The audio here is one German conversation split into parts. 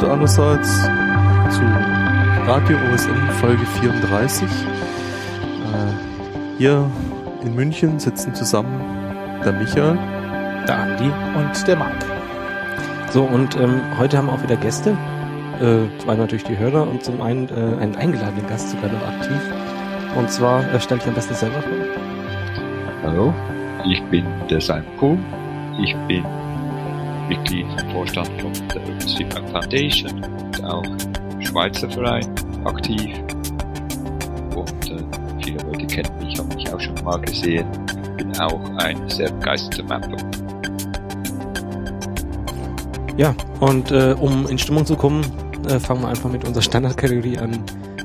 Wort allerseits zu Radio OSM Folge 34. Äh, hier in München sitzen zusammen der Michael, der Andi und der Marc. So, und ähm, heute haben wir auch wieder Gäste. Äh, zum einen natürlich die Hörer und zum einen äh, einen eingeladenen Gast sogar noch aktiv. Und zwar äh, stell dich am besten selber vor. Hallo, ich bin der Sanko. Ich bin Mitglied im Vorstand von der OpenStreetMap Foundation und auch Schweizer Verein aktiv. Und äh, viele Leute kennen mich, haben mich auch schon mal gesehen. Bin auch ein sehr begeisterter Mapper. Ja, und äh, um in Stimmung zu kommen, äh, fangen wir einfach mit unserer Standardkategorie an,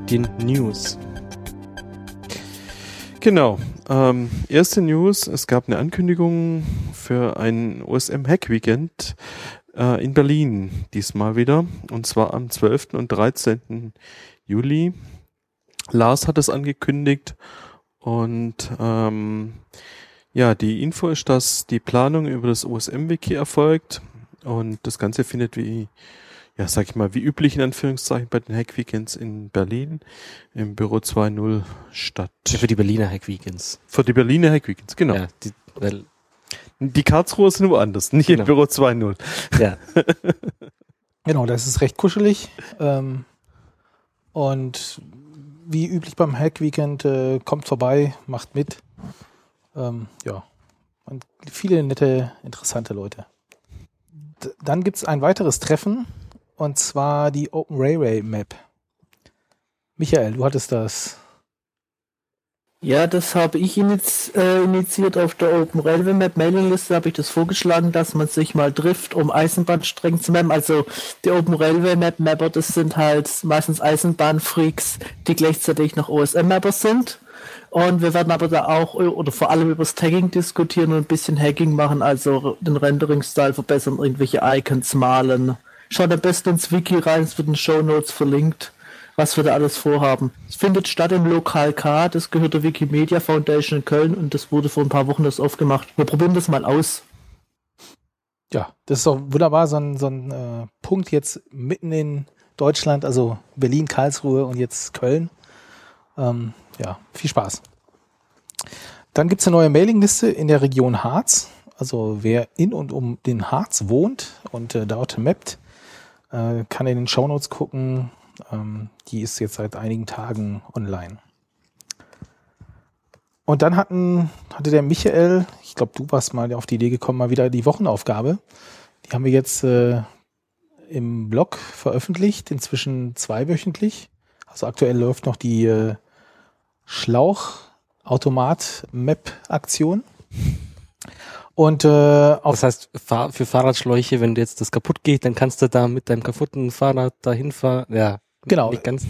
den News. Genau. Ähm, erste News, es gab eine Ankündigung für ein OSM Hack Weekend äh, in Berlin diesmal wieder und zwar am 12. und 13. Juli. Lars hat es angekündigt und ähm, ja, die Info ist, dass die Planung über das OSM-Wiki erfolgt und das Ganze findet wie ja, sag ich mal, wie üblich in Anführungszeichen bei den Hack Weekends in Berlin im Büro 2.0 statt. Ja, für die Berliner Hack Weekends. Für die Berliner Hack Weekends, genau. Ja, die, weil die Karlsruhe sind woanders, nicht genau. im Büro 2.0. Ja. genau, das ist recht kuschelig. Ähm, und wie üblich beim Hack Weekend, äh, kommt vorbei, macht mit. Ähm, ja. Und viele nette, interessante Leute. D dann gibt's ein weiteres Treffen und zwar die Open Railway Map. Michael, du hattest das. Ja, das habe ich initiiert, äh, initiiert auf der Open Railway Map Mailingliste, habe ich das vorgeschlagen, dass man sich mal trifft, um Eisenbahnstrecken zu mappen. Also die Open Railway Map Mapper, das sind halt meistens Eisenbahnfreaks, die gleichzeitig noch OSM Mapper sind. Und wir werden aber da auch oder vor allem über das Tagging diskutieren und ein bisschen Hacking machen, also den Rendering-Style verbessern, irgendwelche Icons malen, Schaut am besten ins Wiki rein, es wird in den Show Notes verlinkt, was wir da alles vorhaben. Es findet statt im Lokal K, das gehört der Wikimedia Foundation in Köln und das wurde vor ein paar Wochen das aufgemacht. Wir probieren das mal aus. Ja, das ist auch wunderbar, so ein, so ein äh, Punkt jetzt mitten in Deutschland, also Berlin, Karlsruhe und jetzt Köln. Ähm, ja, viel Spaß. Dann gibt es eine neue Mailingliste in der Region Harz. Also wer in und um den Harz wohnt und äh, dort mappt, äh, kann in den Shownotes gucken. Ähm, die ist jetzt seit einigen Tagen online. Und dann hatten, hatte der Michael, ich glaube, du warst mal auf die Idee gekommen, mal wieder die Wochenaufgabe. Die haben wir jetzt äh, im Blog veröffentlicht, inzwischen zweiwöchentlich. Also aktuell läuft noch die äh, Schlauchautomat-Map-Aktion. Und äh, auf das heißt, für Fahrradschläuche, wenn dir jetzt das kaputt geht, dann kannst du da mit deinem kaputten Fahrrad dahin fahren. Ja, genau. Nicht ganz.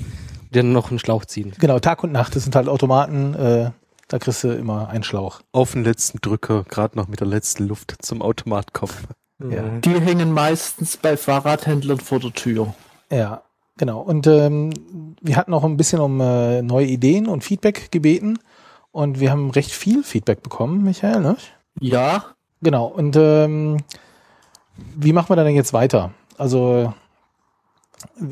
Dir noch einen Schlauch ziehen. Genau, Tag und Nacht. Das sind halt Automaten. Äh, da kriegst du immer einen Schlauch. Auf den letzten Drücker, gerade noch mit der letzten Luft zum Automat kommen. Ja. Die hängen meistens bei Fahrradhändlern vor der Tür. Ja, genau. Und ähm, wir hatten auch ein bisschen um äh, neue Ideen und Feedback gebeten. Und wir haben recht viel Feedback bekommen, Michael, ne? Ja, Genau. Und ähm, wie machen wir dann jetzt weiter? Also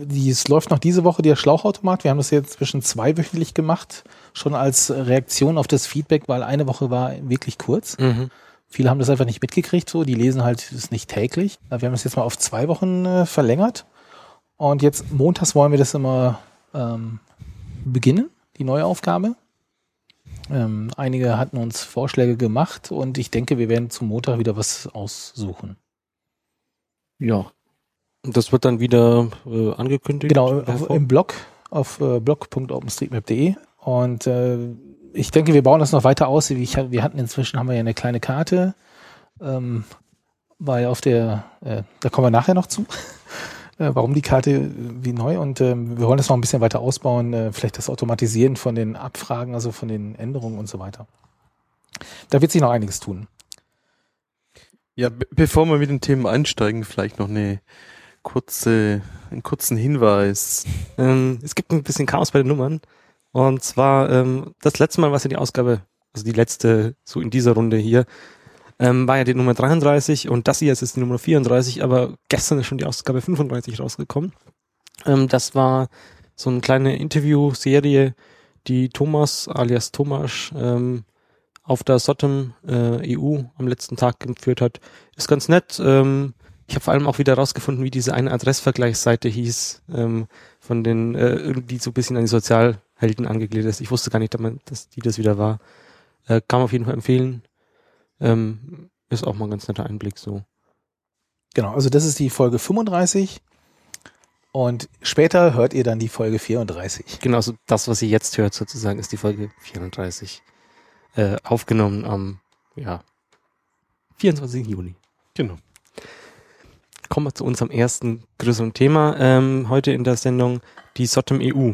es läuft noch diese Woche der Schlauchautomat. Wir haben das jetzt zwischen zweiwöchentlich gemacht, schon als Reaktion auf das Feedback, weil eine Woche war wirklich kurz. Mhm. Viele haben das einfach nicht mitgekriegt, so. Die lesen halt es nicht täglich. Wir haben das jetzt mal auf zwei Wochen äh, verlängert. Und jetzt montags wollen wir das immer ähm, beginnen, die neue Aufgabe. Ähm, einige hatten uns Vorschläge gemacht und ich denke, wir werden zum Montag wieder was aussuchen. Ja. Das wird dann wieder äh, angekündigt? Genau, auf, im Blog auf äh, blog.openstreetmap.de und äh, ich denke, wir bauen das noch weiter aus. Ich, wir hatten inzwischen haben wir ja eine kleine Karte, ähm, weil auf der, äh, da kommen wir nachher noch zu. äh, warum die Karte äh, wie neu und äh, wir wollen das noch ein bisschen weiter ausbauen, äh, vielleicht das Automatisieren von den Abfragen, also von den Änderungen und so weiter. Da wird sich noch einiges tun. Ja, bevor wir mit den Themen einsteigen, vielleicht noch eine kurze, einen kurzen Hinweis. Ähm, es gibt ein bisschen Chaos bei den Nummern. Und zwar ähm, das letzte Mal, was in die Ausgabe, also die letzte, so in dieser Runde hier, ähm, war ja die Nummer 33 und das hier ist jetzt die Nummer 34, aber gestern ist schon die Ausgabe 35 rausgekommen. Ähm, das war so eine kleine Interviewserie, die Thomas alias Thomas ähm, auf der Sotem äh, EU am letzten Tag geführt hat. Ist ganz nett. Ähm, ich habe vor allem auch wieder rausgefunden, wie diese eine Adressvergleichsseite hieß, ähm, von den äh, irgendwie so ein bisschen an die Sozialhelden angegliedert ist. Ich wusste gar nicht, dass die das wieder war. Äh, kann man auf jeden Fall empfehlen. Ähm, ist auch mal ein ganz netter Einblick so. Genau, also das ist die Folge 35 und später hört ihr dann die Folge 34. Genau, also das, was ihr jetzt hört sozusagen, ist die Folge 34. Äh, aufgenommen am, ja, 24. Juni. Genau. Kommen wir zu unserem ersten größeren Thema ähm, heute in der Sendung, die SOTEM EU.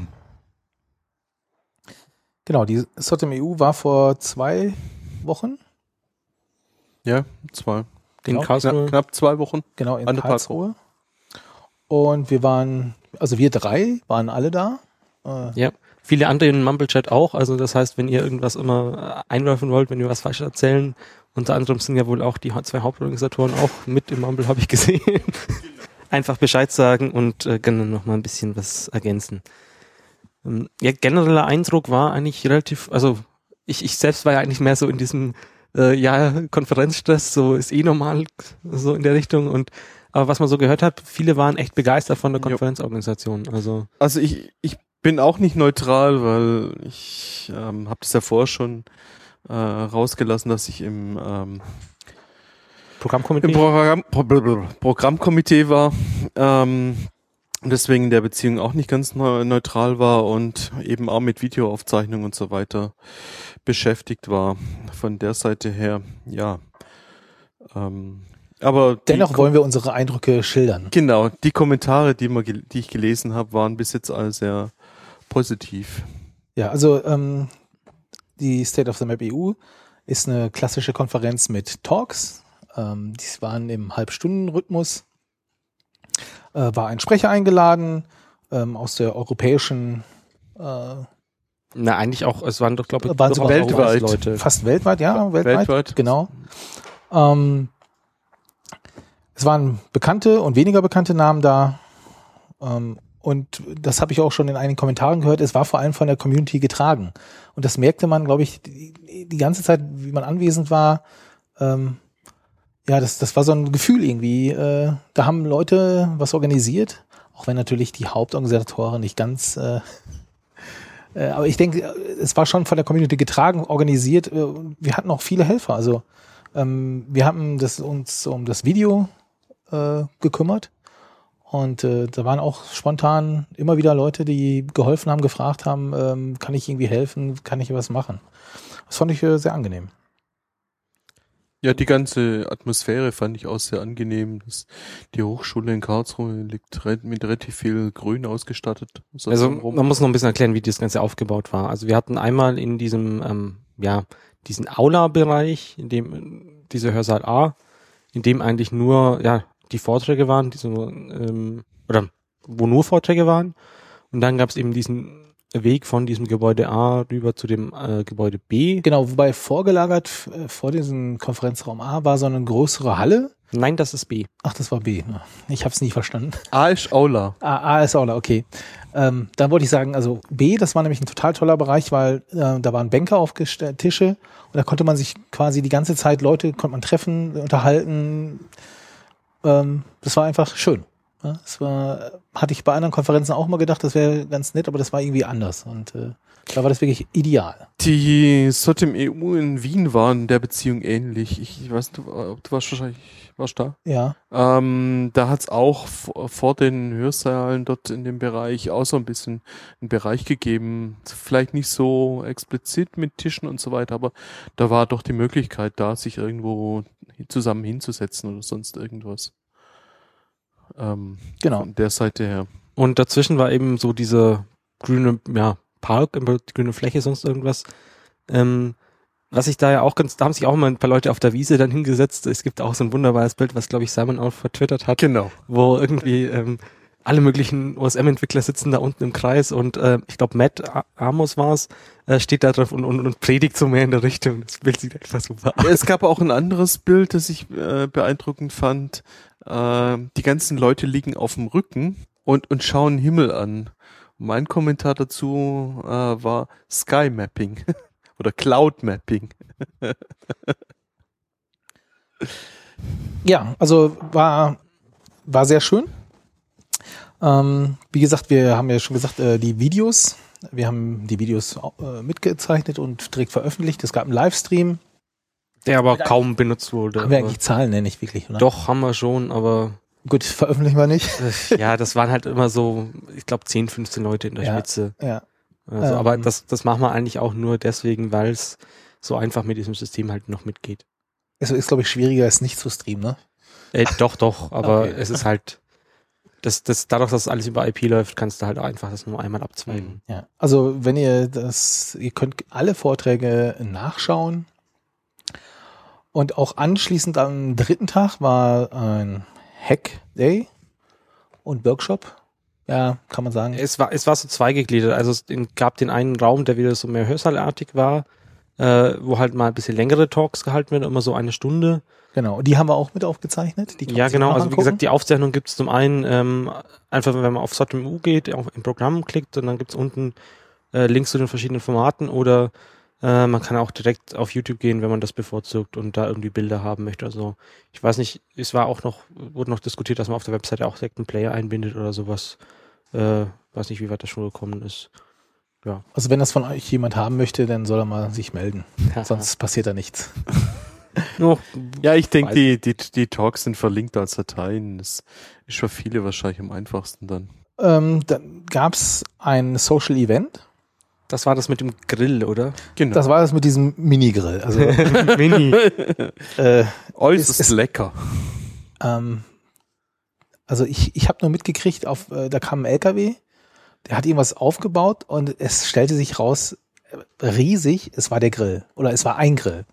Genau, die SOTEM EU war vor zwei Wochen. Ja, zwei. In Karlsruhe. Knapp, knapp zwei Wochen. Genau, in Anderthalb Karlsruhe. Und wir waren, also wir drei waren alle da. Äh, Ja, viele andere in Mumblechat auch. Also das heißt, wenn ihr irgendwas immer äh, einwerfen wollt, wenn wir was falsch erzählen, unter anderem sind ja wohl auch die zwei Hauptorganisatoren auch mit im Mumble, habe ich gesehen. Einfach Bescheid sagen und äh, gerne noch mal ein bisschen was ergänzen. Ähm, ja, genereller Eindruck war eigentlich relativ, also ich, ich selbst war ja eigentlich mehr so in diesem äh, ja, Konferenzstress, so ist eh normal, so in der Richtung und aber was man so gehört hat, viele waren echt begeistert von der. Konferenzorganisation. Also Also ich, ich bin auch nicht neutral, weil ich ähm, habe das ja vorher schon äh, rausgelassen, dass ich im, ähm, Programmkomitee. im Programm, Pro Programmkomitee war ähm, deswegen der Beziehung auch nicht ganz neu- neutral war und eben auch mit Videoaufzeichnung und so weiter beschäftigt war. Von der Seite her, ja. Ähm, aber dennoch wollen wir unsere Eindrücke schildern. Genau, die Kommentare, die, man, die ich gelesen habe, waren bis jetzt alle sehr positiv. Ja, also ähm, die State of the Map EU ist eine klassische Konferenz mit Talks. Ähm, die waren im Halbstundenrhythmus. Äh, war ein Sprecher eingeladen ähm, aus der europäischen, äh, Na, eigentlich auch, es waren doch, glaube ich, Waren sogar weltweit. Leute. fast weltweit, ja, weltweit. Weltweit. Genau. Ähm, es waren bekannte und weniger bekannte Namen da. Ähm, und das habe ich auch schon in einigen Kommentaren gehört. Es war vor allem von der Community getragen. Und das merkte man, glaube ich, die, die ganze Zeit, wie man anwesend war. Ähm, ja, das, das war so ein Gefühl irgendwie. Äh, da haben Leute was organisiert, auch wenn natürlich die Hauptorganisatoren nicht ganz. Äh, äh, aber ich denke, äh, es war schon von der Community getragen, organisiert. Äh, wir hatten auch viele Helfer. Also ähm, wir haben das, uns um das Video äh, gekümmert. Und äh, da waren auch spontan immer wieder Leute, die geholfen haben, gefragt haben, ähm, kann ich irgendwie helfen, kann ich was machen. Das fand ich äh, sehr angenehm. Ja, die ganze Atmosphäre fand ich auch sehr angenehm. Das, die Hochschule in Karlsruhe liegt mit relativ viel Grün ausgestattet. So Also man muss noch ein bisschen erklären, wie das Ganze aufgebaut war. Also wir hatten einmal in diesem, ähm, ja, diesen Aula-Bereich, in dem dieser Hörsaal A, in dem eigentlich nur, ja, die Vorträge waren, die so, ähm, oder wo nur Vorträge waren. Und dann gab es eben diesen Weg von diesem Gebäude A rüber zu dem äh, Gebäude B. Genau, wobei vorgelagert äh, vor diesem Konferenzraum A war so eine größere Halle. Nein, das ist B. Ach, das war B. Ich habe es nie verstanden. A ist Aula. A, A ist Aula, okay. Ähm, dann wollte ich sagen, also B, das war nämlich ein total toller Bereich, weil äh, da waren Bänke aufgestellt, Tische und da konnte man sich quasi die ganze Zeit Leute konnte man treffen, unterhalten. Ähm, das war einfach schön. Ja, das war, hatte ich bei anderen Konferenzen auch mal gedacht, das wäre ganz nett, aber das war irgendwie anders und äh, da war das wirklich ideal. Die SOTIM EU in Wien waren in der Beziehung ähnlich. Ich, ich weiß nicht, du, du warst wahrscheinlich, warst da? Ja, Ähm, da hat's auch vor, den Hörsälen dort in dem Bereich auch so ein bisschen einen Bereich gegeben. Vielleicht nicht so explizit mit Tischen und so weiter, aber da war doch die Möglichkeit da, sich irgendwo zusammen hinzusetzen oder sonst irgendwas. Ähm, genau. Von der Seite her. Und dazwischen war eben so dieser grüne, ja, Park, grüne Fläche, sonst irgendwas. Ähm, was ich da ja auch ganz, da haben sich auch mal ein paar Leute auf der Wiese dann hingesetzt. Es gibt auch so ein wunderbares Bild, was glaube ich Simon auch vertwittert hat, Genau. wo irgendwie ähm, alle möglichen OSM-Entwickler sitzen da unten im Kreis und äh, ich glaube Matt Amos war es, äh, steht da drauf und, und, und predigt so mehr in der Richtung. Das Bild sieht einfach super aus. Es gab auch ein anderes Bild, das ich äh, beeindruckend fand. Äh, die ganzen Leute liegen auf dem Rücken und, und schauen Himmel an. Mein Kommentar dazu äh, war Sky Mapping oder Cloud Mapping. ja, also war, war sehr schön. Ähm, wie gesagt, wir haben ja schon gesagt, äh, die Videos, wir haben die Videos äh, mitgezeichnet und direkt veröffentlicht. Es gab einen Livestream. Der aber kaum benutzt wurde. Haben wir eigentlich Zahlen, nenne ich wirklich, oder? Doch, haben wir schon, aber. Gut, veröffentlichen wir nicht. ja, das waren halt immer so, ich glaube, 10, 15 Leute in der ja, Spitze. Ja. Also, ähm, aber das, das machen wir eigentlich auch nur deswegen, weil es so einfach mit diesem System halt noch mitgeht. Es ist, glaube ich, schwieriger, es nicht zu streamen, ne? Äh, doch, doch, aber okay. es ist halt, das, das, dadurch, dass alles über IP läuft, kannst du halt einfach das nur einmal abzweigen. Ja, also wenn ihr das, ihr könnt alle Vorträge nachschauen. Und auch anschließend am dritten Tag war ein Hack Day und Workshop. Ja, kann man sagen. Es war, es war so zweigegliedert. Also es gab den einen Raum, der wieder so mehr Hörsaalartig war, äh, wo halt mal ein bisschen längere Talks gehalten werden, immer so eine Stunde. Genau, und die haben wir auch mit aufgezeichnet. ja, genau. Also wie gesagt, die Aufzeichnung gibt es zum einen ähm, einfach, wenn man auf SOTMU geht, auf, im Programm klickt und dann gibt es unten äh, Links zu den verschiedenen Formaten oder äh, man kann auch direkt auf YouTube gehen, wenn man das bevorzugt und da irgendwie Bilder haben möchte. Also ich weiß nicht, es war auch noch, wurde noch diskutiert, dass man auf der Webseite auch direkt einen Player einbindet oder sowas. Äh, weiß nicht, wie weit das schon gekommen ist. Ja. Also wenn das von euch jemand haben möchte, dann soll er mal sich melden. Sonst passiert da nichts. No, ja, ich denke, die, die, die Talks sind verlinkt als Dateien. Das ist für viele wahrscheinlich am einfachsten dann. Ähm, dann gab es ein Social Event. Das war das mit dem Grill, oder? Genau. Das war das mit diesem Mini-Grill. Also, Mini. äh, Äußerst ist, lecker. Ähm, also ich, ich habe nur mitgekriegt, auf, äh, da kam ein LKW, der hat irgendwas aufgebaut und es stellte sich raus, riesig, es war der Grill. Oder es war ein Grill.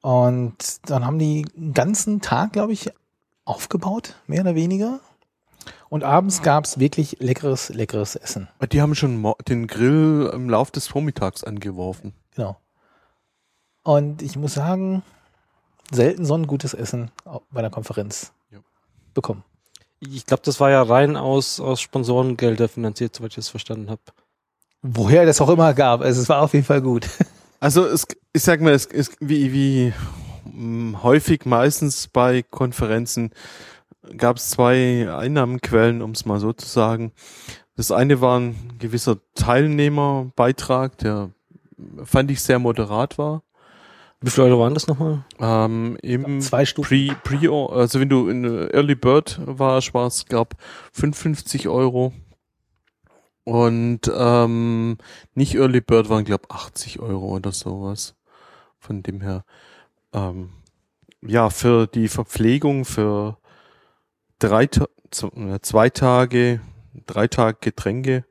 Und dann haben die einen ganzen Tag, glaube ich, aufgebaut, mehr oder weniger. Und abends gab es wirklich leckeres, leckeres Essen. Die haben schon den Grill im Lauf des Vormittags angeworfen. Genau. Und ich muss sagen, selten so ein gutes Essen bei der Konferenz ja. bekommen. Ich glaube, das war ja rein aus, aus Sponsorengelder finanziert, soweit ich das verstanden habe. Woher das auch immer gab. Also es war auf jeden Fall gut. Also es, ich sag mal, es ist wie, wie hm, häufig meistens bei Konferenzen gab es zwei Einnahmenquellen, um es mal so zu sagen. Das eine war ein gewisser Teilnehmerbeitrag, der fand ich sehr moderat war. Wie viele Euro waren das nochmal? Ähm, im Zwei Stufen. Pre, Pre, also wenn du in Early Bird warst, war es, gab 55 Euro. Und ähm, nicht Early Bird waren, glaube 80 Euro oder sowas. Von dem her. Ähm, ja, für die Verpflegung für drei äh, zwei Tage, drei Tage Getränke.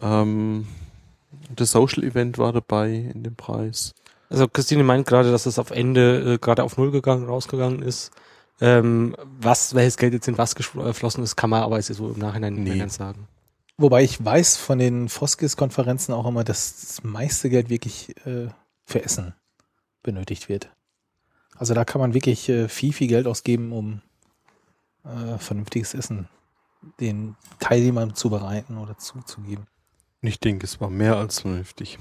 Ähm, das Social Event war dabei in dem Preis. Also Christine meint gerade, dass es auf Ende äh, gerade auf Null gegangen, rausgegangen ist. Ähm, was, welches Geld jetzt in was geflossen ist, kann man aber so im Nachhinein nicht nee. mehr ganz sagen. Wobei ich weiß von den Foskis-Konferenzen auch immer, dass das meiste Geld wirklich äh, für Essen benötigt wird. Also da kann man wirklich äh, viel, viel Geld ausgeben, um äh, vernünftiges Essen den Teilnehmern zu bereiten oder zuzugeben. Ich denke, es war mehr als vernünftig.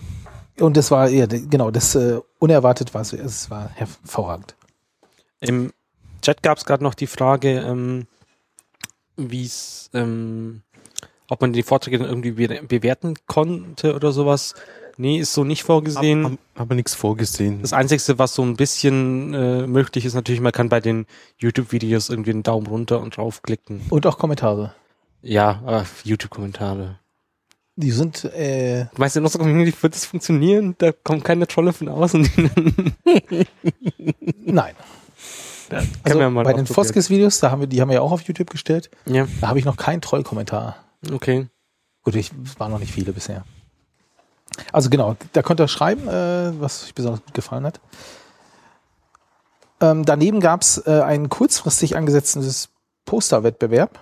Und das war eher, genau, das äh, unerwartet war es, es war hervorragend. Im Chat gab es gerade noch die Frage, ähm, wie es ähm, ob man die Vorträge dann irgendwie bewerten konnte oder sowas. Nee, ist so nicht vorgesehen. Hab, hab, aber nichts vorgesehen. Das Einzige, was so ein bisschen äh, möglich ist, natürlich, man kann bei den YouTube-Videos irgendwie einen Daumen runter und draufklicken. Und auch Kommentare. Ja, aber YouTube-Kommentare. Die sind, äh. Du meinst, in unserer Community wird das funktionieren? Da kommen keine Trolle von außen. Nein. also bei den Foskis-Videos, da haben wir, die haben wir ja auch auf YouTube gestellt. Ja. Da habe ich noch keinen Troll-Kommentar. Okay. Gut, ich, es waren noch nicht viele bisher. Also genau, da könnt ihr schreiben, äh, was euch besonders gut gefallen hat. Ähm, daneben gab es äh, einen kurzfristig angesetzten Posterwettbewerb.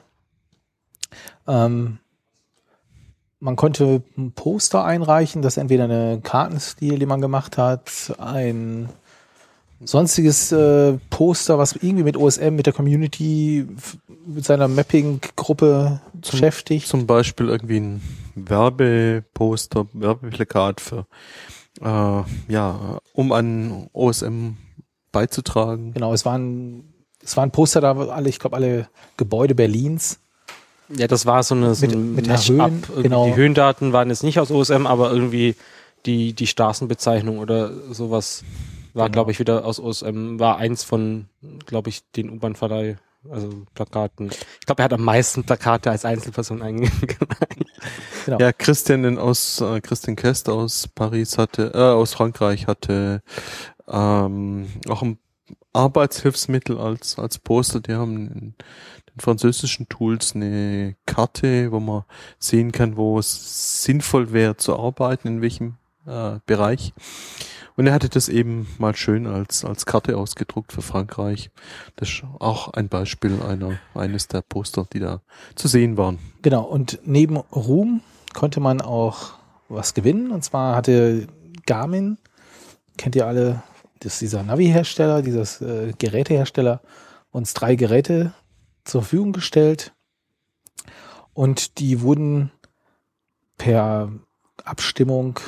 Ähm, man konnte ein Poster einreichen, das entweder eine Kartenstil, die man gemacht hat, ein sonstiges äh, Poster, was irgendwie mit OSM, mit der Community, mit seiner Mapping-Gruppe beschäftigt. Zum Beispiel irgendwie ein Werbeposter, Werbeplakat für, äh, ja, um an OSM beizutragen. Genau, es waren, es waren Poster da, alle, ich glaube, alle Gebäude Berlins. Ja, das war so eine, so Mit- ein mit. Höhen, genau. Die Höhendaten waren jetzt nicht aus OSM, aber irgendwie die, die Straßenbezeichnung oder sowas war, Genau. glaube ich, wieder aus OSM, war eins von, glaube ich, den U-Bahn-Verleih, also Plakaten. Ich glaube, er hat am meisten Plakate als Einzelperson eingereicht. Genau. Ja, Christian in- aus äh, Christian Kest aus Paris hatte, äh, aus Frankreich hatte ähm, auch ein Arbeitshilfsmittel als als Poster. Die haben französischen Tools eine Karte, wo man sehen kann, wo es sinnvoll wäre zu arbeiten, in welchem äh, Bereich. Und er hatte das eben mal schön als als Karte ausgedruckt für Frankreich. Das ist auch ein Beispiel einer eines der Poster, die da zu sehen waren. Genau, und neben Ruhm konnte man auch was gewinnen. Und zwar hatte Garmin, kennt ihr alle, das ist dieser Navi-Hersteller, dieses äh, Gerätehersteller, uns drei Geräte zur Verfügung gestellt. Und die wurden per Abstimmung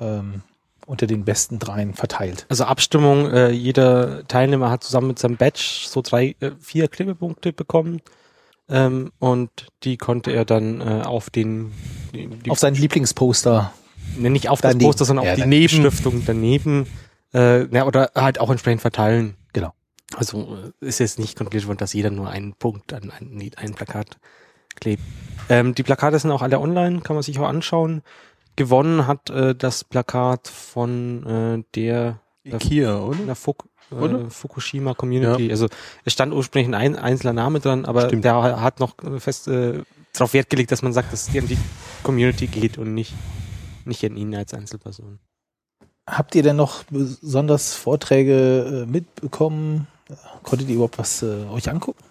ähm, unter den besten dreien verteilt. Also Abstimmung, äh, jeder Teilnehmer hat zusammen mit seinem Badge so drei, äh, vier Klebepunkte bekommen. Ähm, und die konnte er dann äh, auf den die, die, Auf sein Lieblingsposter. ne, nicht auf das daneben. Poster, sondern Ja, auf die daneben. Stiftung daneben. Äh, ja, oder halt auch entsprechend verteilen. Also äh, ist jetzt nicht kontrolliert worden, dass jeder nur einen Punkt an ein, ein Plakat klebt. Ähm, die Plakate sind auch alle online, kann man sich auch anschauen. Gewonnen hat äh, das Plakat von äh, der Ikea, oder? na, Fuk Oder? äh, Fukushima Community. Also es stand ursprünglich ein einzelner Name dran, aber Stimmt. der hat noch fest äh, darauf Wert gelegt, dass man sagt, dass es an die Community geht und nicht nicht an ihn als Einzelperson. Habt ihr denn noch besonders Vorträge äh, mitbekommen? Konntet ihr überhaupt was äh, euch angucken?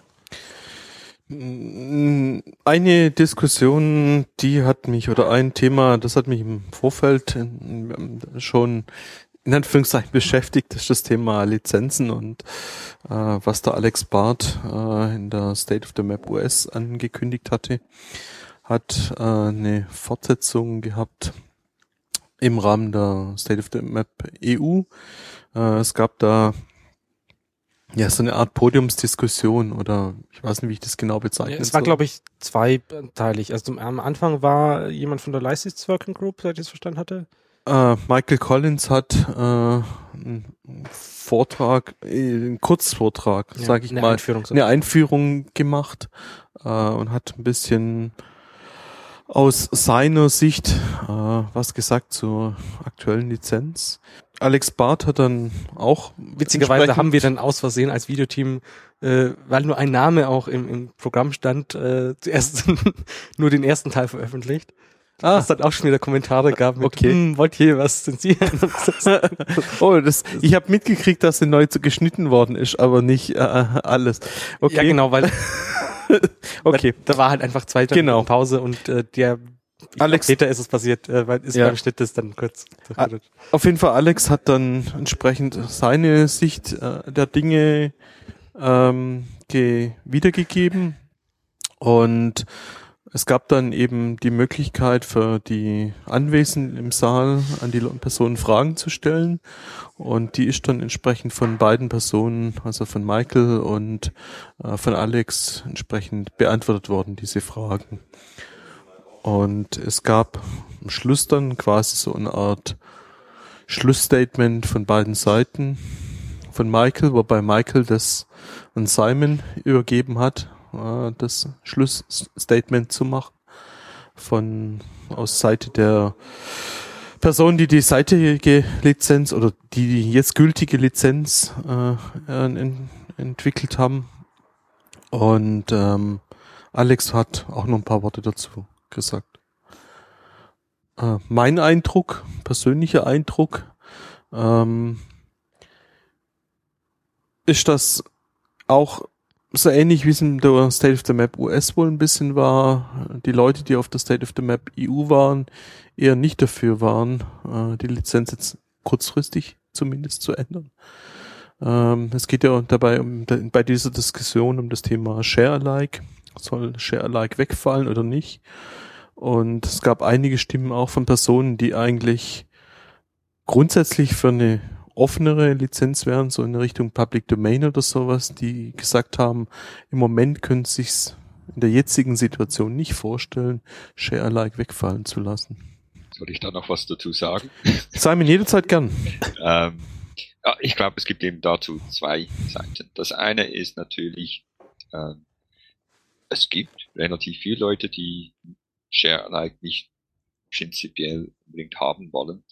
Mm, Eine Diskussion, die hat mich, oder ein Thema, das hat mich im Vorfeld ähm, schon in Anführungszeichen beschäftigt, ist das Thema Lizenzen und äh, was der Alex Barth äh, in der State of the Map US angekündigt hatte, hat äh, eine Fortsetzung gehabt im Rahmen der State of the Map EU. Äh, es gab da ja so eine Art Podiumsdiskussion oder ich weiß nicht, wie ich das genau bezeichne. es war, glaube ich, zweiteilig. Also zum, am Anfang war jemand von der License Working Group, soweit ich es verstanden hatte. Äh, Michael Collins hat äh, einen Vortrag, äh, einen Kurzvortrag, Ja, sage ich eine mal, Einführung so. eine Einführung gemacht äh, und hat ein bisschen aus seiner Sicht äh, was gesagt zur aktuellen Lizenz. Alex Barth hat dann auch Witzigerweise haben wir dann aus Versehen als Videoteam, äh, weil nur ein Name auch im, im Programm stand, äh, zuerst nur den ersten Teil veröffentlicht. ah, Was dann auch schon wieder Kommentare gab mit, Okay. hm, wollt ihr was zensieren? oh, das, ich habe mitgekriegt, dass sie neu zu geschnitten worden ist, aber nicht äh, alles. Okay, Ja, genau, weil okay. da war halt einfach zwei Tage Genau. Pause und äh, der Alex- glaub, später ist es passiert, äh, weil ist Ja. beim Schnitt ist dann kurz. Ah, Auf jeden Fall, Alex hat dann entsprechend seine Sicht äh, der Dinge ähm, ge wiedergegeben und es gab dann eben die Möglichkeit für die Anwesenden im Saal an die Personen Fragen zu stellen und die ist dann entsprechend von beiden Personen, also von Michael und äh, von Alex entsprechend beantwortet worden, diese Fragen. Und es gab am Schluss dann quasi so eine Art Schlussstatement von beiden Seiten von Michael, wobei Michael das an Simon übergeben hat, äh, das Schlussstatement zu machen von aus Seite der Person, die die seitige Lizenz oder die jetzt gültige Lizenz äh, en, entwickelt haben. Und ähm, Alex hat auch noch ein paar Worte dazu gesagt. Äh, mein Eindruck, persönlicher Eindruck, ähm, ist, dass auch so ähnlich wie es in der State of the Map US wohl ein bisschen war, die Leute, die auf der State of the Map EU waren, eher nicht dafür waren, äh, die Lizenz jetzt kurzfristig zumindest zu ändern. Ähm, es geht ja dabei um, bei dieser Diskussion um das Thema Share Alike. Soll Share Alike wegfallen oder nicht? Und es gab einige Stimmen auch von Personen, die eigentlich grundsätzlich für eine offenere Lizenz wären, so in Richtung Public Domain oder sowas, die gesagt haben, im Moment können sie sich in der jetzigen Situation nicht vorstellen, Share Alike wegfallen zu lassen. Soll ich da noch was dazu sagen? Simon, jederzeit gern. ähm, ja, ich glaube, es gibt eben dazu zwei Seiten. Das eine ist natürlich, äh, es gibt relativ viele Leute, die Share-alike nicht prinzipiell unbedingt haben wollen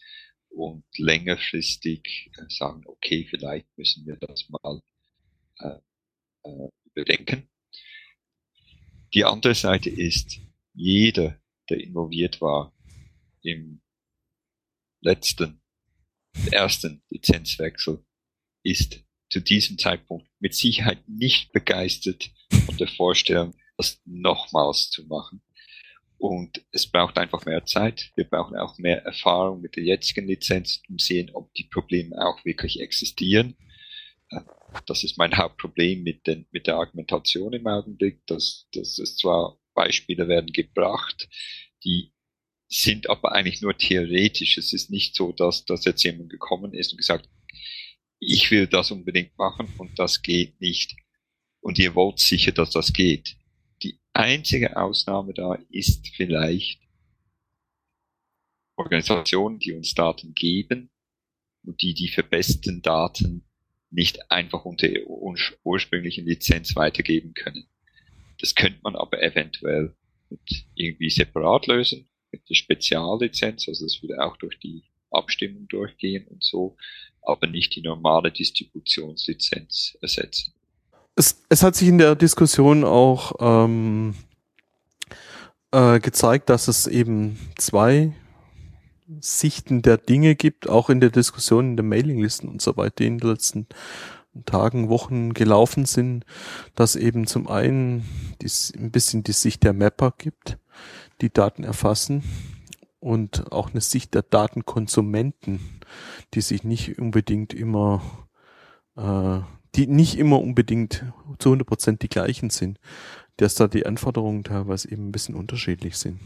und längerfristig äh, sagen, okay, vielleicht müssen wir das mal äh, äh, überdenken. Die andere Seite ist, jeder, der involviert war im letzten, ersten Lizenzwechsel, ist zu diesem Zeitpunkt mit Sicherheit nicht begeistert von der Vorstellung, das nochmals zu machen. Und es braucht einfach mehr Zeit. Wir brauchen auch mehr Erfahrung mit der jetzigen Lizenz, um sehen, ob die Probleme auch wirklich existieren. Äh, das ist mein Hauptproblem mit, den, mit der Argumentation im Augenblick, dass, dass es zwar Beispiele werden gebracht, die sind aber eigentlich nur theoretisch. Es ist nicht so, dass, dass jetzt jemand gekommen ist und gesagt, ich will das unbedingt machen und das geht nicht. Und ihr wollt sicher, dass das geht. Einzige Ausnahme da ist vielleicht Organisationen, die uns Daten geben und die die verbesserten Daten nicht einfach unter ursprünglichen Lizenz weitergeben können. Das könnte man aber eventuell irgendwie separat lösen mit der Speziallizenz, also das würde auch durch die Abstimmung durchgehen und so, aber nicht die normale Distributionslizenz ersetzen. Es, es hat sich in der Diskussion auch ähm, äh, gezeigt, dass es eben zwei Sichten der Dinge gibt, auch in der Diskussion in den Mailinglisten und so weiter, die in den letzten Tagen, Wochen gelaufen sind, dass eben zum einen dies, ein bisschen die Sicht der Mapper gibt, die Daten erfassen und auch eine Sicht der Datenkonsumenten, die sich nicht unbedingt immer, äh, die nicht immer unbedingt zu 100 Prozent die gleichen sind, dass da die Anforderungen teilweise eben ein bisschen unterschiedlich sind.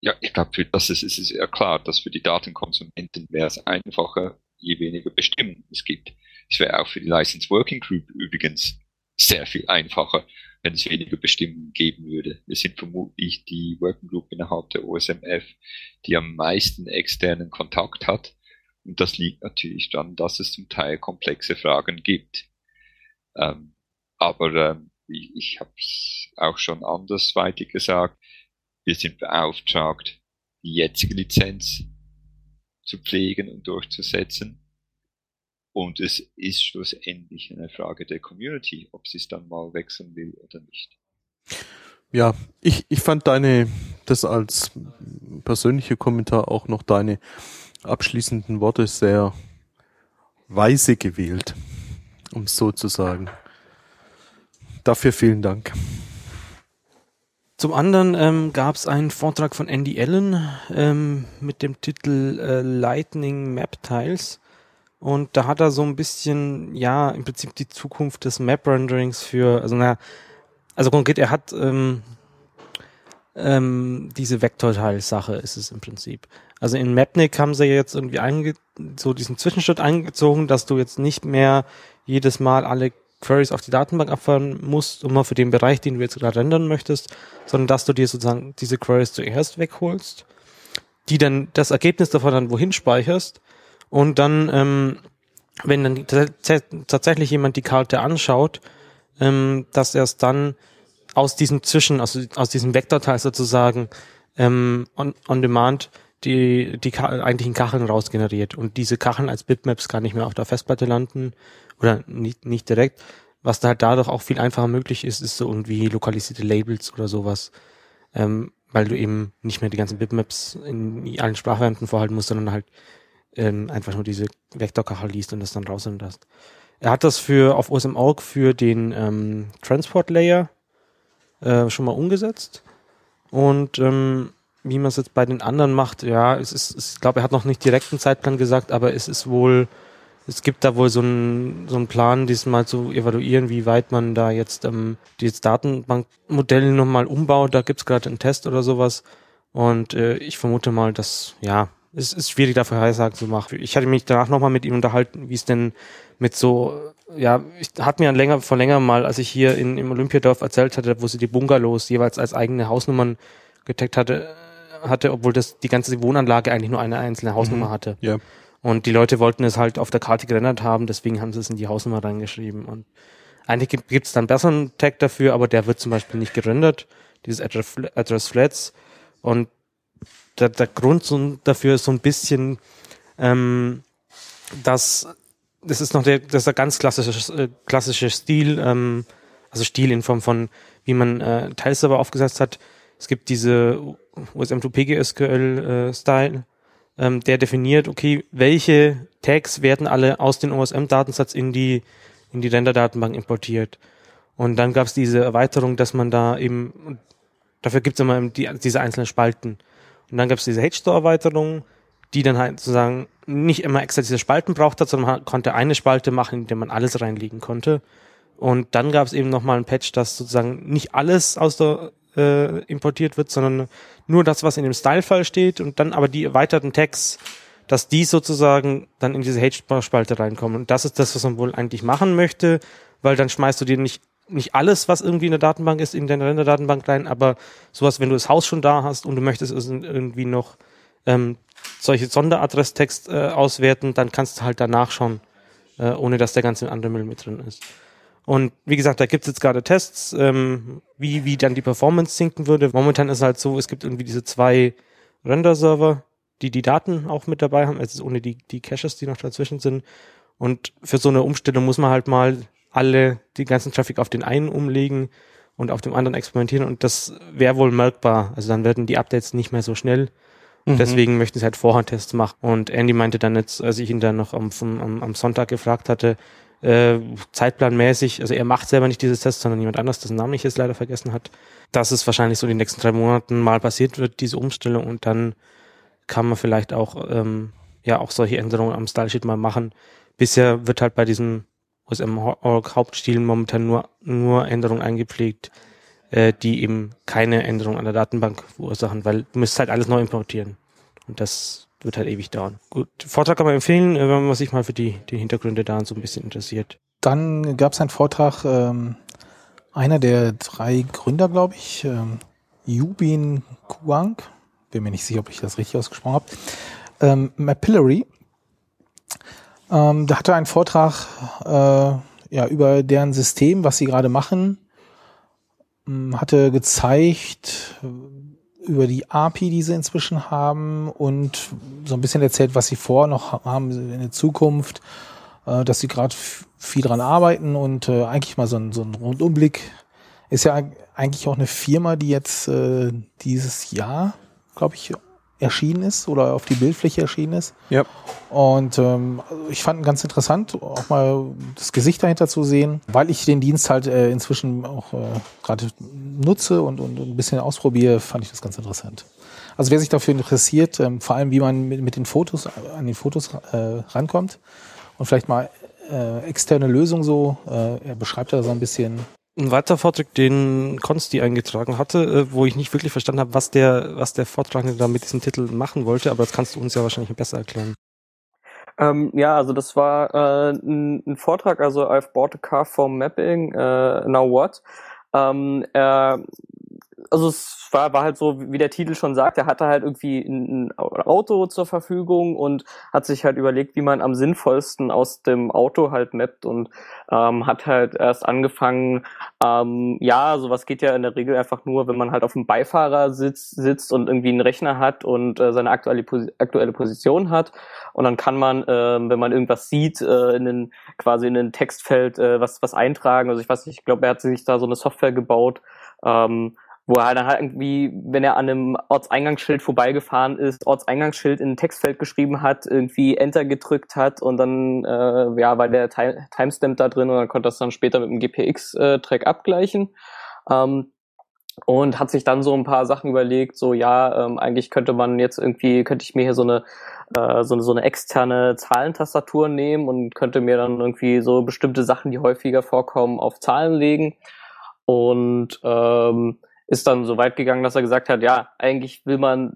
Ja, ich glaube, das ist, ist ja klar, dass für die Datenkonsumenten wäre es einfacher, je weniger Bestimmungen es gibt. Es wäre auch für die License Working Group übrigens sehr viel einfacher, wenn es weniger Bestimmungen geben würde. Wir sind vermutlich die Working Group innerhalb der OSMF, die am meisten externen Kontakt hat. Und das liegt natürlich daran, dass es zum Teil komplexe Fragen gibt. Ähm, aber ähm, ich, ich habe es auch schon andersweitig gesagt. Wir sind beauftragt, die jetzige Lizenz zu pflegen und durchzusetzen. Und es ist schlussendlich eine Frage der Community, ob sie es dann mal wechseln will oder nicht. Ja, ich, ich fand deine, das als persönlicher Kommentar auch noch deine abschließenden Worte sehr weise gewählt, um es so zu sagen. Dafür vielen Dank. Zum anderen ähm, gab es einen Vortrag von Andy Allen ähm, mit dem Titel äh, Lightning Map Tiles. Und da hat er so ein bisschen, ja, im Prinzip die Zukunft des Map-Renderings für, also naja, also konkret, er hat ähm, ähm, diese Vektorteil-Sache ist es im Prinzip. Also in Mapnik haben sie jetzt irgendwie einge so diesen Zwischenschritt eingezogen, dass du jetzt nicht mehr jedes Mal alle Queries auf die Datenbank abfahren musst, um mal für den Bereich, den du jetzt gerade rendern möchtest, sondern dass du dir sozusagen diese Queries zuerst wegholst, die dann das Ergebnis davon dann wohin speicherst und dann, ähm, wenn dann tatsächlich jemand die Karte anschaut, ähm, dass erst dann aus diesem Zwischen, aus, aus diesem Vektorteil sozusagen ähm, on, on demand die, die eigentlichen Kacheln rausgeneriert und diese Kacheln als Bitmaps gar nicht mehr auf der Festplatte landen oder nicht, nicht direkt. Was da halt dadurch auch viel einfacher möglich ist, ist so irgendwie lokalisierte Labels oder sowas. Ähm, weil du eben nicht mehr die ganzen Bitmaps in allen Sprachvarianten vorhalten musst, sondern halt ähm, einfach nur diese Vektorkachel liest und das dann rausnimmst. er hat das für auf OSM.org für den ähm, Transport Layer äh, schon mal umgesetzt. Und ähm, wie man es jetzt bei den anderen macht, ja, es ist, ich glaube, er hat noch nicht direkt einen Zeitplan gesagt, aber es ist wohl, es gibt da wohl so einen, so einen Plan, diesmal zu evaluieren, wie weit man da jetzt ähm, dieses Datenbankmodell nochmal umbaut. Da gibt's gerade einen Test oder sowas. Und äh, ich vermute mal, dass, ja, es ist schwierig, da Vorhersagen zu machen. Ich hatte mich danach nochmal mit ihm unterhalten, wie es denn mit so, ja, ich hat mir länger, vor länger mal, als ich hier in, im Olympiadorf erzählt hatte, wo sie die Bungalows jeweils als eigene Hausnummern getaggt hatte, hatte, obwohl das die ganze Wohnanlage eigentlich nur eine einzelne Hausnummer mhm. hatte. Ja. Und die Leute wollten es halt auf der Karte gerendert haben, deswegen haben sie es in die Hausnummer reingeschrieben. Und eigentlich gibt es dann besseren Tag dafür, aber der wird zum Beispiel nicht gerendert, dieses Address, Address Flats. Und der, der Grund so, dafür ist so ein bisschen, ähm, dass das ist noch der, das ist der ganz klassische, äh, klassische Stil, ähm, also Stil in Form von, wie man äh, Teilserver aufgesetzt hat. Es gibt diese OSM2PGSQL-Style, äh, ähm, der definiert, okay, welche Tags werden alle aus dem OSM-Datensatz in die, in die Render-Datenbank importiert. Und dann gab es diese Erweiterung, dass man da eben, dafür gibt es immer die, diese einzelnen Spalten. Und dann gab es diese H-Store-Erweiterung, die dann halt sozusagen nicht immer extra diese Spalten braucht hat, sondern man konnte eine Spalte machen, in der man alles reinlegen konnte. Und dann gab es eben nochmal ein Patch, dass sozusagen nicht alles aus der äh, importiert wird, sondern nur das, was in dem Style-File steht und dann aber die erweiterten Tags, dass die sozusagen dann in diese H-Spalte reinkommen. Und das ist das, was man wohl eigentlich machen möchte, weil dann schmeißt du dir nicht nicht alles, was irgendwie in der Datenbank ist, in deine Render-Datenbank rein, aber sowas, wenn du das Haus schon da hast und du möchtest es irgendwie noch ähm, solche Sonderadresstext äh, auswerten, dann kannst du halt danach schauen, äh, ohne dass der ganze andere Müll mit drin ist. Und wie gesagt, da gibt es jetzt gerade Tests, ähm, wie, wie dann die Performance sinken würde. Momentan ist halt so, es gibt irgendwie diese zwei Render-Server, die die Daten auch mit dabei haben, also ohne die, die Caches, die noch dazwischen sind. Und für so eine Umstellung muss man halt mal alle, die ganzen Traffic auf den einen umlegen und auf dem anderen experimentieren und das wäre wohl merkbar. Also dann werden die Updates nicht mehr so schnell Mhm. Deswegen möchten sie halt Vorhandtests machen. Und Andy meinte dann jetzt, als ich ihn dann noch am, am, am Sonntag gefragt hatte, äh, zeitplanmäßig, also er macht selber nicht dieses Test, sondern jemand anders, dessen Namen ich jetzt leider vergessen hat, dass es wahrscheinlich so in den nächsten drei Monaten mal passiert wird, diese Umstellung und dann kann man vielleicht auch ähm, ja auch solche Änderungen am Stylesheet mal machen. Bisher wird halt bei diesem OSM-Org Hauptstil momentan nur, nur Änderungen eingepflegt, äh, die eben keine Änderung an der Datenbank verursachen, weil du müsstest halt alles neu importieren. Und das wird halt ewig dauern. Gut, Vortrag kann man empfehlen, äh, wenn man sich mal für die, die Hintergründe da so ein bisschen interessiert. Dann gab es einen Vortrag, ähm, einer der drei Gründer, glaube ich, ähm, Yubin Kuang, bin mir nicht sicher, ob ich das richtig ausgesprochen habe, ähm, Mapillary. Ähm, da hatte er einen Vortrag äh, ja, über deren System, was sie gerade machen hatte gezeigt über die API, die sie inzwischen haben und so ein bisschen erzählt, was sie vor noch haben in der Zukunft, äh, dass sie gerade viel dran arbeiten und äh, eigentlich mal so ein, so ein Rundumblick. Ist ja eigentlich auch eine Firma, die jetzt äh, dieses Jahr, glaube ich, erschienen ist oder auf die Bildfläche erschienen ist. Ja. Und ähm, ich fand ganz interessant, auch mal das Gesicht dahinter zu sehen, weil ich den Dienst halt äh, inzwischen auch äh, gerade nutze und, und ein bisschen ausprobiere, fand ich das ganz interessant. Also wer sich dafür interessiert, ähm, vor allem wie man mit, mit den Fotos an den Fotos äh, rankommt und vielleicht mal äh, externe Lösungen so, äh, er beschreibt da so ein bisschen, ein weiterer Vortrag, den Konsti eingetragen hatte, äh, wo ich nicht wirklich verstanden habe, was der, was der Vortragende da mit diesem Titel machen wollte, aber das kannst du uns ja wahrscheinlich besser erklären. Ähm, ja, also das war äh, ein, ein, Vortrag, also I've bought a car for mapping, uh, now what? Ähm, er also es war, war halt so, wie der Titel schon sagt, er hatte halt irgendwie ein Auto zur Verfügung und hat sich halt überlegt, wie man am sinnvollsten aus dem Auto halt mappt und ähm, hat halt erst angefangen, ähm, ja, sowas geht ja in der Regel einfach nur, wenn man halt auf dem Beifahrer sitzt, sitzt und irgendwie einen Rechner hat und äh, seine aktuelle, aktuelle Position hat und dann kann man, äh, wenn man irgendwas sieht, äh, in den, quasi in den Textfeld äh, was, was eintragen. Also ich weiß nicht, ich glaube, er hat sich da so eine Software gebaut, ähm, wo er dann halt irgendwie, wenn er an einem Ortseingangsschild vorbeigefahren ist, Ortseingangsschild in ein Textfeld geschrieben hat, irgendwie Enter gedrückt hat und dann äh, ja war der Timestamp da drin und dann konnte das dann später mit dem GPX-Track abgleichen. Ähm, und hat sich dann so ein paar Sachen überlegt, so ja, ähm, eigentlich könnte man jetzt irgendwie, könnte ich mir hier so eine äh, so, so eine externe Zahlentastatur nehmen und könnte mir dann irgendwie so bestimmte Sachen, die häufiger vorkommen, auf Zahlen legen. Und ähm, ist dann so weit gegangen, dass er gesagt hat, ja, eigentlich will man,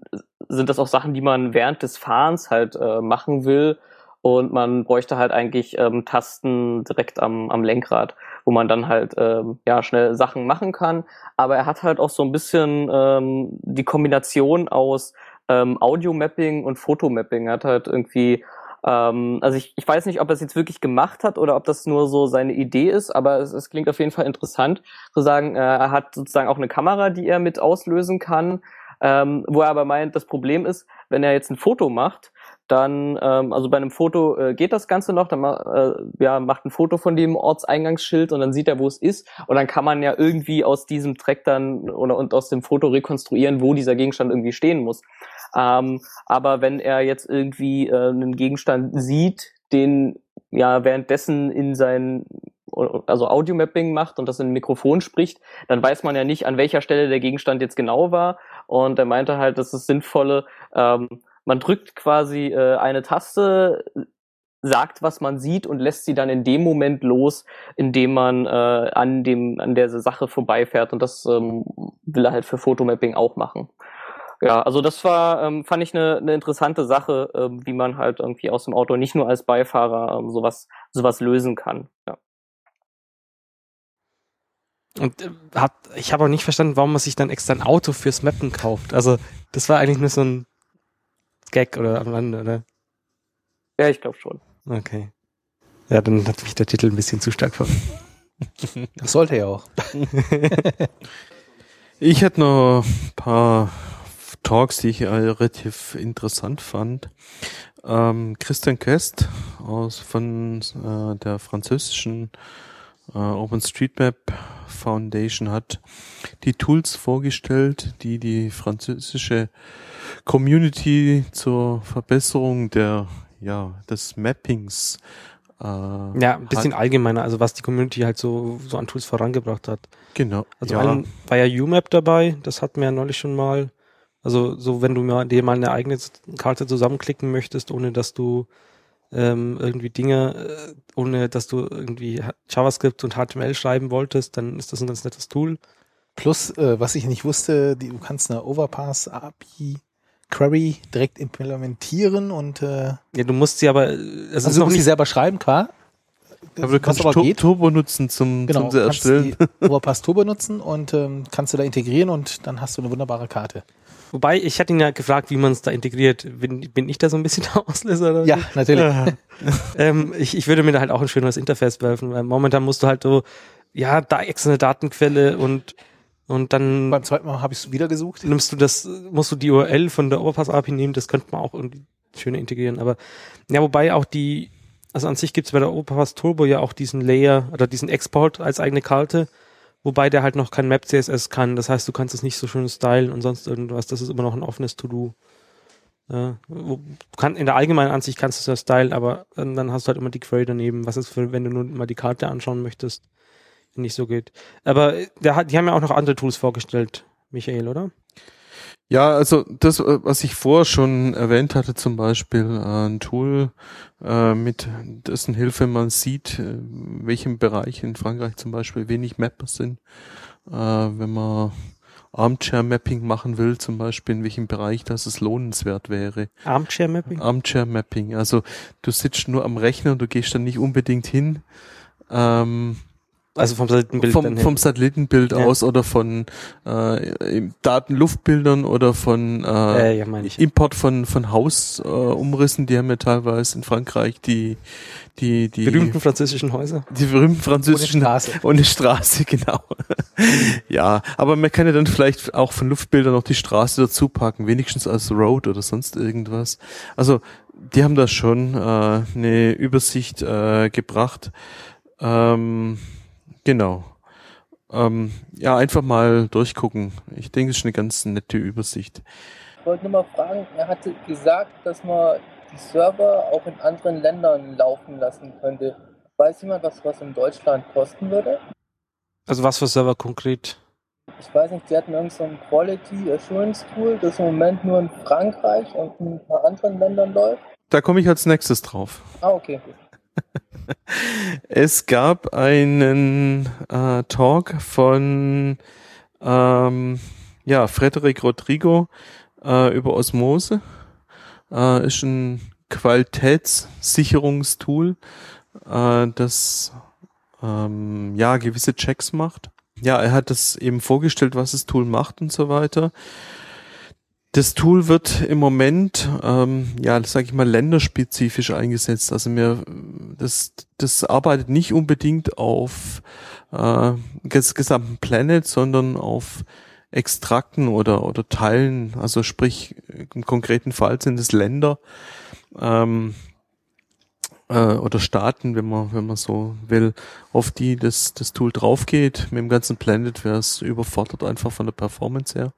sind das auch Sachen, die man während des Fahrens halt äh, machen will. Und man bräuchte halt eigentlich ähm, Tasten direkt am, am Lenkrad, wo man dann halt ähm, ja schnell Sachen machen kann. Aber er hat halt auch so ein bisschen ähm, die Kombination aus ähm, Audio-Mapping und Fotomapping. Er hat halt irgendwie, ähm, also ich, ich weiß nicht, ob er es jetzt wirklich gemacht hat oder ob das nur so seine Idee ist, aber es, es klingt auf jeden Fall interessant zu sagen, äh, er hat sozusagen auch eine Kamera, die er mit auslösen kann. Ähm, wo er aber meint, das Problem ist, wenn er jetzt ein Foto macht, dann, ähm, also bei einem Foto äh, geht das Ganze noch, dann äh, ja, macht ein Foto von dem Ortseingangsschild und dann sieht er, wo es ist. Und dann kann man ja irgendwie aus diesem Track dann oder und aus dem Foto rekonstruieren, wo dieser Gegenstand irgendwie stehen muss. Ähm, aber wenn er jetzt irgendwie äh, einen Gegenstand sieht, den ja währenddessen in sein also Audio-Mapping macht und das in ein Mikrofon spricht, dann weiß man ja nicht, an welcher Stelle der Gegenstand jetzt genau war. Und er meinte halt, dass es sinnvolle, ähm, man drückt quasi äh, eine Taste, sagt, was man sieht und lässt sie dann in dem Moment los, in dem man äh, an dem an der Sache vorbeifährt und das ähm, will er halt für Fotomapping auch machen. Ja, also das war ähm, fand ich eine, eine interessante Sache, ähm, wie man halt irgendwie aus dem Auto nicht nur als Beifahrer ähm, sowas sowas lösen kann. Ja. Und äh, hab, ich habe auch nicht verstanden, warum man sich dann extra ein Auto fürs Mappen kauft. Also das war eigentlich nur so ein Gag oder am Rande, oder? Ja, ich glaube schon. Okay. Ja, dann hat mich der Titel ein bisschen zu stark verwirrt. Das sollte ja auch. ich hätte noch ein paar Talks, die ich relativ interessant fand. Ähm, Christian Kest aus von äh, der französischen äh, OpenStreetMap Foundation hat die Tools vorgestellt, die die französische Community zur Verbesserung der ja des Mappings äh, ja ein bisschen hat. allgemeiner, also was die Community halt so so an Tools vorangebracht hat. Genau. Also ja. war ja UMap dabei, das hatten wir ja neulich schon mal. Also so wenn du mal, dir mal eine eigene Karte zusammenklicken möchtest, ohne dass du ähm, irgendwie Dinge, äh, ohne dass du irgendwie JavaScript und HTML schreiben wolltest, dann ist das ein ganz nettes Tool. Plus, äh, was ich nicht wusste, die, du kannst eine Overpass API Query direkt implementieren und äh, ja, du musst sie aber also, also du musst sie selber schreiben, klar. Aber du kannst aber geht, Turbo nutzen zum, genau, zum erstellen. Overpass Turbo nutzen und ähm, kannst du da integrieren und dann hast du eine wunderbare Karte. Wobei, ich hatte ihn ja gefragt, wie man es da integriert. Bin, bin ich da so ein bisschen der Auslöser? Oder? Ja, natürlich. ähm, ich, ich würde mir da halt auch ein schöneres Interface werfen, weil momentan musst du halt so, ja, da extra eine Datenquelle und und dann beim zweiten Mal habe ich es wieder gesucht. Nimmst du das, musst du die URL von der Overpass API nehmen, das könnte man auch irgendwie schöner integrieren. Aber ja, wobei auch die, also an sich gibt es bei der Overpass Turbo ja auch diesen Layer oder diesen Export als eigene Karte wobei der halt noch kein Map CSS kann. Das heißt, du kannst es nicht so schön stylen und sonst irgendwas. Das ist immer noch ein offenes To-Do. Ja, in der allgemeinen Ansicht kannst du es ja stylen, aber dann hast du halt immer die Query daneben, was ist für, wenn du nur mal die Karte anschauen möchtest, nicht so geht. Aber der hat, die haben ja auch noch andere Tools vorgestellt, Michael, oder? Ja, also das, äh, was ich vorher schon erwähnt hatte, zum Beispiel äh, ein Tool, äh, mit dessen Hilfe man sieht, äh, welchem Bereich in Frankreich zum Beispiel wenig Mapper sind. Wenn man Armchair-Mapping machen will, zum Beispiel in welchem Bereich das es lohnenswert wäre. Armchair-Mapping? Armchair-Mapping. Also du sitzt nur am Rechner und du gehst dann nicht unbedingt hin. Ähm, also vom Satellitenbild vom, vom Satellitenbild ja. aus oder von äh, Datenluftbildern oder von äh, äh, ja, Import von von Hausumrissen, äh, die haben ja teilweise in Frankreich die die die berühmten französischen Häuser. Die berühmten französischen ohne Straße, ohne Straße genau. ja, aber man kann ja dann vielleicht auch von Luftbildern noch die Straße dazu packen, wenigstens als Road oder sonst irgendwas. Also die haben da schon äh, eine Übersicht äh, gebracht. Ähm, Genau. ähm, ja, einfach mal durchgucken. Ich denke, es ist eine ganz nette Übersicht. Ich wollte nur mal fragen, er hatte gesagt, dass man die Server auch in anderen Ländern laufen lassen könnte. Weiß jemand, was was in Deutschland kosten würde? Also was für Server konkret? Ich weiß nicht, die hatten irgend so ein Quality Assurance Tool, das im Moment nur in Frankreich und in ein paar anderen Ländern läuft. Da komme ich als nächstes drauf. Ah, okay. gut. Es gab einen äh, Talk von ähm, ja, Frederic Rodrigo äh, über Osmose. Äh, ist ein Qualitätssicherungstool, äh, das ähm, ja gewisse Checks macht. Ja, er hat das eben vorgestellt, was das Tool macht und so weiter. Das Tool wird im Moment, ähm, ja, sage ich mal, länderspezifisch eingesetzt. Also mir, das, das arbeitet nicht unbedingt auf äh, ges gesamten Planet, sondern auf Extrakten oder oder Teilen. Also sprich im konkreten Fall sind es Länder ähm, äh, oder Staaten, wenn man wenn man so will, auf die das das Tool draufgeht. Mit dem ganzen Planet wäre es überfordert einfach von der Performance her.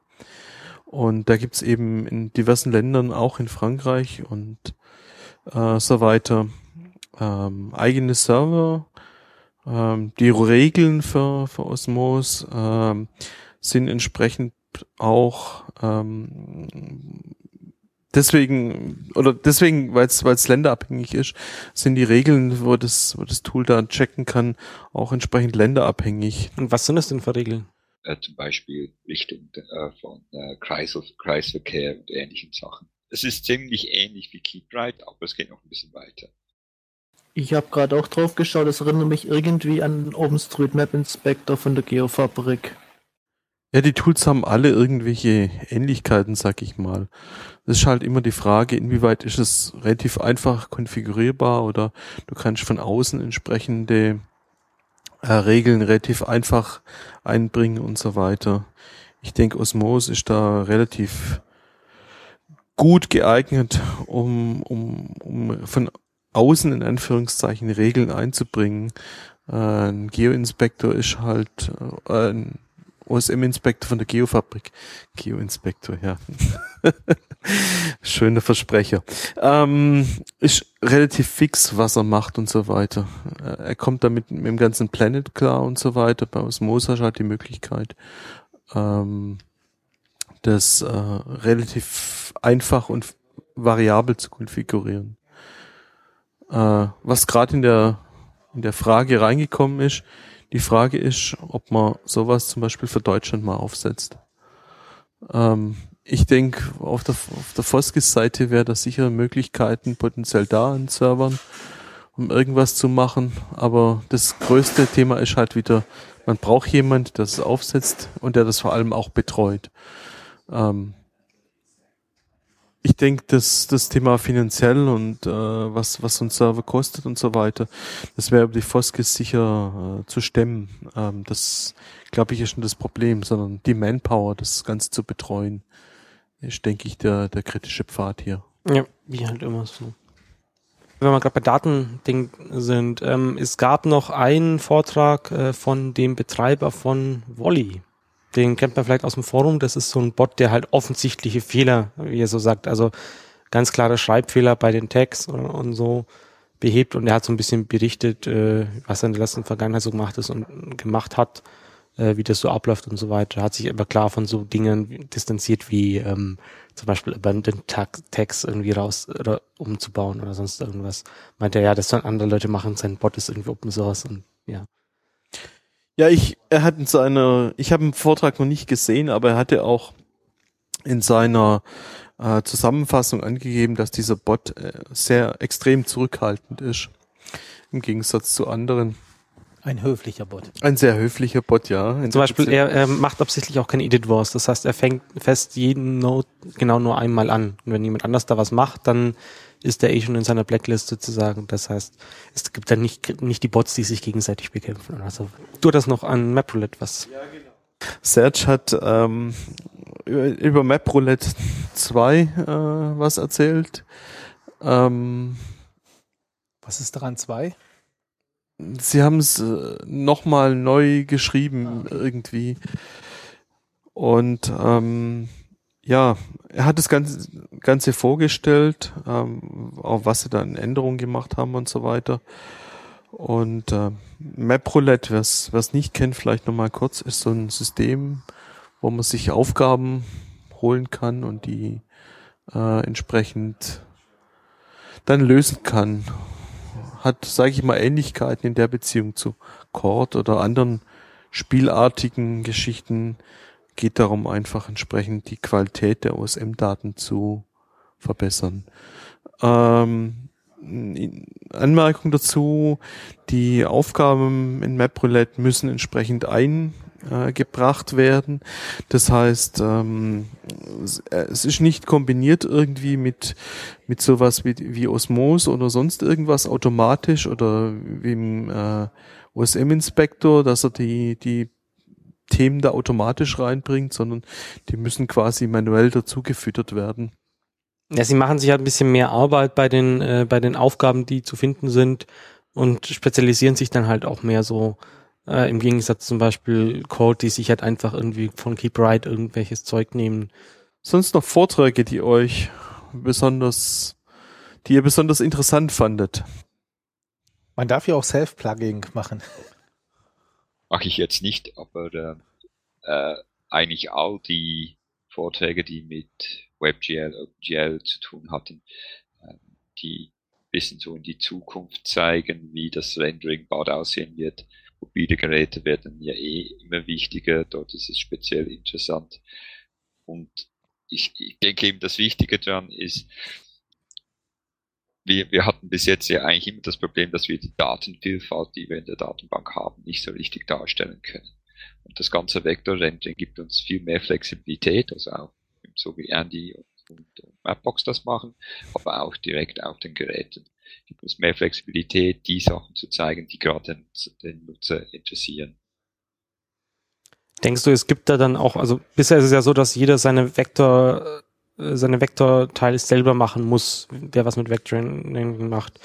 Und da gibt's eben in diversen Ländern, auch in Frankreich und äh, so weiter, ähm, eigene Server. Ähm, die Regeln für, für Osmos ähm, sind entsprechend auch ähm, deswegen oder deswegen, weil es länderabhängig ist, sind die Regeln, wo das, wo das Tool da checken kann, auch entsprechend länderabhängig. Und was sind das denn für Regeln? Äh, zum Beispiel Richtung äh, von äh, Kreis, Kreisverkehr und ähnlichen Sachen. Es ist ziemlich ähnlich wie KeepRight, aber es geht noch ein bisschen weiter. Ich habe gerade auch drauf geschaut, das erinnert mich irgendwie an den OpenStreetMap Inspector von der Geofabrik. Ja, die Tools haben alle irgendwelche Ähnlichkeiten, sag ich mal. Es ist halt immer die Frage, inwieweit ist es relativ einfach konfigurierbar oder du kannst von außen entsprechende äh, Regeln relativ einfach einbringen und so weiter. Ich denke, Osmos ist da relativ gut geeignet, um, um, um von außen in Anführungszeichen Regeln einzubringen. Äh, ein Geoinspektor ist halt äh, ein OSM-Inspektor von der Geofabrik. Geoinspektor, ja. Schöner Versprecher. Ähm, ist relativ fix, was er macht und so weiter. Er kommt damit mit dem ganzen Planet klar und so weiter. Bei Osmosa hat die Möglichkeit, ähm, das äh, relativ einfach und variabel zu konfigurieren. Äh, was gerade in der in der Frage reingekommen ist, die Frage ist, ob man sowas zum Beispiel für Deutschland mal aufsetzt. Ähm, ich denke, auf der, auf der Foskis-Seite wäre da sicher Möglichkeiten potenziell da an Servern, um irgendwas zu machen. Aber das größte Thema ist halt wieder, man braucht jemand, der es aufsetzt und der das vor allem auch betreut. Ähm, ich denke, dass das Thema finanziell und äh, was, was so ein Server kostet und so weiter, das wäre über die Foskis sicher äh, zu stemmen. Ähm, das, glaube ich, ist schon das Problem, sondern die Manpower, das Ganze zu betreuen, ist, denke ich, der, der kritische Pfad hier. Ja, wie halt immer so. Wenn wir gerade bei Datending sind, ähm, es gab noch einen Vortrag äh, von dem Betreiber von Wolly. Den kennt man vielleicht aus dem Forum. Das ist so ein Bot, der halt offensichtliche Fehler, wie er so sagt, also ganz klare Schreibfehler bei den Tags und, so behebt. Und er hat so ein bisschen berichtet, äh, was er in der letzten Vergangenheit so gemacht ist und gemacht hat, äh, wie das so abläuft und so weiter. Hat sich aber klar von so Dingen distanziert wie ähm, zum Beispiel Abandoned Tags irgendwie raus oder umzubauen oder sonst irgendwas. Meint er, ja, das sollen andere Leute machen, sein Bot ist irgendwie Open Source und ja. Ja, ich, er hat in seiner, ich habe den Vortrag noch nicht gesehen, aber er hatte auch in seiner äh, Zusammenfassung angegeben, dass dieser Bot äh, sehr extrem zurückhaltend ist. Im Gegensatz zu anderen. Ein höflicher Bot. Ein sehr höflicher Bot, ja. Zum Beispiel, er, er macht absichtlich auch keine Edit Wars. Das heißt, er fängt fest jeden Node genau nur einmal an. Und wenn jemand anders da was macht, dann ist der eh schon in seiner Blacklist sozusagen. Das heißt, es gibt dann nicht, nicht die Bots, die sich gegenseitig bekämpfen oder so. Du das noch an MapRoulette was? Ja, genau. Serge hat ähm, über, über MapRoulette 2 äh, was erzählt. Ähm, was ist daran 2? sie haben es äh, nochmal neu geschrieben Ah. irgendwie. Und ähm, ja, er hat das Ganze, Ganze vorgestellt, ähm, auch was sie da in Änderungen gemacht haben und so weiter. Und äh, MapRoulette, wer es nicht kennt, vielleicht nochmal kurz, ist so ein System, wo man sich Aufgaben holen kann und die äh, entsprechend dann lösen kann. Hat, sage ich mal, Ähnlichkeiten in der Beziehung zu Chord oder anderen spielartigen Geschichten. Geht darum, einfach entsprechend die Qualität der OSM-Daten zu verbessern. Ähm, Anmerkung dazu, die Aufgaben in MapRoulette müssen entsprechend eingebracht werden. Das heißt, ähm, es- es ist nicht kombiniert irgendwie mit, mit sowas wie, wie Osmos oder sonst irgendwas automatisch oder wie im äh, OSM-Inspektor, dass er die, die Themen da automatisch reinbringt, sondern die müssen quasi manuell dazugefüttert werden. Ja, sie machen sich halt ein bisschen mehr Arbeit bei den, äh, bei den Aufgaben, die zu finden sind und spezialisieren sich dann halt auch mehr so, äh, im Gegensatz zum Beispiel Code, die sich halt einfach irgendwie von Keep Right irgendwelches Zeug nehmen. Sonst noch Vorträge, die euch besonders, die ihr besonders interessant fandet. Man darf ja auch Self-Plugging machen. Mache ich jetzt nicht, aber äh, äh, eigentlich all die Vorträge, die mit WebGL, OpenGL zu tun hatten, äh, die bisschen so in die Zukunft zeigen, wie das Rendering bald aussehen wird. Mobile Geräte werden ja eh immer wichtiger, dort ist es speziell interessant. Und ich, ich denke eben, das Wichtige daran ist, wir, wir hatten bis jetzt ja eigentlich immer das Problem, dass wir die Datenvielfalt, die wir in der Datenbank haben, nicht so richtig darstellen können. Und das ganze Vektor-Rendering gibt uns viel mehr Flexibilität, also auch so wie Andy und, und Mapbox das machen, aber auch direkt auf den Geräten. Gibt uns mehr Flexibilität, die Sachen zu zeigen, die gerade den, den Nutzer interessieren. Denkst du, es gibt da dann auch, also bisher ist es ja so, dass jeder seine Vektor, seine Vektorteile selber machen muss, der was mit Vectoring macht.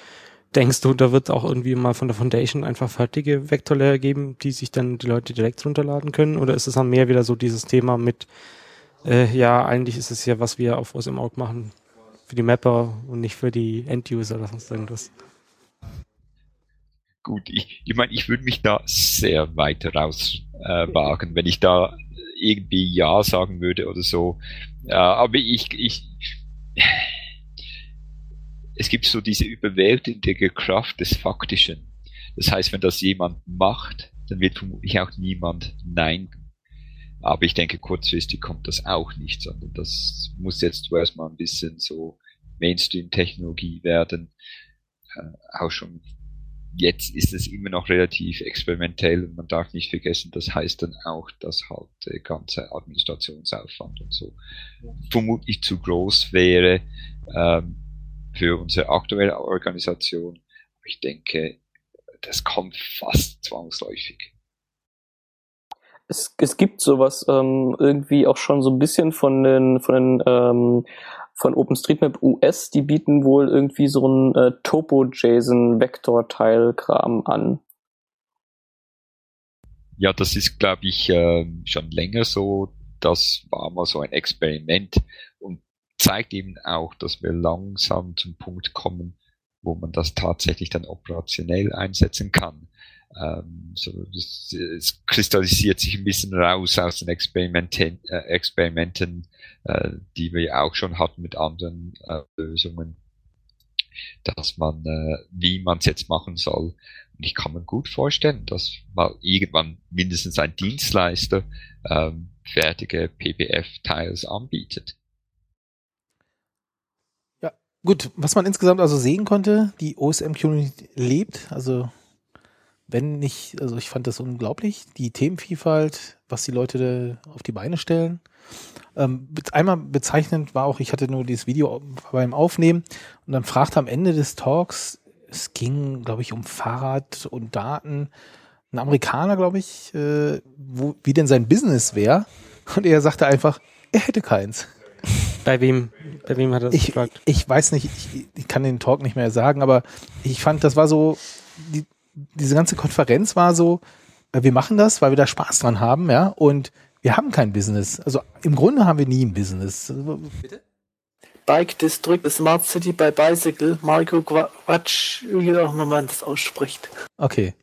Denkst du, da wird auch irgendwie mal von der Foundation einfach fertige Vektorlayer geben, die sich dann die Leute direkt runterladen können? Oder ist es dann mehr wieder so dieses Thema mit, äh, ja, eigentlich ist es ja, was wir auf OSM Org machen, für die Mapper und nicht für die End-User oder sonst irgendwas? Gut, ich, ich meine, ich würde mich da sehr weit raus äh, wagen, wenn ich da irgendwie Ja sagen würde oder so. Äh, aber ich, ich, es gibt so diese überwältigende Kraft des Faktischen. Das heißt, wenn das jemand macht, dann wird vermutlich auch niemand Nein. Aber ich denke, kurzfristig kommt das auch nicht, sondern das muss jetzt zuerst mal ein bisschen so Mainstream-Technologie werden. Äh, auch schon jetzt ist es immer noch relativ experimentell und man darf nicht vergessen, das heißt dann auch, dass halt der ganze Administrationsaufwand und so vermutlich zu groß wäre ähm, für unsere aktuelle Organisation. Ich denke, das kommt fast zwangsläufig. Es, es gibt sowas ähm, irgendwie auch schon so ein bisschen von den von den ähm, von OpenStreetMap US, die bieten wohl irgendwie so ein äh, Topo-JSON-Vektor-Teilkram an. Ja, das ist, glaube ich, äh, schon länger so. Das war mal so ein Experiment und zeigt eben auch, dass wir langsam zum Punkt kommen, wo man das tatsächlich dann operationell einsetzen kann. Ähm, so, das, es kristallisiert sich ein bisschen raus aus den Experimenten, äh, Experimenten äh, die wir auch schon hatten mit anderen äh, Lösungen, dass man, äh, wie man es jetzt machen soll. Und ich kann mir gut vorstellen, dass mal irgendwann mindestens ein Dienstleister ähm, fertige PPF-Tiles anbietet. Ja, gut. Was man insgesamt also sehen konnte, die OSM-Community lebt. Also wenn nicht, also ich fand das unglaublich, die Themenvielfalt, was die Leute da auf die Beine stellen. Ähm, einmal bezeichnend war auch, ich hatte nur dieses Video beim Aufnehmen und dann fragte am Ende des Talks, es ging, glaube ich, um Fahrrad und Daten, ein Amerikaner, glaube ich, äh, wo, wie denn sein Business wäre. Und er sagte einfach, er hätte keins. Bei wem, bei wem hat er das Ich, gefragt? ich weiß nicht, ich, ich kann den Talk nicht mehr sagen, aber ich fand, das war so, die, diese ganze Konferenz war so, äh, wir machen das, weil wir da Spaß dran haben, ja, und wir haben kein Business. Also im Grunde haben wir nie ein Business. Also, Bike District, Smart City by Bicycle, Marco Quatsch, wie auch immer man das ausspricht. Okay.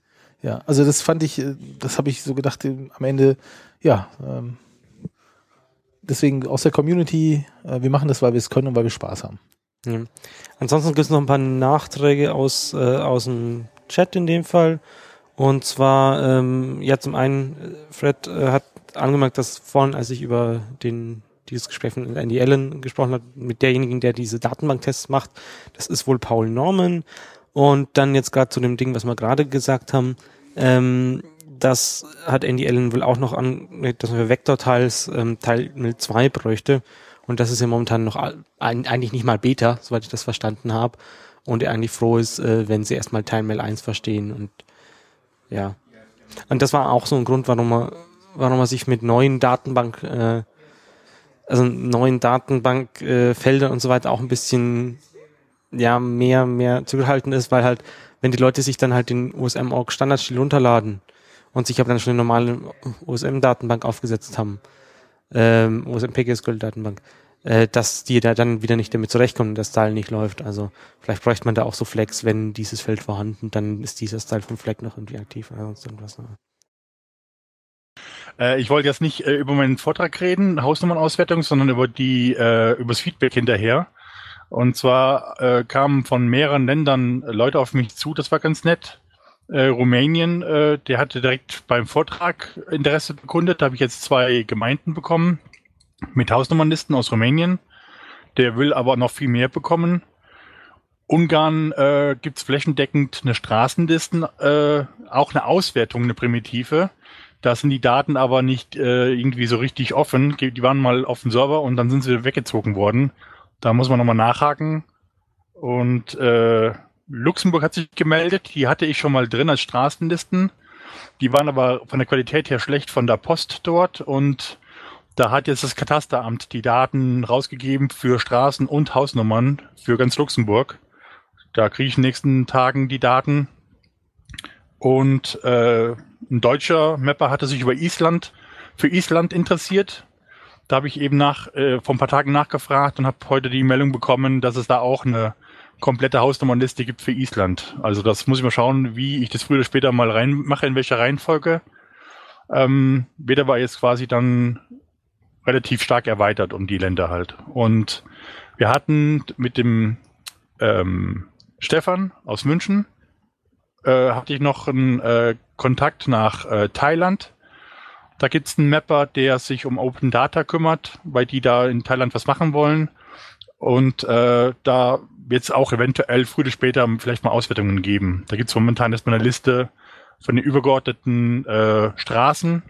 Ja, also das fand ich, äh, das habe ich so gedacht, am Ende, ja, ähm, deswegen aus der Community, äh, wir machen das, weil wir es können und weil wir Spaß haben. Ja. Ansonsten gibt es noch ein paar Nachträge aus, äh, aus dem Chat in dem Fall. Und zwar, ähm, ja, zum einen, äh, Fred äh, hat angemerkt, dass vorhin, als ich über den dieses Gespräch von Andy Allen gesprochen hat, mit derjenigen, der diese Datenbanktests macht, das ist wohl Paul Norman. Und dann jetzt gerade zu dem Ding, was wir gerade gesagt haben, ähm, das hat Andy Allen wohl auch noch an, dass man Vektorteils ähm, Teil 2 bräuchte. Und das ist ja momentan noch eigentlich nicht mal Beta, soweit ich das verstanden habe. Und er eigentlich froh ist, äh, wenn sie erstmal Teilmail 1 verstehen. Und ja. Und das war auch so ein Grund, warum man, warum man sich mit neuen Datenbank, äh, also neuen Datenbankfeldern äh, und so weiter auch ein bisschen ja mehr, mehr zurückhalten ist, weil halt, wenn die Leute sich dann halt den USM-Org Standardstil runterladen und sich aber dann schon eine normale USM-Datenbank aufgesetzt haben, ähm, OSM PGSQL-Datenbank, äh, dass die da dann wieder nicht damit zurechtkommen, dass Style nicht läuft. Also vielleicht bräuchte man da auch so Flags, wenn dieses Feld vorhanden, dann ist dieser Style von Flag noch irgendwie aktiv oder sonst irgendwas. Ne? Äh, ich wollte jetzt nicht äh, über meinen Vortrag reden, Hausnummernauswertung, sondern über die äh, übers Feedback hinterher. Und zwar äh, kamen von mehreren Ländern Leute auf mich zu, das war ganz nett. Äh, Rumänien, äh, der hatte direkt beim Vortrag Interesse bekundet. Da habe ich jetzt zwei Gemeinden bekommen mit Hausnummernlisten aus Rumänien. Der will aber noch viel mehr bekommen. Ungarn äh, gibt es flächendeckend eine Straßenlisten, äh, auch eine Auswertung, eine primitive. Da sind die Daten aber nicht äh, irgendwie so richtig offen. Die waren mal auf dem Server und dann sind sie weggezogen worden. Da muss man nochmal nachhaken. Und äh, Luxemburg hat sich gemeldet. Die hatte ich schon mal drin als Straßenlisten. Die waren aber von der Qualität her schlecht von der Post dort. Und da hat jetzt das Katasteramt die Daten rausgegeben für Straßen und Hausnummern für ganz Luxemburg. Da kriege ich in den nächsten Tagen die Daten. Und äh, ein deutscher Mapper hatte sich über Island für Island interessiert. Da habe ich eben nach äh, vor ein paar Tagen nachgefragt und habe heute die Meldung bekommen, dass es da auch eine komplette Hausnummernliste gibt für Island. Also das muss ich mal schauen, wie ich das früher oder später mal reinmache, in welcher Reihenfolge. Ähm, Weder war jetzt quasi dann relativ stark erweitert um die Länder halt. Und wir hatten mit dem ähm, Stefan aus München, äh, hatte ich noch einen äh, Kontakt nach äh, Thailand da gibt es einen Mapper, der sich um Open Data kümmert, weil die da in Thailand was machen wollen. Und äh, da wird es auch eventuell früher oder später vielleicht mal Auswertungen geben. Da gibt es momentan erstmal eine Liste von den übergeordneten äh, Straßen.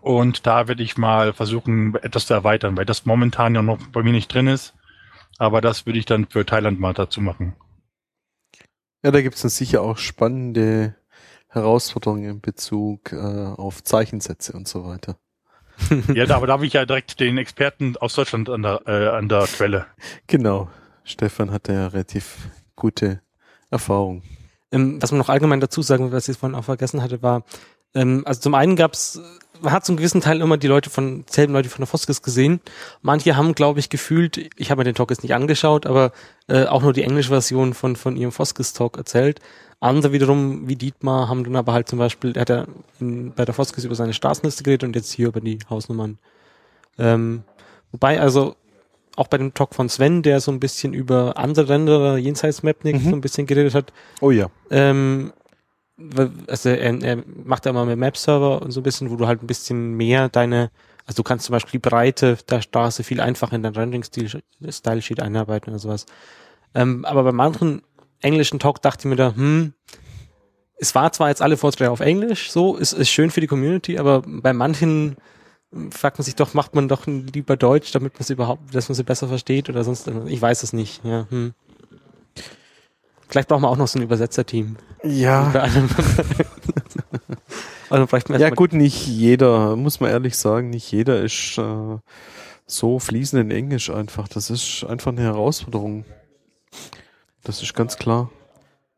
Und da werde ich mal versuchen, etwas zu erweitern, weil das momentan ja noch bei mir nicht drin ist. Aber das würde ich dann für Thailand mal dazu machen. Ja, da gibt es sicher auch spannende Herausforderungen in Bezug äh, auf Zeichensätze und so weiter. ja, aber da habe ich ja direkt den Experten aus Deutschland an der, äh, an der Quelle. Genau. Stefan hatte ja relativ gute Erfahrung. Ähm, was man noch allgemein dazu sagen, was ich vorhin auch vergessen hatte, war, ähm, also zum einen gab es hat zum gewissen Teil immer die Leute von, selben Leute von der Foskis gesehen. Manche haben, glaube ich, gefühlt, ich habe mir den Talk jetzt nicht angeschaut, aber äh, auch nur die englische Version von, von ihrem Foskis-Talk erzählt. Andere wiederum, wie Dietmar, haben dann aber halt zum Beispiel, er hat ja in, bei der Foskis über seine Straßenliste geredet und jetzt hier über die Hausnummern. Ähm, wobei, also, auch bei dem Talk von Sven, der so ein bisschen über andere Ränder jenseits Mapnik mhm. so ein bisschen geredet hat. Oh ja. Ähm, also er, er macht ja immer mit Map-Server und so ein bisschen, wo du halt ein bisschen mehr deine, also du kannst zum Beispiel die Breite der Straße viel einfacher in dein Rendering-Style-Sheet einarbeiten oder sowas. Ähm, aber beim anderen englischen Talk dachte ich mir da, hm, es war zwar jetzt alle Vorträge auf Englisch, so, es ist schön für die Community, aber bei manchen fragt man sich doch, macht man doch lieber Deutsch, damit man sie überhaupt, dass man sie besser versteht oder sonst, ich weiß es nicht, ja, hm. Vielleicht brauchen wir auch noch so ein Übersetzerteam. Ja. also vielleicht ja gut, nicht jeder, muss man ehrlich sagen, nicht jeder ist äh, so fließend in Englisch einfach. Das ist einfach eine Herausforderung. Das ist ganz klar.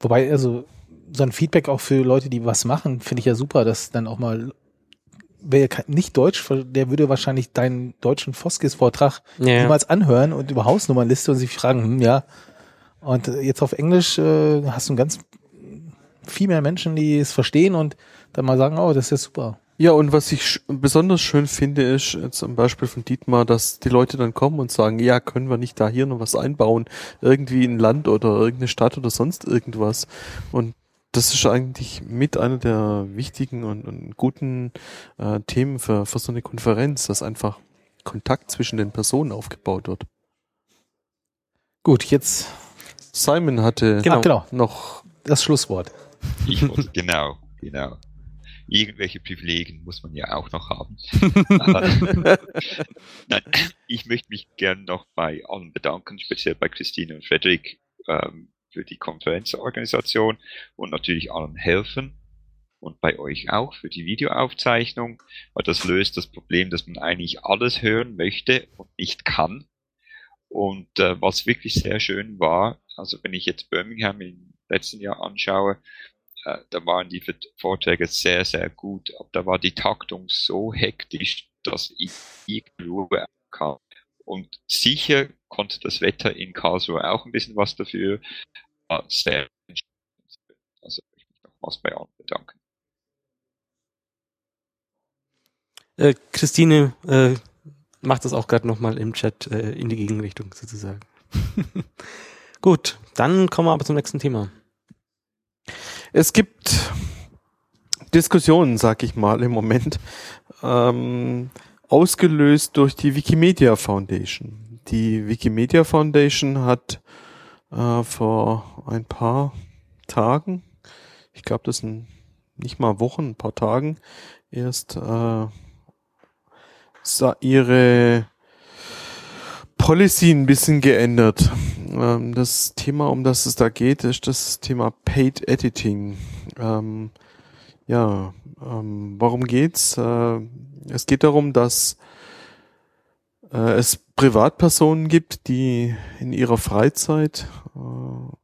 Wobei, also so ein Feedback auch für Leute, die was machen, finde ich ja super, dass dann auch mal wer nicht Deutsch, der würde wahrscheinlich deinen deutschen Foskis-Vortrag Ja. niemals anhören und über Hausnummernliste und sich fragen, hm, ja. Und jetzt auf Englisch äh, hast du ganz viel mehr Menschen, die es verstehen und dann mal sagen, oh, das ist ja super. Ja, und was ich besonders schön finde, ist äh, zum Beispiel von Dietmar, dass die Leute dann kommen und sagen, ja, können wir nicht da hier noch was einbauen? Irgendwie ein Land oder irgendeine Stadt oder sonst irgendwas. Und das ist eigentlich mit einer der wichtigen und, und guten äh, Themen für, für so eine Konferenz, dass einfach Kontakt zwischen den Personen aufgebaut wird. Gut, jetzt Simon hatte Genau. Genau, noch das Schlusswort. Ich wollte, genau, genau. Irgendwelche Privilegien muss man ja auch noch haben. Nein, ich möchte mich gern noch bei allen bedanken, speziell bei Christine und Frederik ähm, für die Konferenzorganisation und natürlich allen helfen und bei euch auch für die Videoaufzeichnung, weil das löst das Problem, dass man eigentlich alles hören möchte und nicht kann. Und äh, was wirklich sehr schön war, also wenn ich jetzt Birmingham im letzten Jahr anschaue, äh, da waren die Vorträge sehr, sehr gut, aber da war die Taktung so hektisch, dass ich irgendwie Ruhe kam. Und sicher konnte das Wetter in Karlsruhe auch ein bisschen was dafür. War sehr. Also ich mich nochmals bei allen bedanken. Äh, Christine äh, macht das auch gerade nochmal im Chat äh, in die Gegenrichtung sozusagen. Gut, dann kommen wir aber zum nächsten Thema. Es gibt Diskussionen, sag ich mal, im Moment, ähm, ausgelöst durch die Wikimedia Foundation. Die Wikimedia Foundation hat äh, vor ein paar Tagen, ich glaube, das sind nicht mal Wochen, ein paar Tagen, erst äh, ihre Policy ein bisschen geändert. Ähm, das Thema, um das es da geht, ist das Thema Paid Editing. Ähm, ja, ähm, worum geht's? Äh, es geht darum, dass äh, es Privatpersonen gibt, die in ihrer Freizeit äh,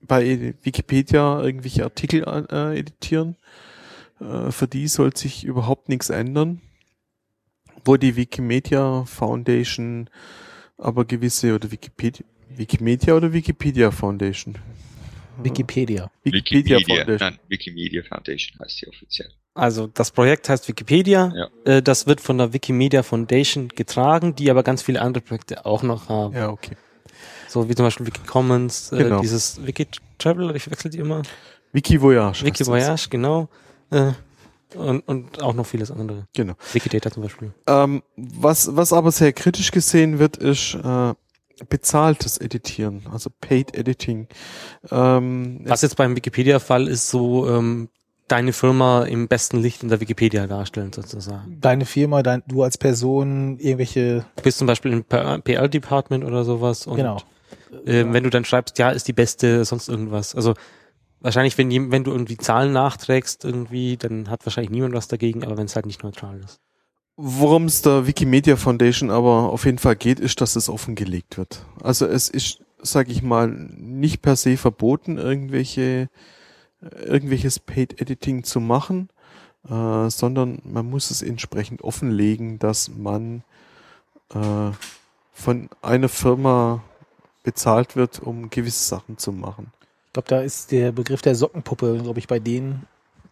bei Wikipedia irgendwelche Artikel äh, editieren. Äh, für die soll sich überhaupt nichts ändern. Wo die Wikimedia Foundation aber gewisse oder Wikipedia, Wikimedia oder Wikipedia Foundation? Wikipedia. Wikipedia, Foundation. nein, Wikimedia Foundation heißt sie offiziell. Also das Projekt heißt Wikipedia. Ja. Äh, das wird von der Wikimedia Foundation getragen, die aber ganz viele andere Projekte auch noch haben. Ja, okay. So wie zum Beispiel Wikicommons, äh, Genau. dieses Wikitravel, ich wechsle die immer. Wikivoyage. Wiki heißt das. Voyage, genau. Äh, und, und auch noch vieles andere. Genau. Wikidata zum Beispiel. Ähm, was, was aber sehr kritisch gesehen wird, ist äh, bezahltes Editieren, also Paid Editing. Ähm, Was jetzt beim Wikipedia-Fall ist, so ähm, deine Firma im besten Licht in der Wikipedia darstellen sozusagen. Deine Firma, dein, du als Person, irgendwelche, Du bist zum Beispiel im PR-Department oder sowas und genau. ähm, wenn du dann schreibst, ja, ist die beste, sonst irgendwas. Also wahrscheinlich, wenn, wenn du irgendwie Zahlen nachträgst irgendwie, dann hat wahrscheinlich niemand was dagegen, aber wenn es halt nicht neutral ist. Worum es der Wikimedia Foundation aber auf jeden Fall geht, ist, dass es offengelegt wird. Also es ist, sag ich mal, nicht per se verboten, irgendwelche irgendwelches Paid Editing zu machen, äh, sondern man muss es entsprechend offenlegen, dass man äh, von einer Firma bezahlt wird, um gewisse Sachen zu machen. Ich glaube, da ist der Begriff der Sockenpuppe, glaube ich, bei denen.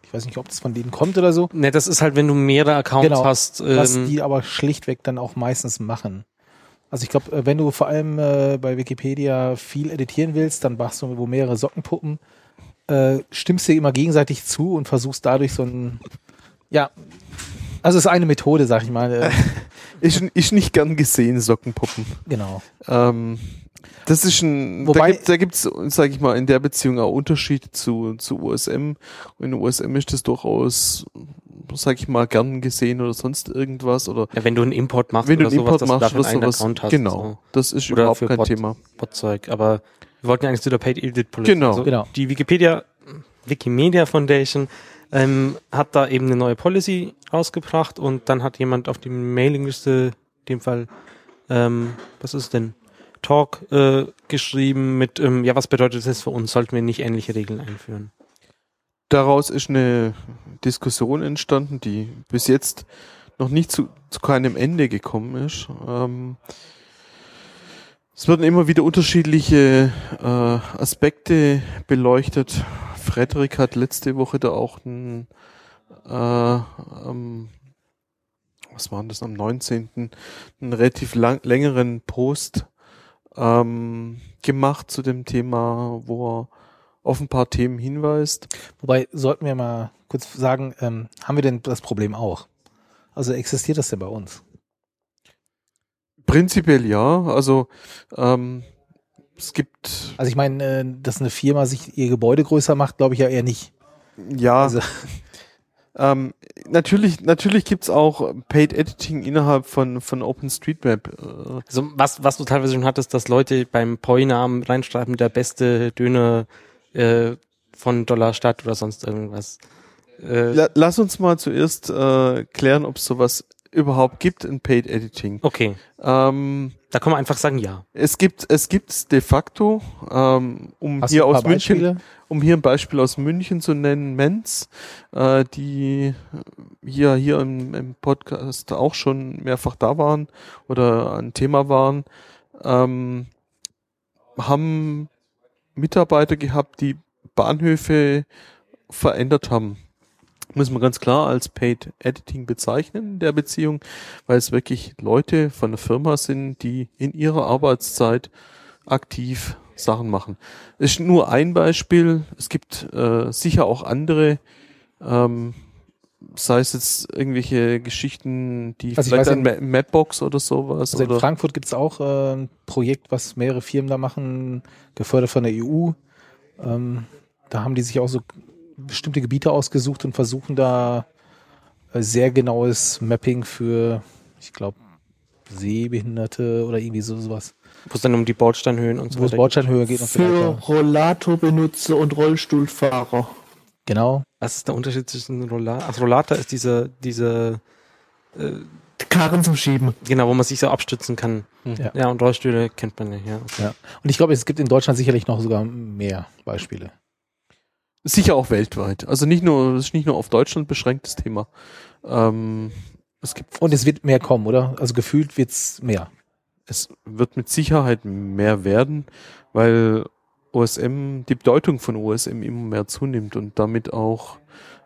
Ich weiß nicht, ob das von denen kommt oder so. Ne, das ist halt, wenn du mehrere Accounts Genau, hast. was Ähm, die aber schlichtweg dann auch meistens machen. Also ich glaube, wenn du vor allem äh, bei Wikipedia viel editieren willst, dann machst du wo mehrere Sockenpuppen, äh, stimmst dir immer gegenseitig zu und versuchst dadurch so ein, ja, also es ist eine Methode, sag ich mal. Ist, ist nicht gern gesehen, Sockenpuppen. genau. Ähm, das ist ein, Wobei- da gibt es, sage ich mal, in der Beziehung auch Unterschied zu, zu USM. Und in USM ist das durchaus, sag ich mal, gern gesehen oder sonst irgendwas. Oder ja, wenn du einen Import machst wenn du einen sowas, Import dass machst du einen sowas. Account hast. genau, das ist Oder überhaupt für kein Bot- Thema. So Botzeug. Aber wir wollten ja eigentlich zu der Paid Edit Policy. Genau. Also Genau. Die Wikipedia, Wikimedia Foundation ähm, hat da eben eine neue Policy rausgebracht und dann hat jemand auf die Mailingliste, in dem Fall, ähm, was ist denn? Talk äh, geschrieben mit, ähm, ja, was bedeutet das für uns? Sollten wir nicht ähnliche Regeln einführen? daraus ist eine Diskussion entstanden, die bis jetzt noch nicht zu, zu keinem Ende gekommen ist. Ähm, es werden immer wieder unterschiedliche äh, Aspekte beleuchtet. Frederik hat letzte Woche da auch ein, äh, ähm, was war das, am 19. einen relativ lang, längeren Post ähm, gemacht zu dem Thema, wo er auf ein paar Themen hinweist. Wobei, sollten wir mal kurz sagen, ähm, haben wir denn das Problem auch? Also existiert das denn bei uns? Prinzipiell ja. Also ähm, es gibt. Also ich meine, äh, dass eine Firma sich ihr Gebäude größer macht, glaube ich ja eher nicht. Ja. Also. Ähm, natürlich, natürlich gibt's auch Paid Editing innerhalb von, von OpenStreetMap. Äh. Also was, was du teilweise schon hattest, dass Leute beim POI-Namen reinschreiben, der beste Döner äh, von Dollarstadt oder sonst irgendwas. Äh, Lass uns mal zuerst äh, klären, ob es sowas überhaupt gibt in Paid Editing. Okay. Ähm, da kann man einfach sagen, ja. Es gibt es gibt's de facto, ähm, um Hast hier aus München, Beispiele? um hier ein Beispiel aus München zu nennen, Menz, äh, die hier hier im, im Podcast auch schon mehrfach da waren oder ein Thema waren, ähm, haben Mitarbeiter gehabt, die Bahnhöfe verändert haben muss man ganz klar als Paid Editing bezeichnen in der Beziehung, weil es wirklich Leute von der Firma sind, die in ihrer Arbeitszeit aktiv Sachen machen. Das ist nur ein Beispiel. Es gibt äh, sicher auch andere, ähm, sei es jetzt irgendwelche Geschichten, die also vielleicht an Mapbox oder sowas. Also oder in Frankfurt gibt es auch äh, ein Projekt, was mehrere Firmen da machen, gefördert von der EU. Ähm, da haben die sich auch so bestimmte Gebiete ausgesucht und versuchen da äh, sehr genaues Mapping für, ich glaube, Sehbehinderte oder irgendwie so sowas. Wo es dann um die Bordsteinhöhen und so Wo es Bordsteinhöhe geht. Und für Rollatorbenutzer und Rollstuhlfahrer. Genau. Was ist der Unterschied zwischen Rollator? Ach, Rollator ist diese, diese äh, Karren zum Schieben. Genau, wo man sich so abstützen kann. Ja, ja und Rollstühle kennt man nicht. Ja, okay. ja. Und ich glaube, es gibt in Deutschland sicherlich noch sogar mehr Beispiele. Sicher auch weltweit. Also nicht nur, das ist nicht nur auf Deutschland beschränktes Thema. Ähm, es gibt Und es wird mehr kommen, oder? Also gefühlt wird's mehr. Es wird mit Sicherheit mehr werden, weil OSM, die Bedeutung von OSM immer mehr zunimmt und damit auch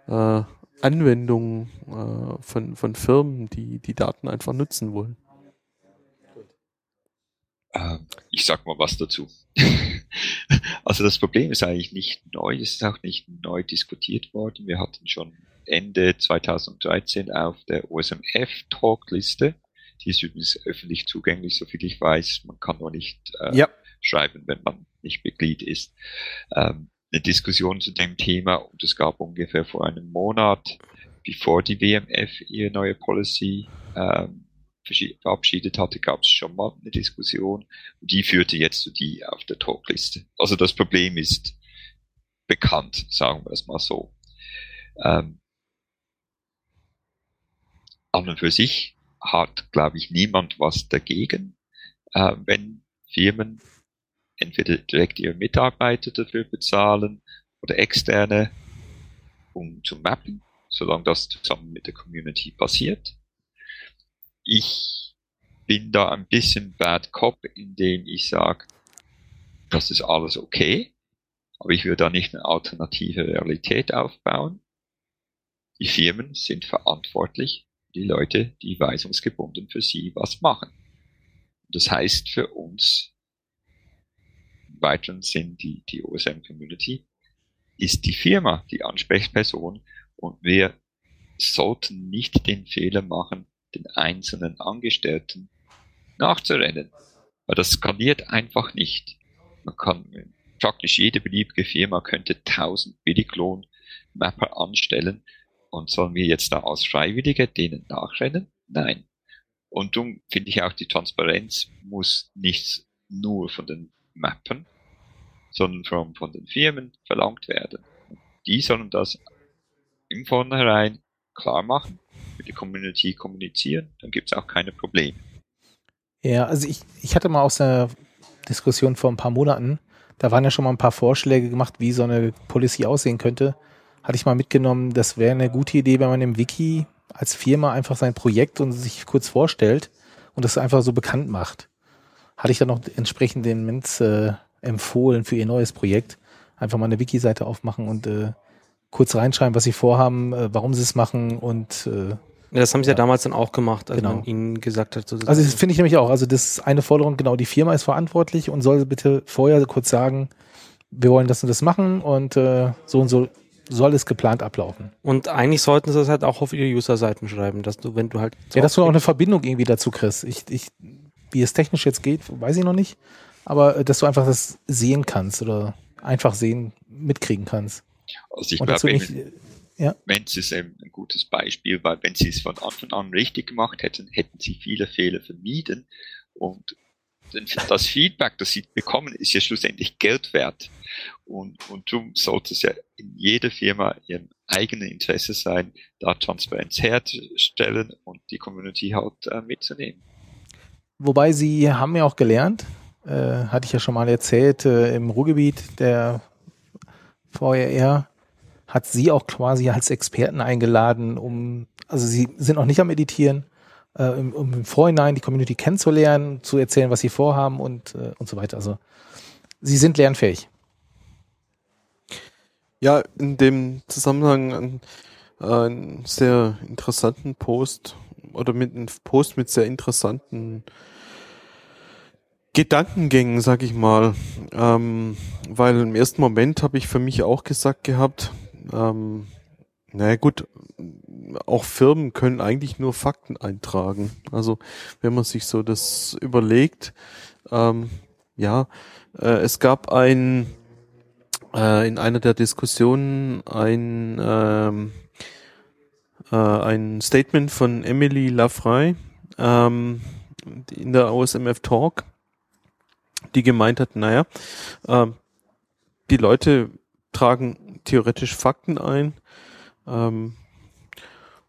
äh, Anwendungen äh, von, von Firmen, die die Daten einfach nutzen wollen. Ähm, ich sag mal was dazu. also das Problem ist eigentlich nicht neu, es ist auch nicht neu diskutiert worden. Wir hatten schon Ende 2013 auf der OSMF-Talkliste, die ist übrigens öffentlich zugänglich, soviel ich weiß. Man kann nur nicht äh, ja. schreiben, wenn man nicht Mitglied ist. Ähm, eine Diskussion zu dem Thema und es gab ungefähr vor einem Monat, bevor die WMF ihre neue Policy ähm, verabschiedet hatte, gab es schon mal eine Diskussion und die führte jetzt zu die auf der Talkliste. Also das Problem ist bekannt, sagen wir es mal so. Ähm, an und für sich hat, glaube ich, niemand was dagegen, äh, wenn Firmen entweder direkt ihre Mitarbeiter dafür bezahlen oder externe, um zu mappen, solange das zusammen mit der Community passiert ich bin da ein bisschen Bad Cop, indem ich sage, das ist alles okay, aber ich würde da nicht eine alternative Realität aufbauen. Die Firmen sind verantwortlich, die Leute, die weisungsgebunden für sie was machen. Das heißt für uns, im weiteren Sinn die, die OSM-Community, ist die Firma die Ansprechperson und wir sollten nicht den Fehler machen, den einzelnen Angestellten nachzurennen. Weil das skaliert einfach nicht. Man kann praktisch jede beliebige Firma könnte 1000 Billiglohn-Mapper anstellen und sollen wir jetzt da als Freiwillige denen nachrennen? Nein. Und darum finde ich auch, die Transparenz muss nicht nur von den Mappern, sondern von, von den Firmen verlangt werden. Die sollen das im Vornherein klar machen mit der Community kommunizieren, dann gibt es auch keine Probleme. Ja, also ich, ich hatte mal aus der Diskussion vor ein paar Monaten, da waren ja schon mal ein paar Vorschläge gemacht, wie so eine Policy aussehen könnte. hatte ich mal mitgenommen, das wäre eine gute Idee, wenn man im Wiki als Firma einfach sein Projekt und sich kurz vorstellt und das einfach so bekannt macht. Hatte ich dann noch entsprechend den Menz äh, empfohlen für ihr neues Projekt. Einfach mal eine Wiki-Seite aufmachen und äh, kurz reinschreiben, was sie vorhaben, äh, warum sie es machen und äh, Ja, das haben sie ja, Ja. damals dann auch gemacht, als Genau. man ihnen gesagt hat, so Also das finde ich nämlich auch. Also das ist eine Forderung, genau, die Firma ist verantwortlich und soll bitte vorher kurz sagen, wir wollen das und das machen und äh, so und so soll es geplant ablaufen. Und eigentlich sollten sie das halt auch auf ihre User-Seiten schreiben, dass du, wenn du halt Ja, dass du auch eine Verbindung irgendwie dazu kriegst. Ich, ich, wie es technisch jetzt geht, weiß ich noch nicht. Aber äh, dass du einfach das sehen kannst oder einfach sehen, mitkriegen kannst. Also ich glaube, wenn, wenn sie es eben ein gutes Beispiel, weil wenn sie es von Anfang an richtig gemacht hätten, hätten sie viele Fehler vermieden und das Feedback, das sie bekommen, ist ja schlussendlich Geld wert. Und, und darum sollte es ja in jeder Firma ihrem eigenen Interesse sein, da Transparenz herzustellen und die Community halt äh, mitzunehmen. Wobei sie haben ja auch gelernt, äh, hatte ich ja schon mal erzählt, äh, im Ruhrgebiet der VRR hat sie auch quasi als Experten eingeladen, um, also sie sind noch nicht am Editieren, äh, um, im Vorhinein die Community kennenzulernen, zu erzählen, was sie vorhaben und, äh, und so weiter. Also sie sind lernfähig. Ja, in dem Zusammenhang einen, einen sehr interessanten Post oder mit einem Post mit sehr interessanten Gedankengängen, sag ich mal. Ähm, weil im ersten Moment habe ich für mich auch gesagt gehabt, ähm, naja gut, auch Firmen können eigentlich nur Fakten eintragen. Also wenn man sich so das überlegt, ähm, ja, äh, es gab ein äh, in einer der Diskussionen ein ähm, äh, ein Statement von Emily Lafray ähm, in der OSMF Talk, die gemeint hat, naja, ähm, die Leute tragen theoretisch Fakten ein. Ähm,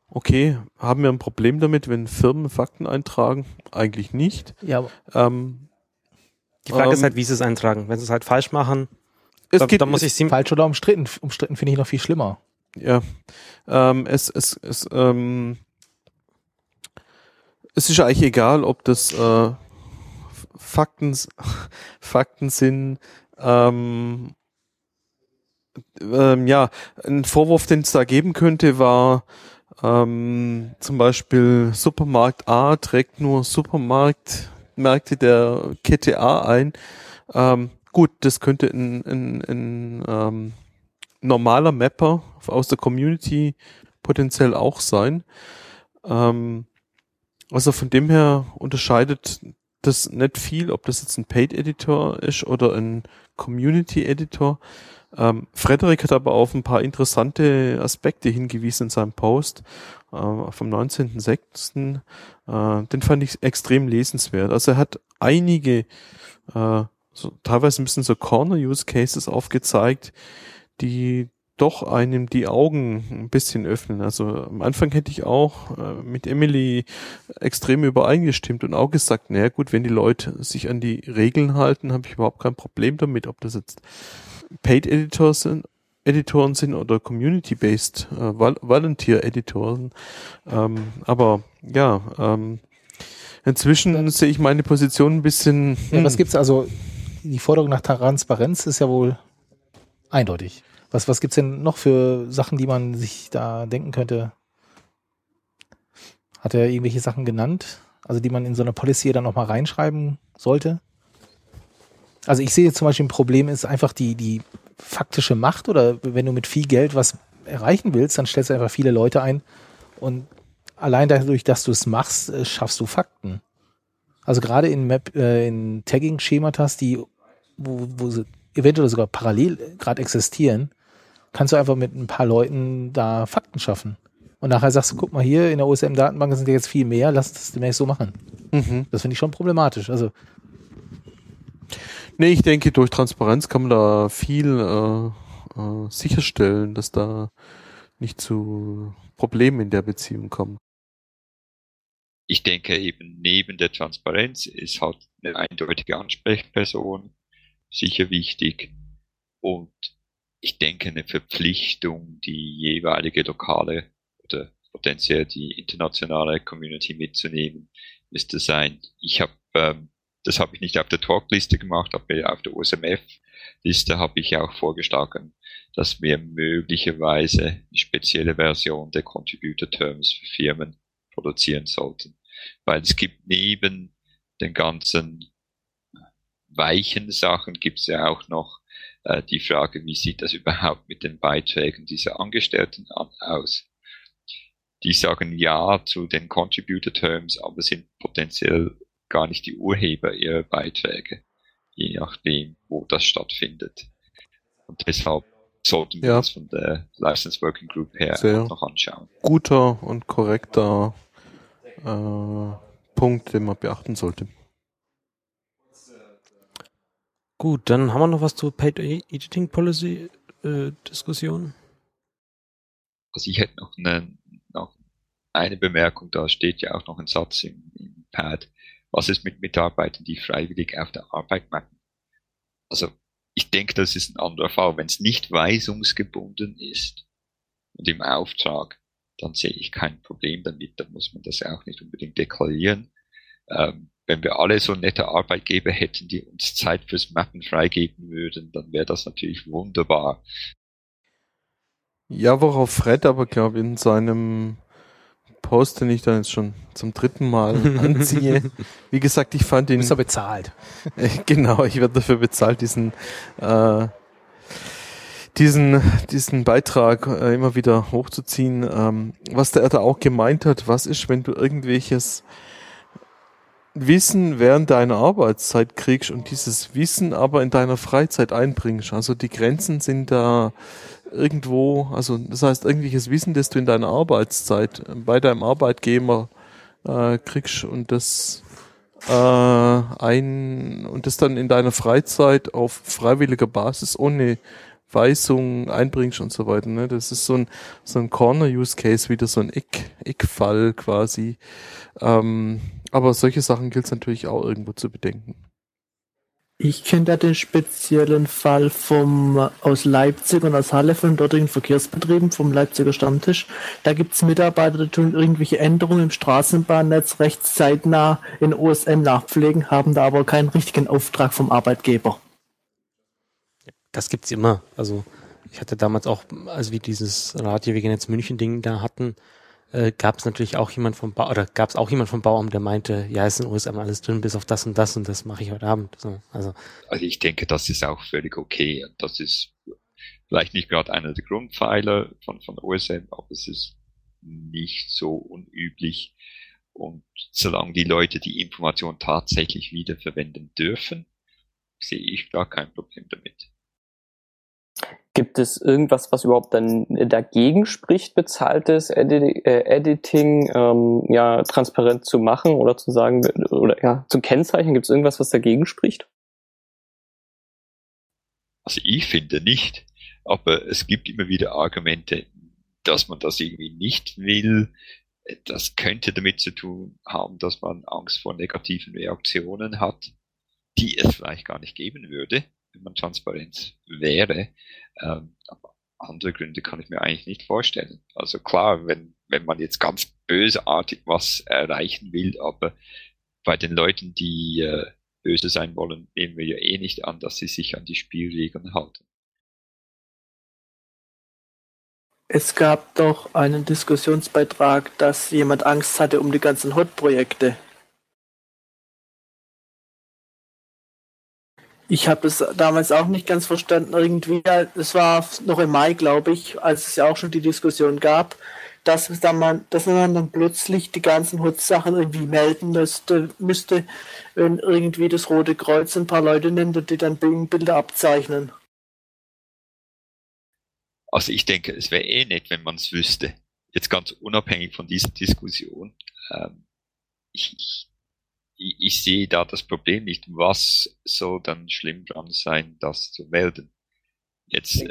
okay, haben wir ein Problem damit, wenn Firmen Fakten eintragen? Eigentlich nicht. Ja, Ähm, Die Frage ist ähm, halt, wie sie es eintragen. Wenn sie es halt falsch machen, es da, geht, da muss es, ich sie. falsch oder umstritten. Umstritten finde ich noch viel schlimmer. Ja. Ähm, es, es, es, ähm, es ist eigentlich egal, ob das äh, Fakten, Fakten sind. Ähm, ähm, ja, ein Vorwurf, den es da geben könnte, war ähm, zum Beispiel Supermarkt A trägt nur Supermarktmärkte der Kette A ein. Ähm, gut, das könnte ein, ein, ein ähm, normaler Mapper aus der Community potenziell auch sein. Ähm, also von dem her unterscheidet das nicht viel, ob das jetzt ein Paid-Editor ist oder ein Community-Editor. Ähm, Frederik hat aber auf ein paar interessante Aspekte hingewiesen in seinem Post äh, vom 19.06. Äh, den fand ich extrem lesenswert. Also er hat einige, äh, so, teilweise ein bisschen so Corner-Use-Cases aufgezeigt, die doch einem die Augen ein bisschen öffnen. Also am Anfang hätte ich auch äh, mit Emily extrem übereingestimmt und auch gesagt, naja gut, wenn die Leute sich an die Regeln halten, habe ich überhaupt kein Problem damit, ob das jetzt Paid Editors sind, Editoren sind oder Community-based äh, Vol Volunteer-Editoren. Ähm, aber ja, ähm, inzwischen sehe ich meine Position ein bisschen. Ja, hm, was gibt's also? Die Forderung nach Transparenz ist ja wohl eindeutig. Was, was gibt's denn noch für Sachen, die man sich da denken könnte? Hat er irgendwelche Sachen genannt? Also die man in so eine Policy dann nochmal reinschreiben sollte? Also ich sehe zum Beispiel ein Problem ist einfach die, die faktische Macht oder wenn du mit viel Geld was erreichen willst, dann stellst du einfach viele Leute ein und allein dadurch, dass du es machst, äh, schaffst du Fakten. Also gerade in Map, äh, in Tagging-Schematas, die, wo, wo sie eventuell sogar parallel gerade existieren, kannst du einfach mit ein paar Leuten da Fakten schaffen. Und nachher sagst du, guck mal hier, in der OSM-Datenbank sind ja jetzt viel mehr, lass das demnächst so machen. Mhm. Das finde ich schon problematisch. Also Nee, ich denke, durch Transparenz kann man da viel äh, äh, sicherstellen, dass da nicht zu Problemen in der Beziehung kommt. Ich denke eben neben der Transparenz ist halt eine eindeutige Ansprechperson sicher wichtig und ich denke, eine Verpflichtung, die jeweilige lokale oder potenziell die internationale Community mitzunehmen, müsste sein. Ich habe, ähm, das habe ich nicht auf der Talkliste gemacht, aber auf der OSMF-Liste habe ich auch vorgeschlagen, dass wir möglicherweise eine spezielle Version der Contributor Terms für Firmen produzieren sollten. Weil es gibt neben den ganzen weichen Sachen gibt es ja auch noch äh, die Frage, wie sieht das überhaupt mit den Beiträgen dieser Angestellten an, aus? Die sagen ja zu den Contributor Terms, aber sind potenziell gar nicht die Urheber ihrer Beiträge, je nachdem, wo das stattfindet. Und deshalb sollten wir ja. das von der License Working Group her Sehr noch anschauen. Guter und korrekter äh, Punkt, den man beachten sollte. Gut, dann haben wir noch was zur Paid Editing Policy äh, Diskussion. Also ich hätte noch eine, noch eine Bemerkung, da steht ja auch noch ein Satz im, im Pad. Was ist mit Mitarbeitern, die freiwillig auf der Arbeit machen? Also ich denke, das ist ein anderer Fall. Wenn es nicht weisungsgebunden ist und im Auftrag, dann sehe ich kein Problem damit. Dann muss man das auch nicht unbedingt deklarieren. Ähm, wenn wir alle so nette Arbeitgeber hätten, die uns Zeit fürs Mappen freigeben würden, dann wäre das natürlich wunderbar. Ja, worauf Fred aber, glaube ich, in seinem Post, den ich dann jetzt schon zum dritten Mal anziehe. Wie gesagt, ich fand ihn. Bist ja bezahlt. genau, ich werde dafür bezahlt, diesen, äh, diesen, diesen Beitrag äh, immer wieder hochzuziehen. Ähm, was der da auch gemeint hat, was ist, wenn du irgendwelches Wissen während deiner Arbeitszeit kriegst und dieses Wissen aber in deiner Freizeit einbringst. Also die Grenzen sind da irgendwo, also das heißt irgendwelches Wissen, das du in deiner Arbeitszeit bei deinem Arbeitgeber äh, kriegst und das äh, ein und das dann in deiner Freizeit auf freiwilliger Basis ohne Weisung einbringst und so weiter. Ne? Das ist so ein so ein Corner-Use-Case, wieder so ein Eck, Eckfall quasi. Ähm, aber solche Sachen gilt es natürlich auch irgendwo zu bedenken. Ich kenne da den speziellen Fall vom aus Leipzig und aus Halle von dortigen Verkehrsbetrieben, vom Leipziger Stammtisch. Da gibt es Mitarbeiter, die tun irgendwelche Änderungen im Straßenbahnnetz recht zeitnah in OSM nachpflegen, haben da aber keinen richtigen Auftrag vom Arbeitgeber. Das gibt's immer. Also ich hatte damals auch, als wir dieses Radio wegen jetzt München Ding da hatten, äh, gab es natürlich auch jemand vom Bau oder gab es auch jemand vom Bauamt, der meinte, ja, ist in USM alles drin, bis auf das und das und das mache ich heute Abend. So, also. also ich denke, das ist auch völlig okay. Das ist vielleicht nicht gerade einer der Grundpfeiler von, von OSM, aber es ist nicht so unüblich. Und solange die Leute die Information tatsächlich wiederverwenden dürfen, sehe ich gar kein Problem damit. Gibt es irgendwas, was überhaupt dann dagegen spricht, bezahltes Edi äh, Editing ähm, ja transparent zu machen oder zu sagen oder ja zu kennzeichnen? Gibt es irgendwas, was dagegen spricht? Also ich finde nicht, aber es gibt immer wieder Argumente, dass man das irgendwie nicht will. Das könnte damit zu tun haben, dass man Angst vor negativen Reaktionen hat, die es vielleicht gar nicht geben würde man transparent wäre. Ähm, andere Gründe kann ich mir eigentlich nicht vorstellen. Also klar, wenn, wenn man jetzt ganz bösartig was erreichen will, aber bei den Leuten, die äh, böse sein wollen, nehmen wir ja eh nicht an, dass sie sich an die Spielregeln halten. Es gab doch einen Diskussionsbeitrag, dass jemand Angst hatte um die ganzen Hot-Projekte. Ich habe es damals auch nicht ganz verstanden. Irgendwie, es war noch im Mai, glaube ich, als es ja auch schon die Diskussion gab, dass, es dann man, dass man dann plötzlich die ganzen Hutz-Sachen irgendwie melden müsste, müsste, wenn irgendwie das Rote Kreuz ein paar Leute nimmt und die dann Bilder abzeichnen. Also ich denke, es wäre eh nett, wenn man es wüsste. Jetzt ganz unabhängig von dieser Diskussion. Ähm, ich, ich ich, ich sehe da das Problem nicht. Was soll dann schlimm dran sein, das zu melden? Jetzt.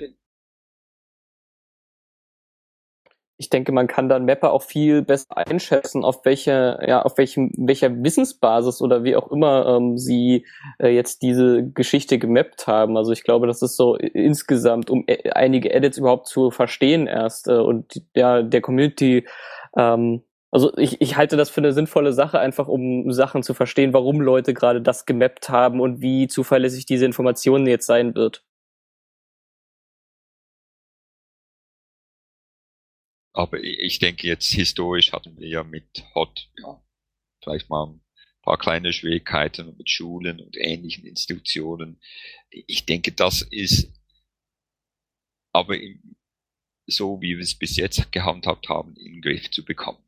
ich denke, man kann dann Mapper auch viel besser einschätzen, auf welche, ja, auf welchem, welcher Wissensbasis oder wie auch immer ähm, sie äh, jetzt diese Geschichte gemappt haben. Also ich glaube, das ist so insgesamt, um e einige Edits überhaupt zu verstehen erst äh, und ja, der Community ähm, also ich, ich halte das für eine sinnvolle Sache, einfach um Sachen zu verstehen, warum Leute gerade das gemappt haben und wie zuverlässig diese Informationen jetzt sein wird. Aber ich denke jetzt historisch hatten wir ja mit Hot, ja, vielleicht mal ein paar kleine Schwierigkeiten mit Schulen und ähnlichen Institutionen. Ich denke, das ist aber so, wie wir es bis jetzt gehandhabt haben, in den Griff zu bekommen.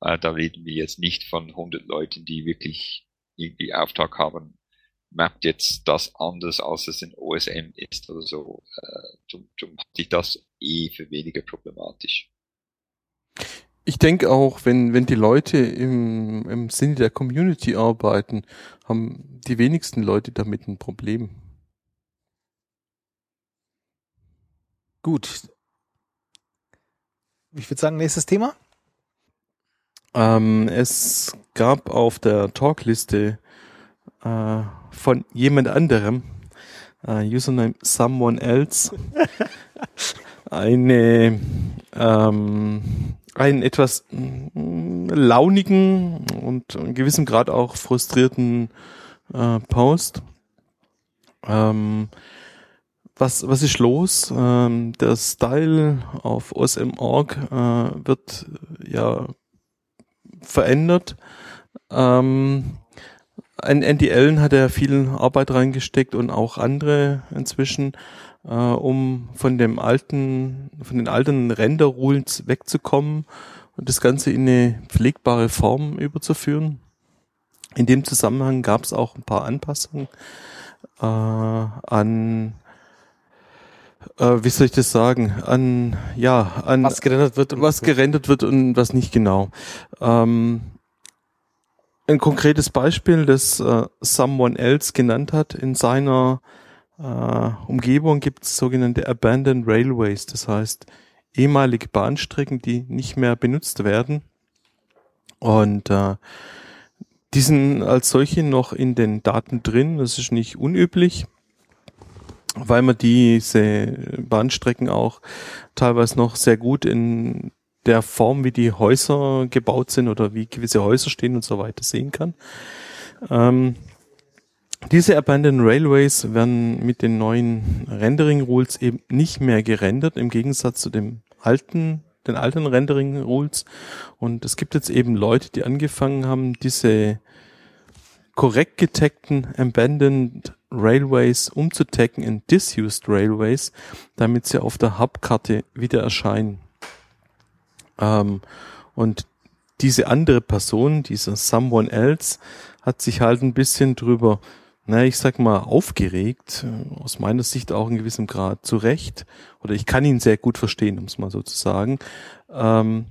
Äh, da reden wir jetzt nicht von 100 Leuten, die wirklich irgendwie Auftrag haben, mappt jetzt das anders, als es in OSM ist oder so. Äh, zum, zum halte ich das eh für weniger problematisch. Ich denke auch, wenn, wenn die Leute im, im Sinne der Community arbeiten, haben die wenigsten Leute damit ein Problem. Gut. Ich würde sagen, nächstes Thema. Ähm, es gab auf der Talkliste äh, von jemand anderem, äh, Username Someone Else, eine ähm, einen etwas mm, launigen und in gewissem Grad auch frustrierten äh, Post. Ähm, was, was ist los? Ähm, der Style auf OSM.org äh, wird ja verändert. Ähm, Andy Allen hat ja viel Arbeit reingesteckt und auch andere inzwischen äh, um von dem alten, von den alten Render-Rules wegzukommen und das Ganze in eine pflegbare Form überzuführen. In dem Zusammenhang gab es auch ein paar Anpassungen äh, an äh, wie soll ich das sagen, an ja, an was gerendert wird und was gerendert wird und was nicht genau. Ähm, ein konkretes Beispiel, das äh, Someone Else genannt hat in seiner äh, Umgebung gibt es sogenannte Abandoned Railways, das heißt ehemalige Bahnstrecken, die nicht mehr benutzt werden. Und äh, die sind als solche noch in den Daten drin. Das ist nicht unüblich, weil man diese Bahnstrecken auch teilweise noch sehr gut in der Form, wie die Häuser gebaut sind oder wie gewisse Häuser stehen und so weiter sehen kann. Ähm, diese Abandoned Railways werden mit den neuen Rendering Rules eben nicht mehr gerendert, im Gegensatz zu dem alten, den alten Rendering Rules. Und es gibt jetzt eben Leute, die angefangen haben, diese korrekt getaggten Abandoned Railways umzutaggen in Disused Railways, damit sie auf der Hubkarte wieder erscheinen. Ähm, und diese andere Person, dieser Someone Else, hat sich halt ein bisschen drüber na, ich sag mal, aufgeregt, äh, aus meiner Sicht auch in gewissem Grad zu Recht, oder ich kann ihn sehr gut verstehen, um es mal so zu sagen, ähm,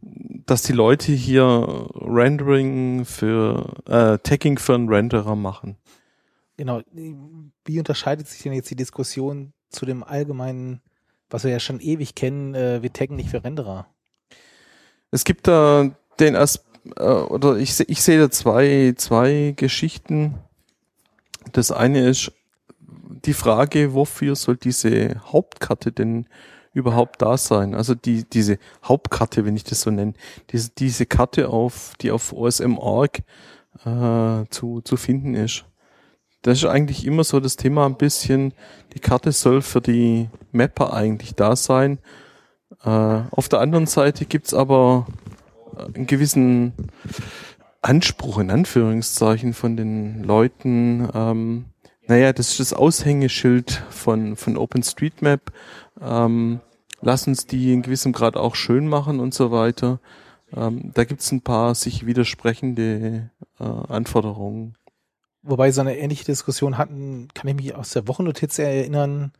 dass die Leute hier Rendering für, äh, Tagging für einen Renderer machen. Genau. Wie unterscheidet sich denn jetzt die Diskussion zu dem allgemeinen, was wir ja schon ewig kennen, äh, wir taggen nicht für Renderer? Es gibt da den As äh, oder ich, ich sehe da zwei, zwei Geschichten das eine ist die Frage, wofür soll diese Hauptkarte denn überhaupt da sein? Also die, diese Hauptkarte, wenn ich das so nenne, diese, diese Karte auf, die auf OSM.org äh, zu, zu finden ist. Das ist eigentlich immer so das Thema ein bisschen, die Karte soll für die Mapper eigentlich da sein. Äh, auf der anderen Seite gibt's aber einen gewissen Anspruch in Anführungszeichen von den Leuten, ähm, naja, das ist das Aushängeschild von, von OpenStreetMap. Ähm, lass uns die in gewissem Grad auch schön machen und so weiter. Ähm, da gibt's ein paar sich widersprechende äh, Anforderungen. Wobei so eine ähnliche Diskussion hatten, kann ich mich aus der Wochennotiz erinnern,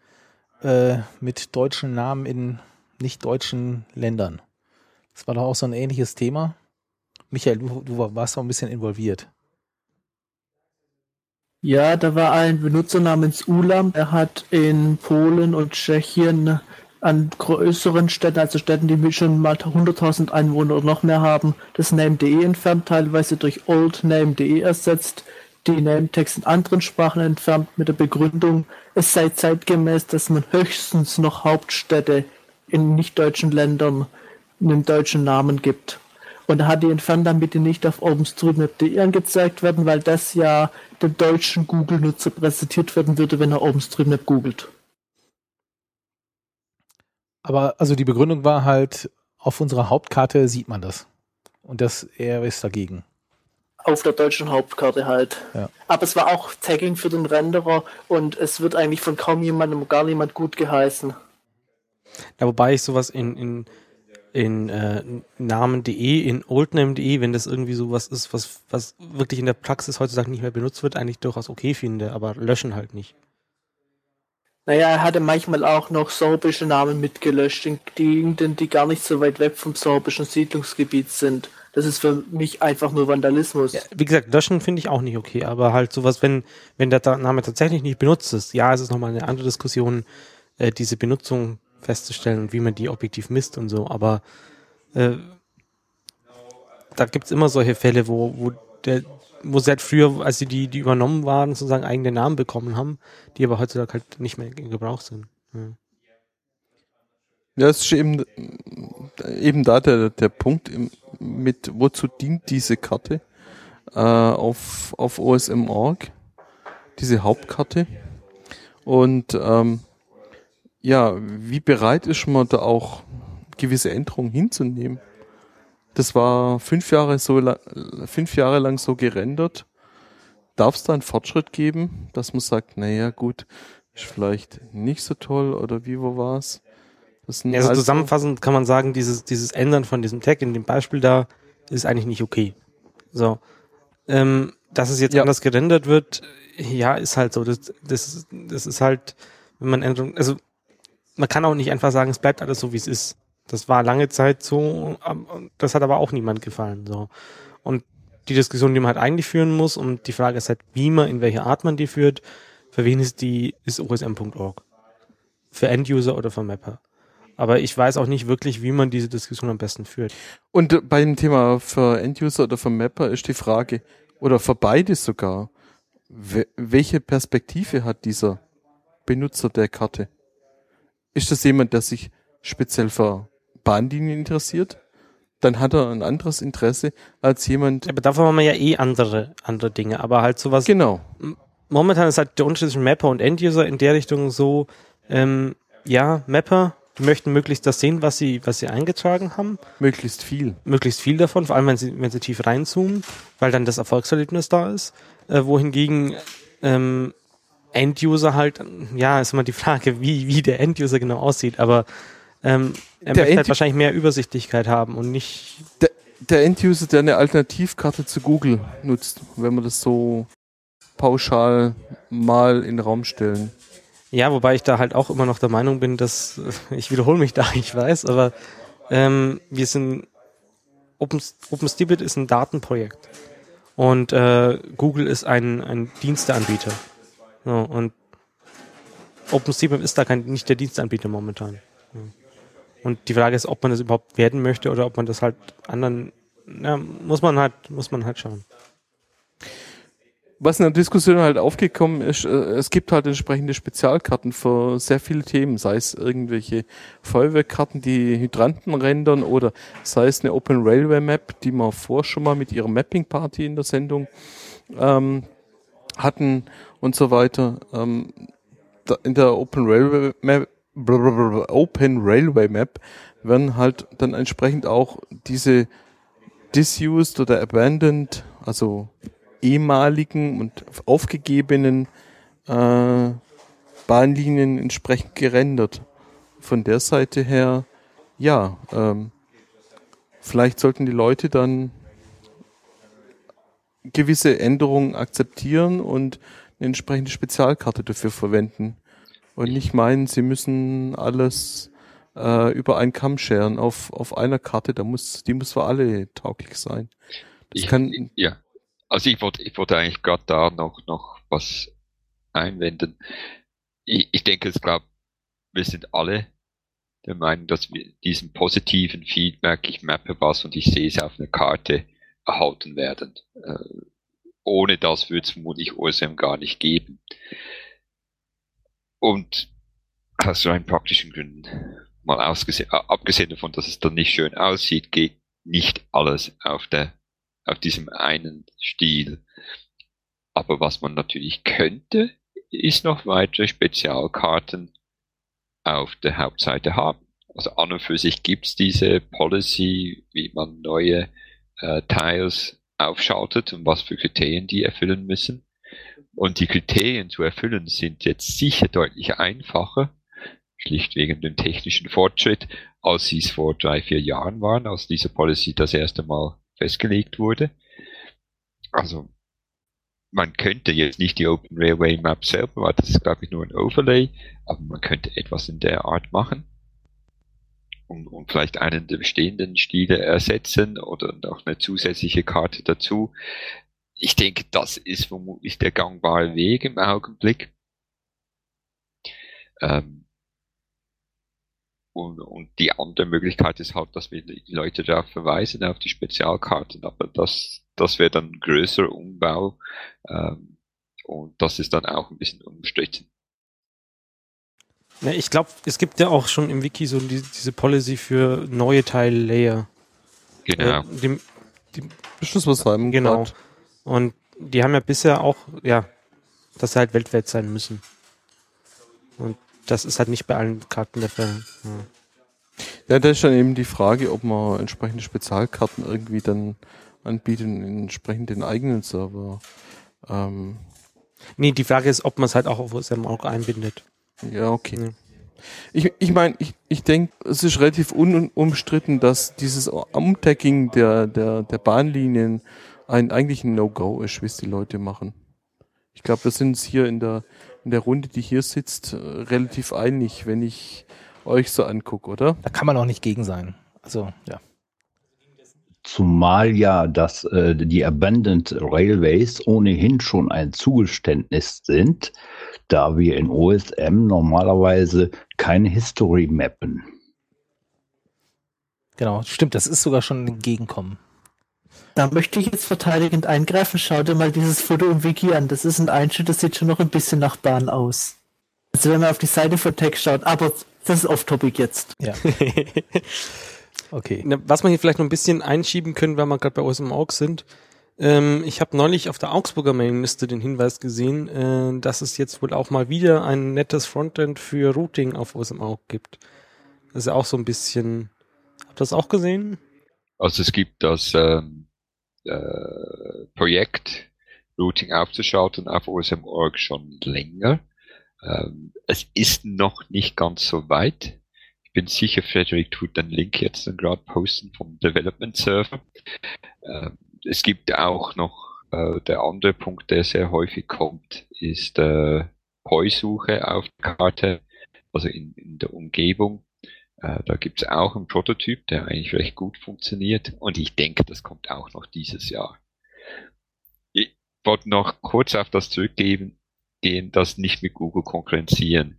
äh, mit deutschen Namen in nicht deutschen Ländern. Das war doch auch so ein ähnliches Thema. Michael, du, du warst auch ein bisschen involviert. Ja, da war ein Benutzer namens Ulam, der hat in Polen und Tschechien an größeren Städten, also Städten, die schon mal 100.000 Einwohner oder noch mehr haben, das Name.de entfernt, teilweise durch oldname.de ersetzt, die Name-Tags in anderen Sprachen entfernt mit der Begründung, es sei zeitgemäß, dass man höchstens noch Hauptstädte in nicht-deutschen Ländern einen deutschen Namen gibt. Und er hat die entfernt, damit die nicht auf OpenStreetMap.de angezeigt werden, weil das ja dem deutschen Google-Nutzer präsentiert werden würde, wenn er OpenStreetMap googelt. Aber also die Begründung war halt, auf unserer Hauptkarte sieht man das. Und das er ist dagegen. Auf der deutschen Hauptkarte halt. Ja. Aber es war auch Tagging für den Renderer und es wird eigentlich von kaum jemandem, gar niemand gut geheißen. Ja, wobei ich sowas in, in, in äh, Namen.de, in oldname.de, wenn das irgendwie sowas ist, was, was wirklich in der Praxis heutzutage nicht mehr benutzt wird, eigentlich durchaus okay finde, aber löschen halt nicht. Naja, er hatte manchmal auch noch sorbische Namen mitgelöscht, in Gegenden, die gar nicht so weit weg vom sorbischen Siedlungsgebiet sind. Das ist für mich einfach nur Vandalismus. Ja, wie gesagt, löschen finde ich auch nicht okay, aber halt sowas, wenn, wenn der Name tatsächlich nicht benutzt ist, ja, es ist nochmal eine andere Diskussion, äh, diese Benutzung festzustellen und wie man die objektiv misst und so, aber äh, da gibt's immer solche Fälle, wo, wo der, wo halt früher, als sie die, die übernommen waren, sozusagen eigene Namen bekommen haben, die aber heutzutage halt nicht mehr in Gebrauch sind. Ja. Ja, es ist eben, eben da der, der Punkt mit, wozu dient diese Karte äh, auf, auf OSM.org, diese Hauptkarte. Und ähm, ja, wie bereit ist man da auch gewisse Änderungen hinzunehmen? Das war fünf Jahre so fünf Jahre lang so gerendert. Darf es da einen Fortschritt geben, dass man sagt, naja gut, ist vielleicht nicht so toll oder wie wo war's? Also zusammenfassend kann man sagen, dieses, dieses Ändern von diesem Tag in dem Beispiel da ist eigentlich nicht okay. So. Ähm, dass es jetzt ja. anders gerendert wird, ja, ist halt so. Das, das, das ist halt, wenn man Änderung, also man kann auch nicht einfach sagen, es bleibt alles so, wie es ist. Das war lange Zeit so, das hat aber auch niemand gefallen. So. Und die Diskussion, die man halt eigentlich führen muss, und die Frage ist halt, wie man, in welcher Art man die führt, für wen ist die, ist osm.org. Für Enduser oder für Mapper. Aber ich weiß auch nicht wirklich, wie man diese Diskussion am besten führt. Und bei dem Thema für Enduser oder für Mapper ist die Frage, oder für beide sogar, welche Perspektive hat dieser Benutzer der Karte? Ist das jemand, der sich speziell für Bahnlinien interessiert? Dann hat er ein anderes Interesse als jemand. Aber dafür haben wir ja eh andere, andere Dinge. Aber halt sowas. Genau. Momentan ist halt der Unterschied zwischen Mapper und Enduser in der Richtung so, ähm, ja, Mapper die möchten möglichst das sehen, was sie, was sie eingetragen haben. Möglichst viel. Möglichst viel davon, vor allem wenn sie, wenn sie tief reinzoomen, weil dann das Erfolgserlebnis da ist. Äh, wohingegen ähm, End-User halt, ja, ist immer die Frage, wie, wie der End-User genau aussieht, aber ähm, er der möchte halt wahrscheinlich mehr Übersichtlichkeit haben und nicht. Der, der End-User, der eine Alternativkarte zu Google nutzt, wenn man das so pauschal mal in den Raum stellen. Ja, wobei ich da halt auch immer noch der Meinung bin, dass, ich wiederhole mich da, ich weiß, aber ähm, wir sind, Open, OpenStupid ist ein Datenprojekt und äh, Google ist ein, ein Diensteanbieter. So, und OpenStreetMap ist da kein, nicht der Dienstanbieter momentan. Und die Frage ist, ob man das überhaupt werden möchte oder ob man das halt anderen, ja, muss man halt, muss man halt schauen was in der Diskussion halt aufgekommen ist, äh, es gibt halt entsprechende Spezialkarten für sehr viele Themen, sei es irgendwelche Feuerwehrkarten, die Hydranten rendern oder sei es eine Open Railway Map, die wir vor schon mal mit ihrer Mapping Party in der Sendung ähm, hatten und so weiter. Ähm, in der Open Railway Map Open Railway Map werden halt dann entsprechend auch diese disused oder abandoned, also ehemaligen und aufgegebenen äh, Bahnlinien entsprechend gerendert. Von der Seite her, ja, ähm, vielleicht sollten die Leute dann gewisse Änderungen akzeptieren und eine entsprechende Spezialkarte dafür verwenden. Und nicht meinen, sie müssen alles äh, über einen Kamm scheren auf, auf einer Karte, da muss, die muss für alle tauglich sein. Das ich, kann, ja. Also ich wollte, ich wollte eigentlich gerade da noch, noch was einwenden. Ich, ich denke, es glaube, wir sind alle der Meinung, dass wir diesen positiven Feedback, ich mappe was und ich sehe es auf einer Karte, erhalten werden. Äh, ohne das würde es vermutlich OSM gar nicht geben. Und aus rein praktischen Gründen, mal ausgesehen, abgesehen davon, dass es dann nicht schön aussieht, geht nicht alles auf der, auf diesem einen Stil. Aber was man natürlich könnte, ist noch weitere Spezialkarten auf der Hauptseite haben. Also an und für sich gibt's diese Policy, wie man neue äh, Tiles aufschaltet und was für Kriterien die erfüllen müssen. Und die Kriterien zu erfüllen sind jetzt sicher deutlich einfacher, schlicht wegen dem technischen Fortschritt, als sie es vor drei, vier Jahren waren, als diese Policy das erste Mal festgelegt wurde. Also man könnte jetzt nicht die Open Railway Map selber, weil das ist glaube ich nur ein Overlay, aber man könnte etwas in der Art machen und, und vielleicht einen der bestehenden Stile ersetzen oder noch eine zusätzliche Karte dazu. Ich denke, das ist vermutlich der gangbare Weg im Augenblick. Ähm, und, und die andere Möglichkeit ist halt, dass wir die Leute darauf verweisen, auf die Spezialkarten, aber das, das wäre dann ein größerer Umbau ähm, und das ist dann auch ein bisschen umstritten. Ja, ich glaube, es gibt ja auch schon im Wiki so die, diese Policy für neue Teil-Layer. Genau. Äh, dem, dem Beschlussbeschreibung. Genau. Und die haben ja bisher auch, ja, dass sie halt weltweit sein müssen. Und das ist halt nicht bei allen Karten der Fall. Ja. Ja, da ist dann eben die Frage, ob man entsprechende Spezialkarten irgendwie dann anbietet, entsprechend den eigenen Server. Ähm, nee, die Frage ist, ob man es halt auch auf seinem Auge einbindet. Ja, okay. Ja. Ich, ich meine, ich, ich denke, es ist relativ unumstritten, dass dieses Umtagging der, der, der Bahnlinien ein, eigentlich ein No-Go ist, wie es die Leute machen. Ich glaube, wir sind uns hier in der, in der Runde, die hier sitzt, relativ einig, wenn ich euch so angucke, oder? Da kann man auch nicht gegen sein. Also, ja. Zumal ja dass äh, die Abandoned Railways ohnehin schon ein Zugeständnis sind, da wir in OSM normalerweise keine History mappen. Genau, stimmt, das ist sogar schon ein Entgegenkommen. Da möchte ich jetzt verteidigend eingreifen. Schau dir mal dieses Foto im Wiki an. Das ist ein Einschnitt, das sieht schon noch ein bisschen nach Bahn aus. Also wenn man auf die Seite von Text schaut, aber das ist off-topic jetzt. Ja. okay. Was man hier vielleicht noch ein bisschen einschieben können, wenn wir gerade bei OSM AUX sind. Ähm, ich habe neulich auf der Augsburger Mailingliste den Hinweis gesehen, äh, dass es jetzt wohl auch mal wieder ein nettes Frontend für Routing auf OSM AUX gibt. Das ist ja auch so ein bisschen. Habt ihr das auch gesehen? Also es gibt das ähm, äh, Projekt Routing aufzuschalten auf OSM.org schon länger. Ähm, es ist noch nicht ganz so weit. Ich bin sicher, Frederik tut den Link jetzt gerade posten vom Development Server. Ähm, es gibt auch noch äh, der andere Punkt, der sehr häufig kommt, ist äh, Poi-Suche auf der Karte, also in, in der Umgebung. Äh, da gibt es auch einen Prototyp, der eigentlich recht gut funktioniert und ich denke, das kommt auch noch dieses Jahr. Ich wollte noch kurz auf das zurückgeben, gehen, das nicht mit Google konkurrenzieren.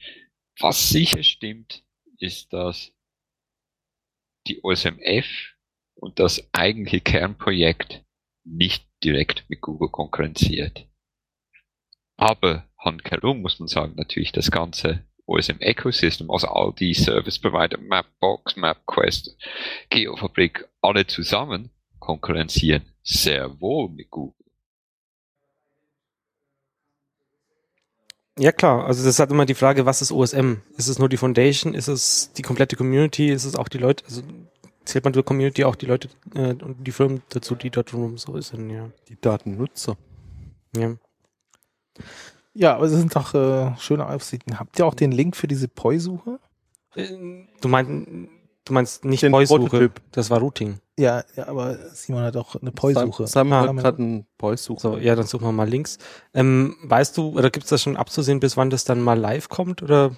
Was sicher stimmt, ist, dass die OSMF und das eigentliche Kernprojekt nicht direkt mit Google konkurrenziert. Aber handkehrum muss man sagen, natürlich das ganze OSM Ecosystem, also all die Service Provider, Mapbox, MapQuest, Geofabrik, alle zusammen konkurrenzieren sehr wohl mit Google. Ja klar, also das ist halt immer die Frage, was ist OSM? Ist es nur die Foundation? Ist es die komplette Community? Ist es auch die Leute? Also zählt man zur Community auch die Leute äh, und die Firmen dazu, die dort rum so sind, ja. Die Datennutzer. Ja. Ja, aber es sind doch äh, schöne Aufsichten. Habt ihr auch den Link für diese Poi-Suche? Äh, du meinst, du meinst nicht Poi-Suche, das war Routing. Ja, ja, aber Simon hat auch eine Poi-Suche. Simon ah, hat gerade eine Poi-Suche. So, ja, dann suchen wir mal Links. Ähm, weißt du, oder gibt es das schon abzusehen, bis wann das dann mal live kommt? Oder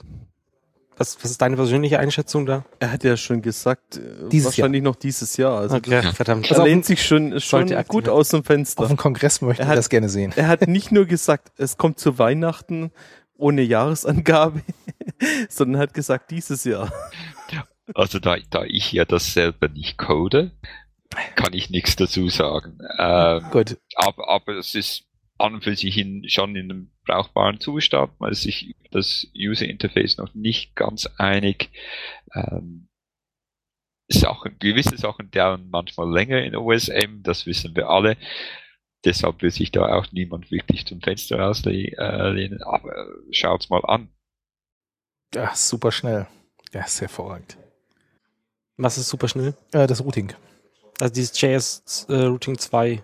was, was ist deine persönliche Einschätzung da? Er hat ja schon gesagt, äh, dieses wahrscheinlich Jahr. noch dieses Jahr. Also okay, verdammt. Er lehnt sich schon, schon gut aus dem Fenster. Auf dem Kongress möchte ich das gerne sehen. Er hat nicht nur gesagt, es kommt zu Weihnachten ohne Jahresangabe, sondern hat gesagt, dieses Jahr. Also da, da ich ja das selber nicht code, kann ich nichts dazu sagen. Ähm, Gut. aber, aber es ist an und für sich in, schon in einem brauchbaren Zustand, weil sich das User Interface noch nicht ganz einig. Ähm, Sachen, gewisse Sachen dauern manchmal länger in OSM, das wissen wir alle. Deshalb will sich da auch niemand wirklich zum Fenster rauslehnen, aber schaut's mal an. Ja, super schnell. Ja, ist hervorragend. Was ist super schnell? Äh, das Routing, Also dieses JS äh, Routing 2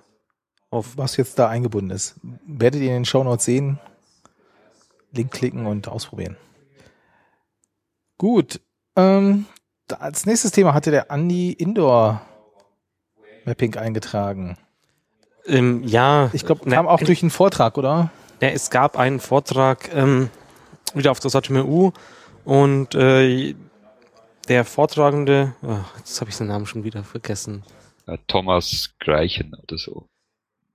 auf was jetzt da eingebunden ist. Werdet ihr in den Shownotes sehen. Link klicken und ausprobieren. Gut. Ähm, als nächstes Thema hatte der Andi Indoor Mapping eingetragen. ähm, ja, Ich glaube, Ne, kam auch durch einen Vortrag, oder? Ja, es gab einen Vortrag ähm, wieder auf der SATMU und äh, der Vortragende, oh, jetzt habe ich seinen Namen schon wieder vergessen. Thomas Greichen oder so.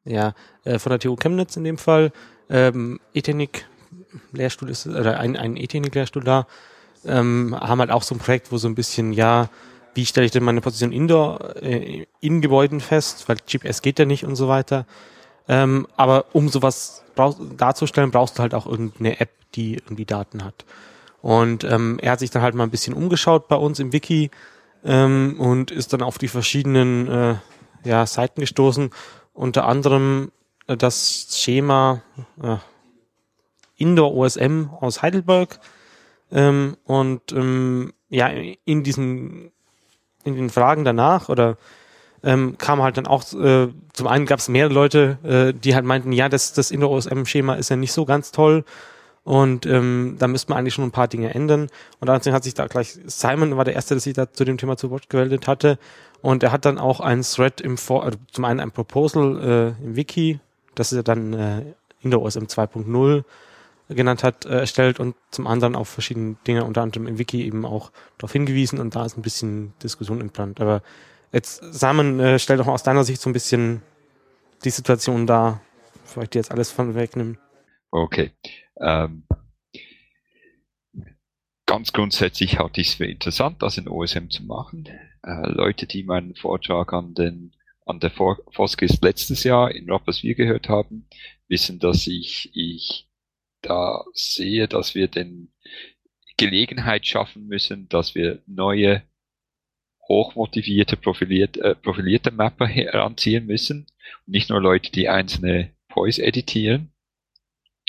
Ja, äh, von der TU Chemnitz in dem Fall. Ähm, Ethernik Lehrstuhl ist, oder ein, ein Ethernik Lehrstuhl da, ähm, haben halt auch so ein Projekt, wo so ein bisschen, ja, wie stelle ich denn meine Position indoor, äh, in Gebäuden fest, weil GPS geht ja nicht und so weiter. Ähm, aber um sowas brauch, darzustellen, brauchst du halt auch irgendeine App, die irgendwie Daten hat. Und ähm, er hat sich dann halt mal ein bisschen umgeschaut bei uns im Wiki ähm, und ist dann auf die verschiedenen äh, ja, Seiten gestoßen. Unter anderem äh, das Schema äh, Indoor OSM aus Heidelberg. Ähm, und ähm, ja, in diesen in den Fragen danach oder ähm, kam halt dann auch, äh, zum einen gab es mehrere Leute, äh, die halt meinten, ja, das, das Indoor OSM-Schema ist ja nicht so ganz toll und ähm, da müsste man eigentlich schon ein paar Dinge ändern. Und dann hat sich da gleich, Simon war der Erste, der sich da zu dem Thema zu Wort gemeldet hatte und er hat dann auch ein Thread im Vor, also zum einen ein Proposal äh, im Wiki, das ja dann äh, Indoor OSM 2.0 genannt hat, äh, erstellt und zum anderen auf verschiedene Dinge, unter anderem im Wiki eben auch darauf hingewiesen und da ist ein bisschen Diskussion entbrannt. Aber jetzt, Simon, äh, stell doch mal aus deiner Sicht so ein bisschen die Situation dar, bevor ich dir jetzt alles von wegnehme. Okay. Ähm, ganz grundsätzlich halte ich es für interessant, das in OSM zu machen. Äh, Leute, die meinen Vortrag an den an der Foskis letztes Jahr in Rapperswil gehört haben, wissen, dass ich, ich da sehe, dass wir den Gelegenheit schaffen müssen, dass wir neue hochmotivierte, profiliert, äh, profilierte Mapper heranziehen müssen. Und nicht nur Leute, die einzelne POIs editieren.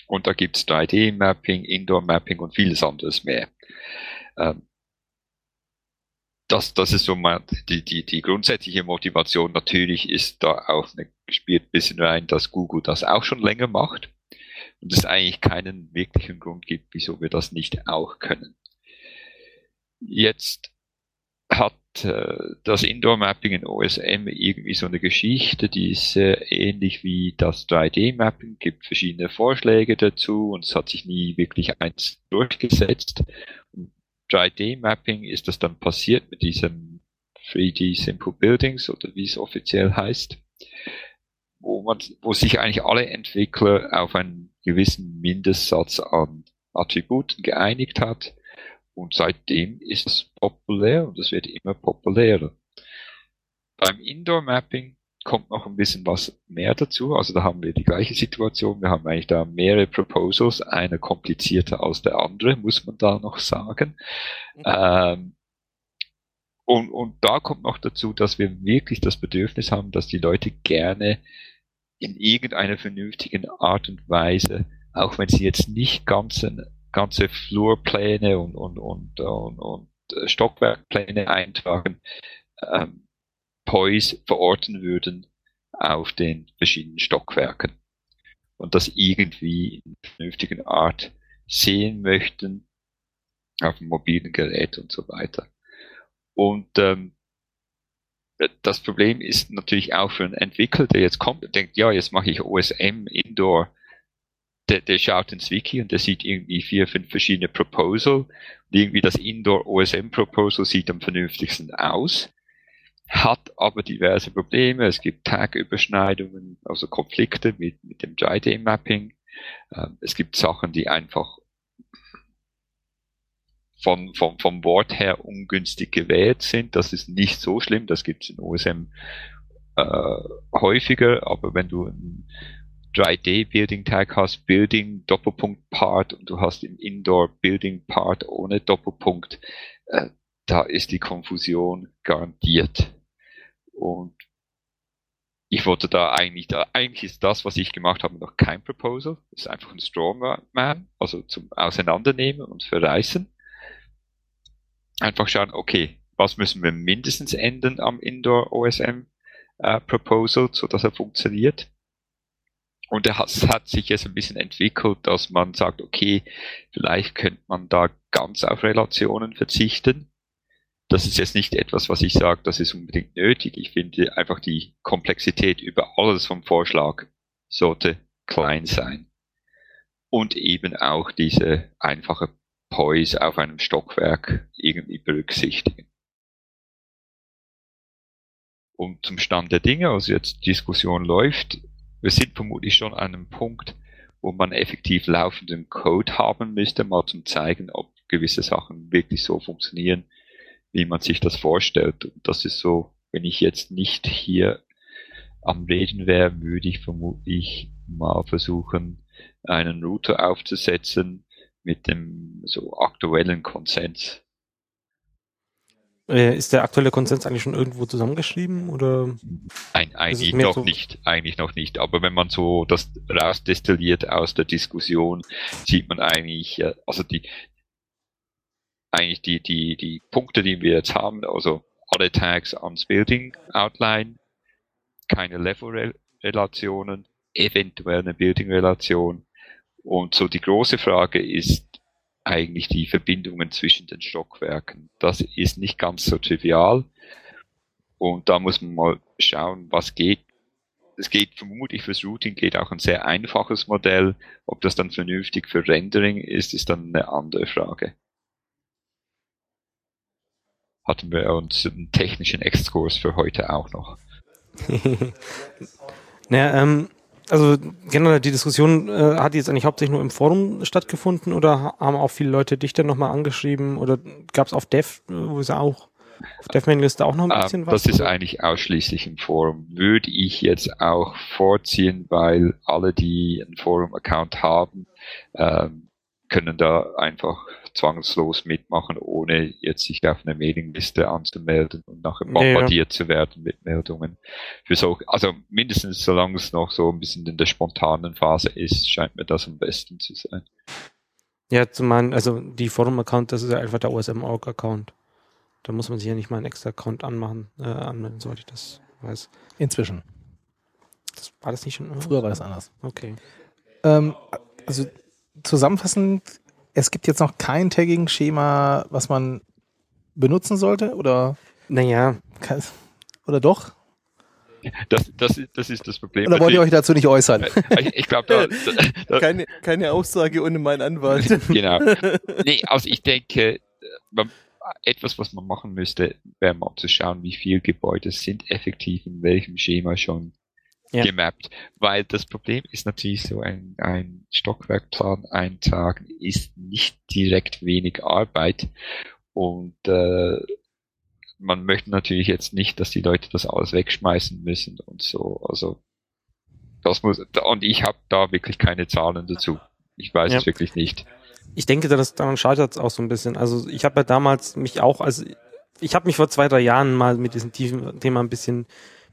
Und da gibt's 3D-Mapping, Indoor-Mapping und vieles anderes mehr. Ähm, das, das ist so mal die, die, die grundsätzliche Motivation. Natürlich ist da auch eine, spielt ein bisschen rein, dass Google das auch schon länger macht und es eigentlich keinen wirklichen Grund gibt, wieso wir das nicht auch können. Jetzt hat äh, das Indoor-Mapping in OSM irgendwie so eine Geschichte, die ist sehr ähnlich wie das 3D-Mapping, gibt verschiedene Vorschläge dazu und es hat sich nie wirklich eins durchgesetzt. Und 3D-Mapping ist das dann passiert mit diesem 3D Simple Buildings oder wie es offiziell heißt, wo man, wo sich eigentlich alle Entwickler auf einen gewissen Mindestsatz an Attributen geeinigt hat. Und seitdem ist es populär und es wird immer populärer. Beim Indoor Mapping kommt noch ein bisschen was mehr dazu. Also da haben wir die gleiche Situation. Wir haben eigentlich da mehrere Proposals, eine komplizierter als der andere, muss man da noch sagen. Ähm, und, und da kommt noch dazu, dass wir wirklich das Bedürfnis haben, dass die Leute gerne in irgendeiner vernünftigen Art und Weise, auch wenn sie jetzt nicht ganze, ganze Flurpläne und, und, und, und, und äh, Stockwerkpläne eintragen, ähm, POIs verorten würden auf den verschiedenen Stockwerken. Und das irgendwie in vernünftigen Art sehen möchten auf dem mobilen Gerät und so weiter. Und ähm, das Problem ist natürlich auch für einen Entwickler, der jetzt kommt und denkt, ja, jetzt mache ich OSM Indoor, der, der schaut ins Wiki und der sieht irgendwie vier, fünf verschiedene Proposal. Und irgendwie das Indoor OSM Proposal sieht am vernünftigsten aus, hat aber diverse Probleme. Es gibt Tag-Überschneidungen, also Konflikte mit, mit dem 3D-Mapping. Ähm, es gibt Sachen, die einfach von, vom, vom Wort her ungünstig gewählt sind. Das ist nicht so schlimm, das gibt es in OSM äh, häufiger, aber wenn du ein 3D-Building-Tag hast, Building, Doppelpunkt Part und du hast im Indoor Building Part ohne Doppelpunkt, äh, da ist die Konfusion garantiert. Und ich wollte da eigentlich, da, eigentlich ist das, was ich gemacht habe, noch kein Proposal. Das ist einfach ein Strawman, also zum Auseinandernehmen und Verreißen. Einfach schauen, okay, was müssen wir mindestens ändern am Indoor OSM äh, Proposal, so dass er funktioniert. Und es hat sich jetzt ein bisschen entwickelt, dass man sagt, okay, vielleicht könnte man da ganz auf Relationen verzichten. Das ist jetzt nicht etwas, was ich sage, das ist unbedingt nötig. Ich finde einfach die Komplexität über alles vom Vorschlag sollte klein sein. Und eben auch diese einfache Poise auf einem Stockwerk irgendwie berücksichtigen. Und zum Stand der Dinge, also jetzt Diskussion läuft, wir sind vermutlich schon an einem Punkt, wo man effektiv laufenden Code haben müsste, mal zum zeigen, ob gewisse Sachen wirklich so funktionieren, wie man sich das vorstellt. Und das ist so, wenn ich jetzt nicht hier am Reden wäre, würde ich vermutlich mal versuchen, einen Router aufzusetzen mit dem so aktuellen Konsens. Äh, ist der aktuelle Konsens eigentlich schon irgendwo zusammengeschrieben oder? Ein, eigentlich noch so nicht, eigentlich noch nicht. Aber wenn man so das rausdestilliert aus der Diskussion, sieht man eigentlich, äh, also die, eigentlich die, die, die Punkte, die wir jetzt haben, also alle Tags ans Building Outline, keine Level-Relationen, eventuell eine Building-Relation. Und so die große Frage ist eigentlich die Verbindungen zwischen den Stockwerken. Das ist nicht ganz so trivial. Und da muss man mal schauen, was geht. Es geht vermutlich fürs Routing geht auch ein sehr einfaches Modell. Ob das dann vernünftig für Rendering ist, ist dann eine andere Frage hatten wir uns einen technischen Exkurs für heute auch noch. naja, ähm, also generell die Diskussion äh, hat jetzt eigentlich hauptsächlich nur im Forum stattgefunden oder haben auch viele Leute dich dann nochmal angeschrieben oder gab es auf Dev, äh, wo ist auch auf Dev-Mailingliste auch noch ein bisschen ähm, was? Das ist eigentlich ausschließlich im Forum. Würde ich jetzt auch vorziehen, weil alle, die einen Forum-Account haben, ähm, können da einfach zwangslos mitmachen, ohne jetzt sich auf eine Mailingliste anzumelden und nachher bombardiert ja. zu werden mit Meldungen. Für so, also mindestens solange es noch so ein bisschen in der spontanen Phase ist, scheint mir das am besten zu sein. Ja, zum einen, also die Forum-Account, das ist ja einfach der OSM-Org-Account. Da muss man sich ja nicht mal einen extra Account anmachen, äh, anmelden, sollte ich das weiß. Inzwischen. Das, war das nicht schon? Früher war es anders. Okay. Ähm, also zusammenfassend, es gibt jetzt noch kein Tagging-Schema, was man benutzen sollte, oder? Naja. Oder doch? Das, das, das ist das Problem. Oder wollt ihr euch dazu nicht äußern? Ich, ich glaube, da, da, keine, keine Aussage ohne meinen Anwalt. genau. Nee, also ich denke, man, etwas, was man machen müsste, wäre mal zu schauen, wie viele Gebäude sind effektiv in welchem Schema schon ja. gemappt. Weil das Problem ist natürlich so, ein, ein Stockwerkplan eintragen ist nicht direkt wenig Arbeit. Und äh, man möchte natürlich jetzt nicht, dass die Leute das alles wegschmeißen müssen und so. Also das muss und ich habe da wirklich keine Zahlen dazu. Ich weiß ja. es wirklich nicht. Ich denke, dass daran scheitert es auch so ein bisschen. Also ich habe ja damals mich auch, also ich habe mich vor zwei, drei Jahren mal mit diesem Thema ein bisschen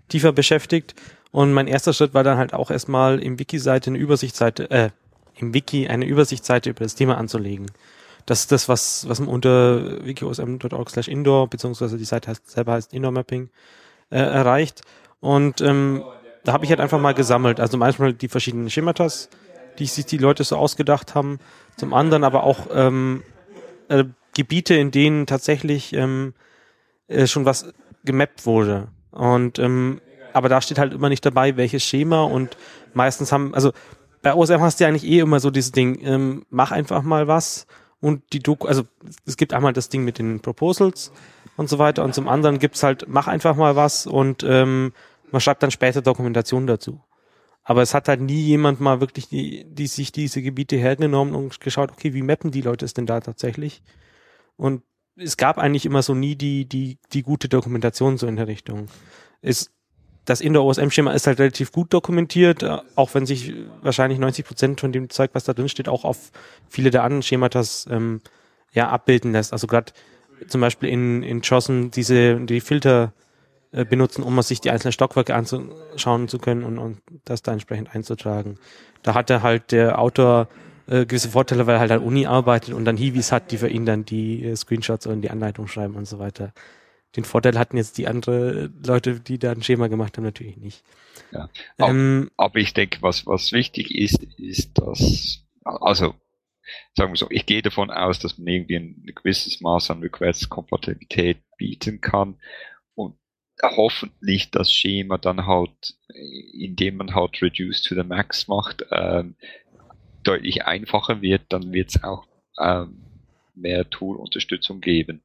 tiefer beschäftigt und mein erster Schritt war dann halt auch erstmal im Wiki-Seite eine Übersichtsseite, äh, im Wiki eine Übersichtsseite über das Thema anzulegen. Das ist das, was, was man unter wikiosm.org slash indoor, beziehungsweise die Seite heißt, selber heißt Indoor Mapping, äh, erreicht. Und ähm, da habe ich halt einfach mal gesammelt. Also manchmal die verschiedenen Schematas, die sich die Leute so ausgedacht haben. Zum anderen aber auch ähm, äh, Gebiete, in denen tatsächlich ähm, äh, schon was gemappt wurde. Und ähm, aber da steht halt immer nicht dabei, welches Schema und meistens haben, also bei OSM hast du ja eigentlich eh immer so dieses Ding, ähm, mach einfach mal was und die Doku, also es gibt einmal das Ding mit den Proposals und so weiter und zum anderen gibt's halt, mach einfach mal was und ähm, man schreibt dann später Dokumentation dazu. Aber es hat halt nie jemand mal wirklich die, die sich diese Gebiete hergenommen und geschaut, okay, wie mappen die Leute es denn da tatsächlich? Und es gab eigentlich immer so nie die, die, die gute Dokumentation so in der Richtung. Ist, das Indoor-OSM-Schema ist halt relativ gut dokumentiert, äh, auch wenn sich wahrscheinlich 90 Prozent von dem Zeug, was da drin steht, auch auf viele der anderen Schematas ähm, ja, abbilden lässt. Also gerade zum Beispiel in, in JOSM diese die Filter äh, benutzen, um sich die einzelnen Stockwerke anschauen zu können und, und das da entsprechend einzutragen. Da hatte halt der Autor äh, gewisse Vorteile, weil er halt an Uni arbeitet und dann Hiwis hat, die für ihn dann die äh, Screenshots und die Anleitung schreiben und so weiter. Den Vorteil hatten jetzt die anderen Leute, die da ein Schema gemacht haben, natürlich nicht. Ja. Aber, ähm, aber ich denke, was, was wichtig ist, ist, dass, also, sagen wir so, ich gehe davon aus, dass man irgendwie ein gewisses Maß an Request-Kompatibilität bieten kann und hoffentlich das Schema dann halt, indem man halt Reduce to the Max macht, ähm, deutlich einfacher wird, dann wird es auch ähm, mehr Tool-Unterstützung geben.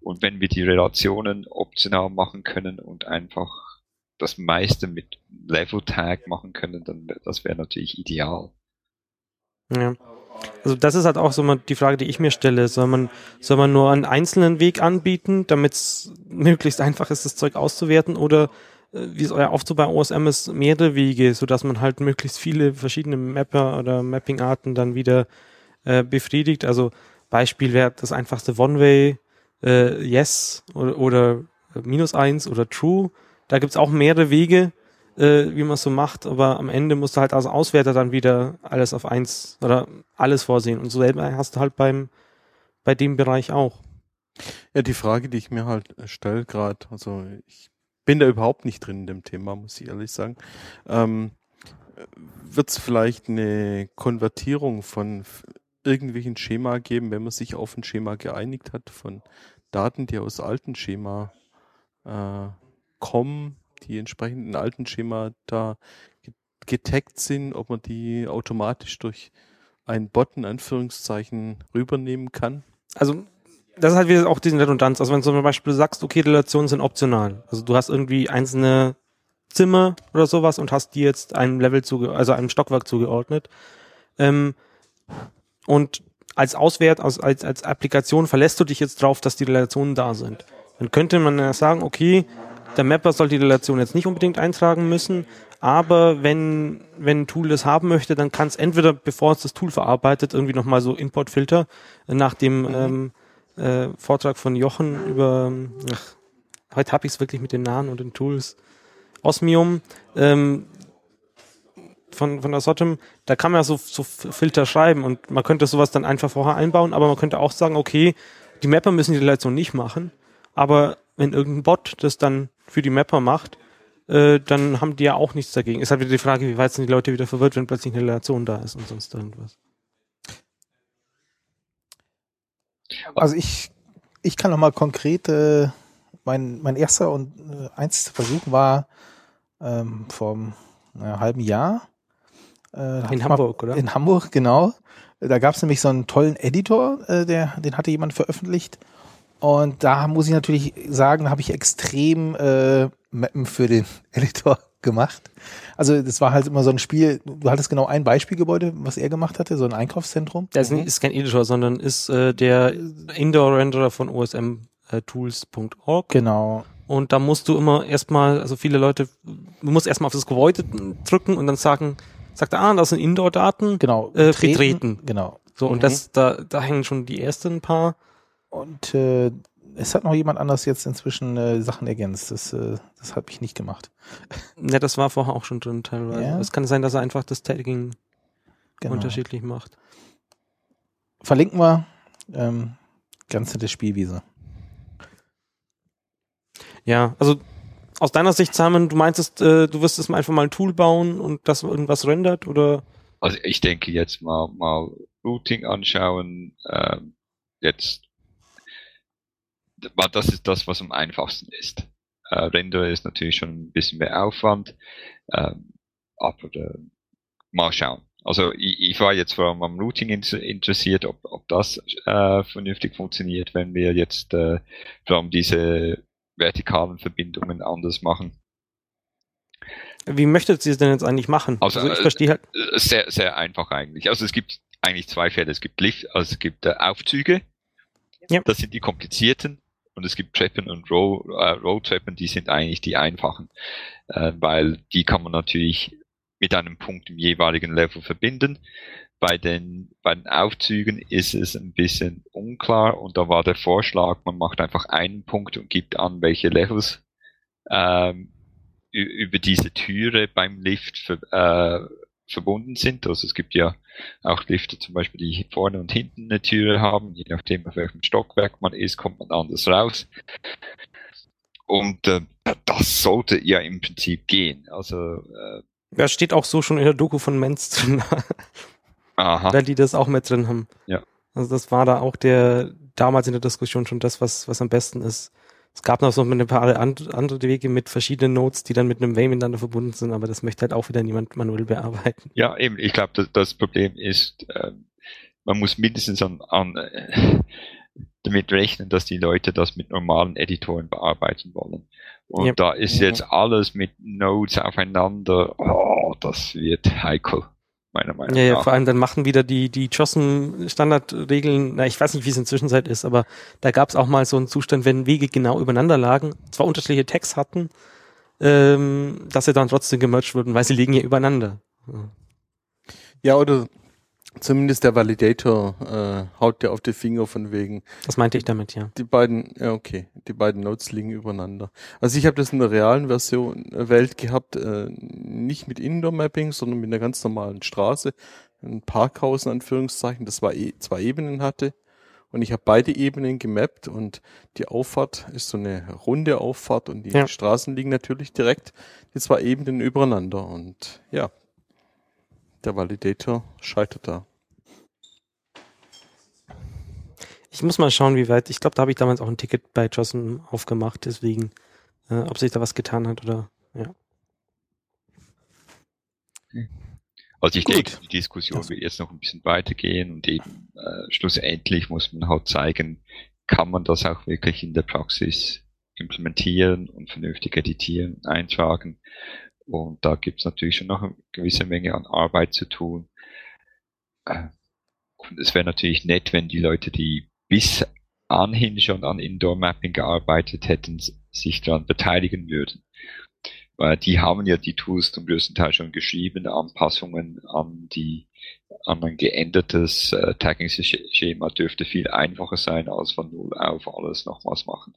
Und wenn wir die Relationen optional machen können und einfach das meiste mit Level Tag machen können, dann das wäre natürlich ideal. Ja. Also das ist halt auch so mal die Frage, die ich mir stelle. Soll man, soll man nur einen einzelnen Weg anbieten, damit es möglichst einfach ist, das Zeug auszuwerten oder äh, wie es euer Aufzug bei OSM ist, mehrere Wege, sodass man halt möglichst viele verschiedene Mapper oder Mapping-Arten dann wieder äh, befriedigt. Also Beispiel wäre das einfachste One-Way, äh, Yes oder, oder minus eins oder True. Da gibt's auch mehrere Wege, äh, wie man es so macht, aber am Ende musst du halt als Auswerter dann wieder alles auf eins oder alles vorsehen. Und so selber hast du halt beim bei dem Bereich auch. Ja, die Frage, die ich mir halt stelle gerade, also ich bin da überhaupt nicht drin in dem Thema, muss ich ehrlich sagen. Ähm, Wird es vielleicht eine Konvertierung von irgendwelchen Schema geben, wenn man sich auf ein Schema geeinigt hat, von Daten, die aus alten Schema äh, kommen, die entsprechenden alten Schema da getaggt sind, ob man die automatisch durch einen Bot in Anführungszeichen rübernehmen kann? Also das ist halt wieder auch diese Redundanz. Also wenn du zum Beispiel sagst, okay, Relationen sind optional. Also du hast irgendwie einzelne Zimmer oder sowas und hast die jetzt einem Level zuge also einem Stockwerk zugeordnet. Ähm, und als Auswert, als, als, als Applikation verlässt du dich jetzt drauf, dass die Relationen da sind. Dann könnte man ja sagen, okay, der Mapper soll die Relation jetzt nicht unbedingt eintragen müssen, aber wenn, wenn ein Tool das haben möchte, dann kann es entweder, bevor es das Tool verarbeitet, irgendwie nochmal so Importfilter nach dem mhm. ähm, äh, Vortrag von Jochen über, ach, heute habe ich es wirklich mit den Namen und den Tools, Osmium, ähm, von, von der Sotem, da kann man ja so, so Filter schreiben und man könnte sowas dann einfach vorher einbauen, aber man könnte auch sagen, okay, die Mapper müssen die Relation nicht machen, aber wenn irgendein Bot das dann für die Mapper macht, äh, dann haben die ja auch nichts dagegen. Ist halt wieder die Frage, wie weit sind die Leute wieder verwirrt, wenn plötzlich eine Relation da ist und sonst irgendwas. Also ich, ich kann nochmal konkret, äh, mein, mein erster und äh, einziger Versuch war ähm, vor einem äh, halben Jahr. Äh, in Hamburg, oder? In Hamburg, genau. Da gab es nämlich so einen tollen Editor, äh, der, den hatte jemand veröffentlicht. Und da muss ich natürlich sagen, habe ich extrem äh, Mappen für den Editor gemacht. Also das war halt immer so ein Spiel, du hattest genau ein Beispielgebäude, was er gemacht hatte, so ein Einkaufszentrum. Das mhm. ist kein Editor, sondern ist äh, der Indoor-Renderer von osmtools.org. Genau. Und da musst du immer erstmal, also viele Leute, du musst erstmal auf das Gebäude drücken und dann sagen, sagt er, ah, das sind Indoor-Daten. Genau. Äh, betreten. betreten. Genau. So, und mhm. das, da, da hängen schon die ersten paar. Und äh, es hat noch jemand anders jetzt inzwischen äh, Sachen ergänzt. Das, äh, das habe ich nicht gemacht. Ja, das war vorher auch schon drin teilweise. Ja. Es kann sein, dass er einfach das Tagging genau. unterschiedlich macht. Verlinken wir. Ähm, ganz nette Spielwiese. Ja, also aus deiner Sicht, Simon, du meintest, äh, du wirst jetzt einfach mal ein Tool bauen und das irgendwas rendert, oder? Also ich denke jetzt mal, mal Routing anschauen, ähm, jetzt das ist das, was am einfachsten ist. Äh, Render ist natürlich schon ein bisschen mehr Aufwand, ähm, aber äh, mal schauen. Also ich, ich, war jetzt vor allem am Routing interessiert, ob, ob das äh, vernünftig funktioniert, wenn wir jetzt äh, vor allem diese vertikalen Verbindungen anders machen. Wie möchtet ihr es denn jetzt eigentlich machen? Also, also ich verstehe halt. Äh, sehr, sehr einfach eigentlich. Also es gibt eigentlich zwei Fälle. Es gibt Licht, also es gibt äh, Aufzüge, Ja. Das sind die komplizierten und es gibt Treppen und Row, äh, Row-Treppen, die sind eigentlich die einfachen, äh, weil die kann man natürlich mit einem Punkt im jeweiligen Level verbinden. Bei den, bei den Aufzügen ist es ein bisschen unklar und da war der Vorschlag, man macht einfach einen Punkt und gibt an, welche Levels ähm, über diese Türe beim Lift ver, äh, verbunden sind. Also es gibt ja auch Lifte zum Beispiel, die vorne und hinten eine Türe haben. Je nachdem, auf welchem Stockwerk man ist, kommt man anders raus. Und äh, das sollte ja im Prinzip gehen. Also äh, Ja, steht auch so schon in der Doku von Menz aha. weil die das auch mit drin haben. Ja. Also das war da auch der, damals in der Diskussion schon das, was, was am besten ist. Es gab noch so ein paar and- andere Wege mit verschiedenen Nodes, die dann mit einem Way miteinander verbunden sind, aber das möchte halt auch wieder niemand manuell bearbeiten. Ja, eben. Ich glaube, das, das Problem ist, ähm, man muss mindestens an, an äh, damit rechnen, dass die Leute das mit normalen Editoren bearbeiten wollen. Und Ja. da ist jetzt alles mit Nodes aufeinander. Oh, das wird heikel, meiner Meinung Ja, ja, nach. vor allem dann machen wieder die, die JOSM-Standardregeln, na, ich weiß nicht, wie es inzwischen Zeit ist, aber da gab es auch mal so einen Zustand, wenn Wege genau übereinander lagen, zwar unterschiedliche Tags hatten, ähm, dass sie dann trotzdem gemerged wurden, weil sie liegen ja übereinander. Ja. Ja, oder zumindest der Validator äh, haut dir auf die Finger von wegen, Das meinte ich damit, ja. die beiden, ja okay, die beiden Nodes liegen übereinander. Also ich habe das in der realen Version äh, Welt gehabt, äh, nicht mit Indoor-Mapping, sondern mit einer ganz normalen Straße, ein Parkhaus in Anführungszeichen, das war e zwei Ebenen hatte. Und ich habe beide Ebenen gemappt und die Auffahrt ist so eine runde Auffahrt und die Ja. Straßen liegen natürlich direkt die zwei Ebenen übereinander und ja, der Validator scheitert da. Ich muss mal schauen, wie weit, ich glaube, da habe ich damals auch ein Ticket bei JOSM aufgemacht, deswegen, äh, ob sich da was getan hat oder, ja. Also ich Gut. denke, die Diskussion wird jetzt noch ein bisschen weitergehen und eben äh, schlussendlich muss man halt zeigen, kann man das auch wirklich in der Praxis implementieren und vernünftig editieren, eintragen. Und da gibt es natürlich schon noch eine gewisse Menge an Arbeit zu tun. Äh, Und es wäre natürlich nett, wenn die Leute, die bis anhin schon an Indoor Mapping gearbeitet hätten, sich daran beteiligen würden. Weil die haben ja die Tools zum größten Teil schon geschrieben, Anpassungen an die an ein geändertes äh, Tagging-Schema dürfte viel einfacher sein, als von null auf alles nochmals machen.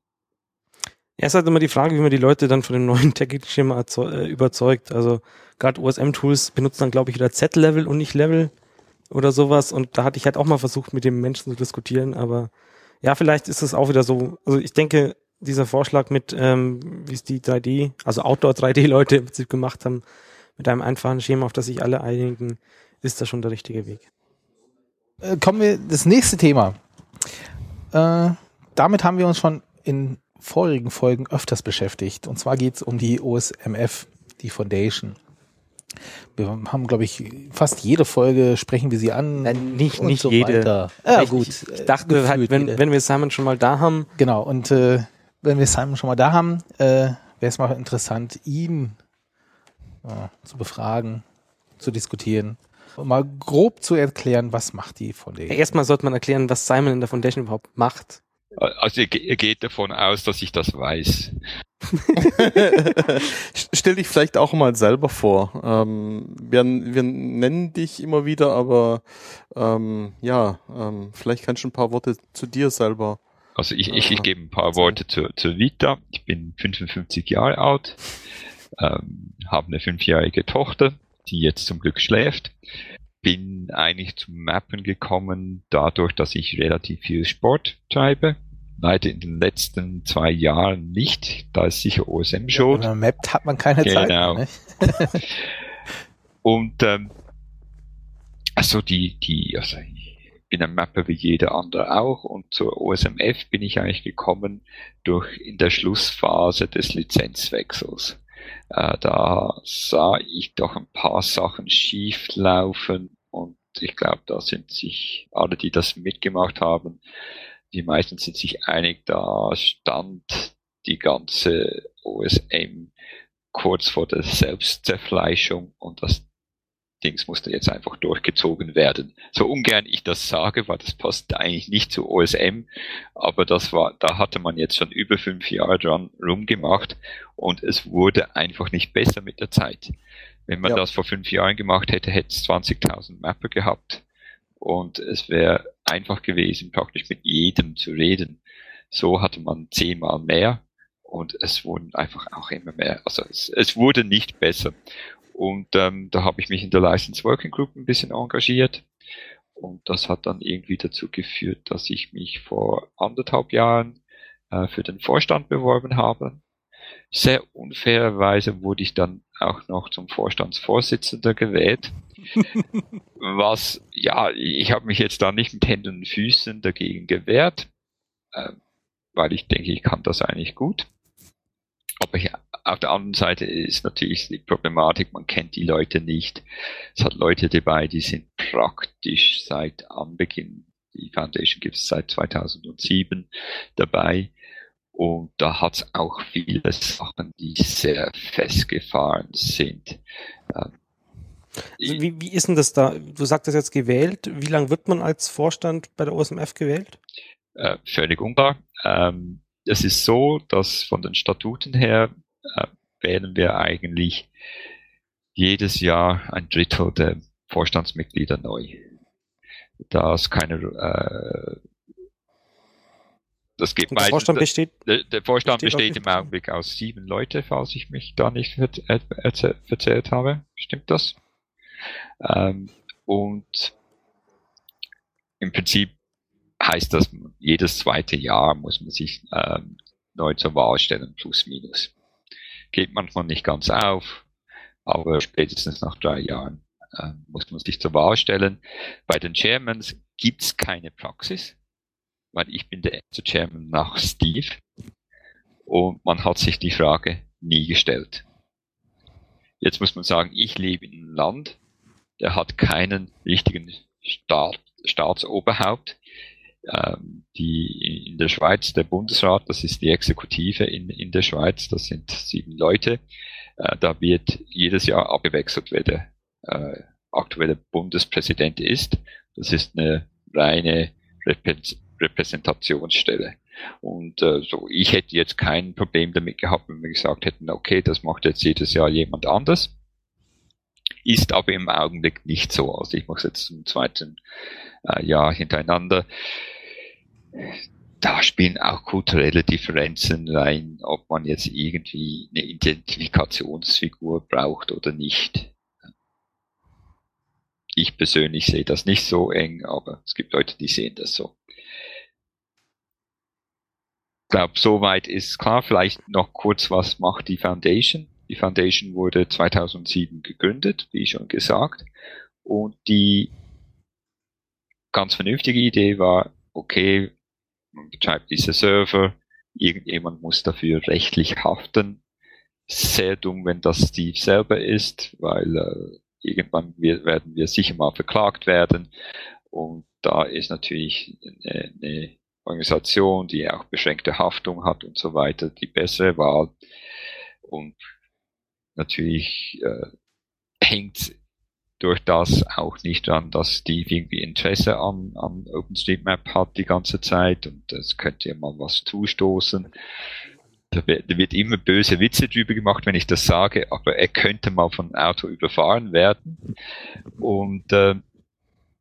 Ja, ist halt immer die Frage, wie man die Leute dann von dem neuen erzeu- äh, überzeugt. Also gerade OSM-Tools benutzen dann, glaube ich, wieder Z-Level und nicht Level oder sowas. Und da hatte ich halt auch mal versucht, mit dem Menschen zu diskutieren. Aber ja, vielleicht ist es auch wieder so. Also ich denke, dieser Vorschlag mit, ähm, wie es die 3D, also Outdoor-3D-Leute im Prinzip gemacht haben, mit einem einfachen Schema, auf das sich alle einigen, ist da schon der richtige Weg. Äh, kommen wir das nächste Thema. Äh, damit haben wir uns schon in vorigen Folgen öfters beschäftigt. Und zwar geht es um die OSMF, die Foundation. Wir haben, glaube ich, fast jede Folge sprechen wir sie an. Nein, nicht- nicht so jede. Weiter. Ja, ich, gut. Ich, dachte halt, Gefühlt wenn, jede. wenn wir Simon schon mal da haben, Genau, und äh, wenn wir Simon schon mal da haben, äh, wäre es mal interessant, ihn äh, zu befragen, zu diskutieren und mal grob zu erklären, was macht die Foundation. erstmal sollte man erklären, was Simon in der Foundation überhaupt macht. Also ihr, ge- ihr geht davon aus, dass ich das weiß. Stell dich vielleicht auch mal selber vor. Ähm, wir, wir nennen dich immer wieder, aber ähm, ja, ähm, vielleicht kannst du ein paar Worte zu dir selber. Also ich, ich, ich Aha. gebe ein paar Worte zur, zur Vita. Ich bin 55 Jahre alt, ähm, habe eine fünfjährige Tochter, die jetzt zum Glück schläft. Bin eigentlich zum Mappen gekommen, dadurch, dass ich relativ viel Sport treibe. Leider in den letzten zwei Jahren nicht. Da ist sicher OSM Wenn schuld. man mappt, hat man keine Zeit. Genau. Ne? Und ähm, also die, die, also ich bin ein Mapper wie jeder andere auch und zur OSMF bin ich eigentlich gekommen durch in der Schlussphase des Lizenzwechsels. Äh, da sah ich doch ein paar Sachen schief laufen und ich glaube, da sind sich alle, die das mitgemacht haben, die meisten sind sich einig, da stand die ganze OSM kurz vor der Selbstzerfleischung und das Dings musste jetzt einfach durchgezogen werden. So ungern ich das sage, weil das passt eigentlich nicht zu OSM, aber das war, da hatte man jetzt schon über fünf Jahre dran rumgemacht und es wurde einfach nicht besser mit der Zeit. Wenn man Ja. das vor fünf Jahren gemacht hätte, hätte es 20.000 Mapper gehabt und es wäre einfach gewesen, praktisch mit jedem zu reden. So hatte man zehnmal mehr und es wurden einfach auch immer mehr. Also es, es wurde nicht besser. Und ähm, da habe ich mich in der License Working Group ein bisschen engagiert. Und das hat dann irgendwie dazu geführt, dass ich mich vor anderthalb Jahren äh, für den Vorstand beworben habe. Sehr unfairerweise wurde ich dann auch noch zum Vorstandsvorsitzender gewählt. Was, ja, ich habe mich jetzt da nicht mit Händen und Füßen dagegen gewehrt, äh, weil ich denke, ich kann das eigentlich gut. Aber ja, auf der anderen Seite ist natürlich die Problematik, man kennt die Leute nicht. Es hat Leute dabei, die sind praktisch seit Anbeginn, die Foundation gibt es seit 2007 dabei. Und da hat es auch viele Sachen, die sehr festgefahren sind. Ähm, Also wie, wie ist denn das da? Du sagtest jetzt gewählt. Wie lange wird man als Vorstand bei der OSMF gewählt? äh, völlig unklar. Ähm, es ist so, dass von den Statuten her äh, wählen wir eigentlich jedes Jahr ein Drittel der Vorstandsmitglieder neu. Da es keine, äh, das geht der Vorstand besteht, der, der Vorstand besteht besteht im? Augenblick aus sieben Leute, falls ich mich da nicht äh, erzäh- verzählt habe. Stimmt das? Ähm, und im Prinzip heißt das, jedes zweite Jahr muss man sich ähm, neu zur Wahl stellen, plus minus. Geht manchmal nicht ganz auf, aber spätestens nach drei Jahren äh, muss man sich zur Wahl stellen. Bei den Chairmans gibt's keine Praxis, weil ich bin der erste Chairman nach Steve und man hat sich die Frage nie gestellt. Jetzt muss man sagen, ich lebe in einem Land, der hat keinen richtigen Staat, Staatsoberhaupt. Ähm, die in der Schweiz, der Bundesrat, das ist die Exekutive in, in der Schweiz, das sind sieben Leute. Äh, da wird jedes Jahr abgewechselt, wer der äh, aktuelle Bundespräsident ist. Das ist eine reine Reprä- Repräsentationsstelle. Und äh, so, ich hätte jetzt kein Problem damit gehabt, wenn wir gesagt hätten, okay, das macht jetzt jedes Jahr jemand anders. Ist aber im Augenblick nicht so. Also ich mache es jetzt zum zweiten äh, Jahr hintereinander. Da spielen auch kulturelle Differenzen rein, ob man jetzt irgendwie eine Identifikationsfigur braucht oder nicht. Ich persönlich sehe das nicht so eng, aber es gibt Leute, die sehen das so. Ich glaube, soweit ist klar. Vielleicht noch kurz, was macht die Foundation? Die Foundation wurde 2007 gegründet, wie schon gesagt. Und die ganz vernünftige Idee war, okay, man betreibt diese Server, irgendjemand muss dafür rechtlich haften. Sehr dumm, wenn das Steve selber ist, weil äh, irgendwann wir, werden wir sicher mal verklagt werden. Und da ist natürlich eine, eine Organisation, die auch beschränkte Haftung hat und so weiter, die bessere Wahl. Und natürlich äh, hängt durch das auch nicht dran, dass Steve irgendwie Interesse an, an OpenStreetMap hat die ganze Zeit und es könnte ja mal was zustoßen. Da wird, da wird immer böse Witze drüber gemacht, wenn ich das sage, aber er könnte mal von Auto überfahren werden. Und äh,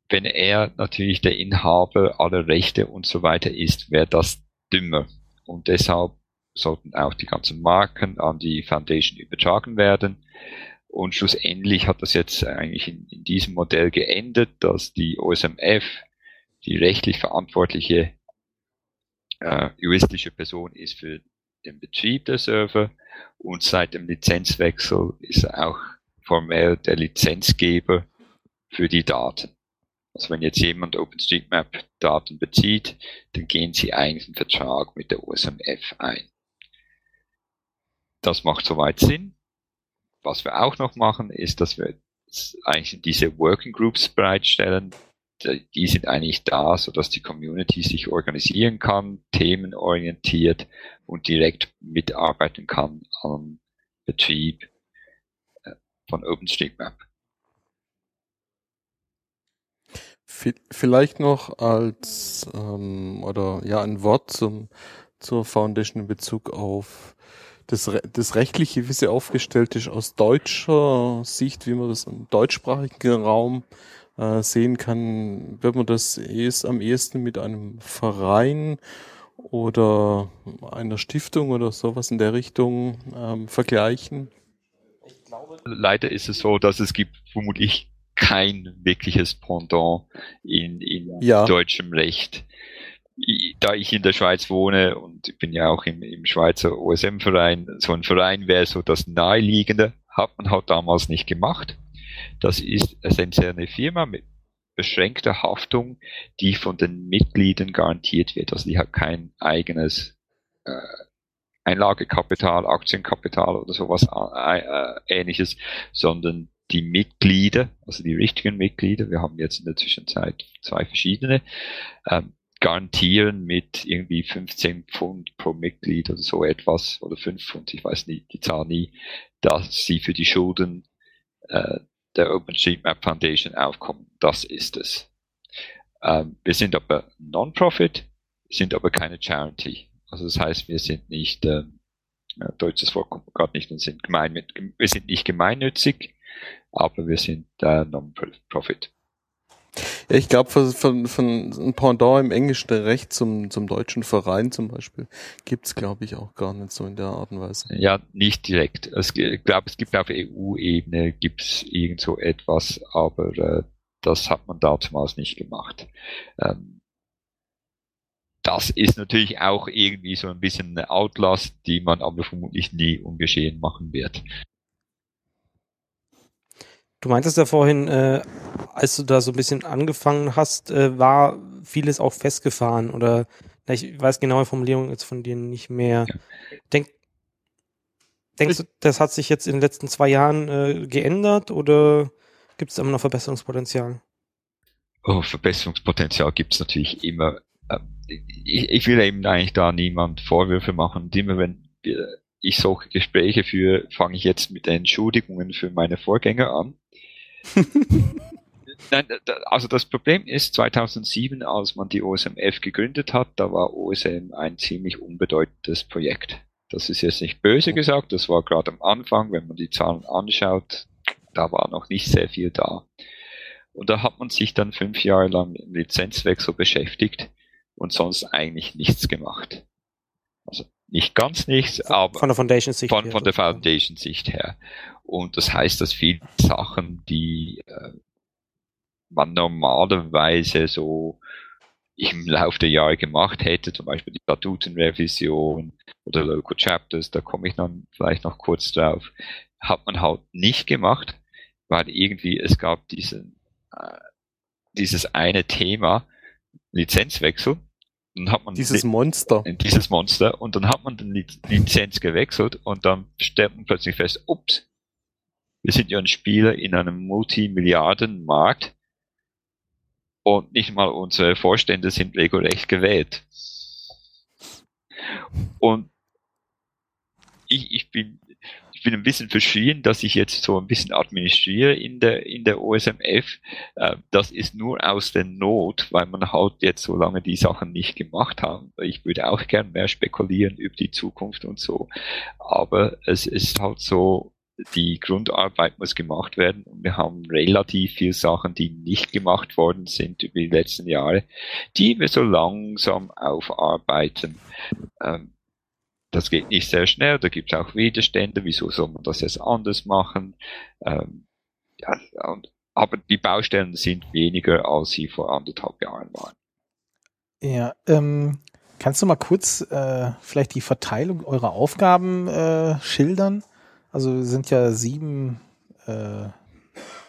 wenn er natürlich der Inhaber aller Rechte und so weiter ist, wäre das dümmer. Und deshalb sollten auch die ganzen Marken an die Foundation übertragen werden. Und schlussendlich hat das jetzt eigentlich in, in diesem Modell geendet, dass die OSMF die rechtlich verantwortliche äh, juristische Person ist für den Betrieb der Server und seit dem Lizenzwechsel ist er auch formell der Lizenzgeber für die Daten. Also wenn jetzt jemand OpenStreetMap Daten bezieht, dann gehen sie eigentlich einen Vertrag mit der OSMF ein. Das macht soweit Sinn. Was wir auch noch machen, ist, dass wir eigentlich diese Working Groups bereitstellen. Die sind eigentlich da, so dass die Community sich organisieren kann, themenorientiert und direkt mitarbeiten kann am Betrieb äh, von OpenStreetMap. Vielleicht noch als ähm, oder ja ein Wort zum zur Foundation in Bezug auf das, das rechtliche, wie sie aufgestellt ist, aus deutscher Sicht, wie man das im deutschsprachigen Raum äh, sehen kann, wird man das erst am ehesten mit einem Verein oder einer Stiftung oder sowas in der Richtung ähm, vergleichen? Leider ist es so, dass es gibt vermutlich kein wirkliches Pendant in, in ja. deutschem Recht. Da ich in der Schweiz wohne und ich bin ja auch im, im Schweizer OSM-Verein, so ein Verein wäre so das Naheliegende, hat man halt damals nicht gemacht. Das ist essentiell eine Firma mit beschränkter Haftung, die von den Mitgliedern garantiert wird. Also die hat kein eigenes äh, Einlagekapital, Aktienkapital oder sowas äh, äh, ähnliches, sondern die Mitglieder, also die richtigen Mitglieder, wir haben jetzt in der Zwischenzeit zwei verschiedene, ähm, garantieren mit irgendwie 15 Pfund pro Mitglied oder so etwas, oder 5 Pfund, ich weiß nie, die Zahl nie, dass sie für die Schulden äh, der OpenStreetMap Foundation aufkommen. Das ist es. Ähm, wir sind aber Non-Profit, sind aber keine Charity. Also das heißt, wir sind nicht, ähm, deutsches Wort kommt gerade nicht, wir sind, gemein, wir sind nicht gemeinnützig, aber wir sind äh, Non-Profit. Ja, ich glaube, von, von, ein Pendant im englischen Recht zum, zum deutschen Verein zum Beispiel gibt's glaube ich, auch gar nicht so in der Art und Weise. Ja, nicht direkt. Es, ich glaube, es gibt auf EU-Ebene gibt's irgend so etwas, aber äh, das hat man damals nicht gemacht. Ähm, das ist natürlich auch irgendwie so ein bisschen eine Outlast, die man aber vermutlich nie ungeschehen machen wird. Du meintest ja vorhin, äh, als du da so ein bisschen angefangen hast, äh, war vieles auch festgefahren oder na, ich weiß genaue Formulierung jetzt von dir nicht mehr. Ja. Denk, denkst du, das hat sich jetzt in den letzten zwei Jahren äh, geändert oder gibt es immer noch Verbesserungspotenzial? Oh, Verbesserungspotenzial gibt es natürlich immer. Ähm, ich, ich, will eben eigentlich da niemand Vorwürfe machen. Und immer wenn ich solche Gespräche führe, fange ich jetzt mit Entschuldigungen für meine Vorgänger an. Nein, also das Problem ist, 2007, als man die OSMF gegründet hat, da war OSM ein ziemlich unbedeutendes Projekt. Das ist jetzt nicht böse gesagt, das war gerade am Anfang, wenn man die Zahlen anschaut, da war noch nicht sehr viel da. Und da hat man sich dann fünf Jahre lang mit dem Lizenzwechsel beschäftigt und sonst eigentlich nichts gemacht. Also nicht ganz nichts, aber von der Foundation-Sicht von, von der Foundation-Sicht her. Und das heißt, dass viele Sachen, die äh, man normalerweise so im Laufe der Jahre gemacht hätte, zum Beispiel die Statutenrevision oder Local Chapters, da komme ich dann vielleicht noch kurz drauf, hat man halt nicht gemacht, weil irgendwie es gab diesen, äh, dieses eine Thema, Lizenzwechsel, dann hat man dieses Monster. Dieses Monster. Und dann hat man die Lizenz gewechselt und dann stellt man plötzlich fest, ups, wir sind ja ein Spieler in einem Multimilliardenmarkt und nicht mal unsere Vorstände sind regelrecht gewählt. Und ich, ich bin bin ein bisschen verschrien, dass ich jetzt so ein bisschen administriere in der, in der OSMF. Äh, das ist nur aus der Not, weil man halt jetzt so lange die Sachen nicht gemacht haben. Ich würde auch gern mehr spekulieren über die Zukunft und so. Aber es ist halt so, die Grundarbeit muss gemacht werden und wir haben relativ viele Sachen, die nicht gemacht worden sind über die letzten Jahre, die wir so langsam aufarbeiten. Ähm, das geht nicht sehr schnell, da gibt es auch Widerstände, wieso soll man das jetzt anders machen? Ähm, ja, und, aber die Baustellen sind weniger, als sie vor anderthalb Jahren waren. Ja, ähm, kannst du mal kurz äh, vielleicht die Verteilung eurer Aufgaben äh, schildern? Also sind ja sieben äh,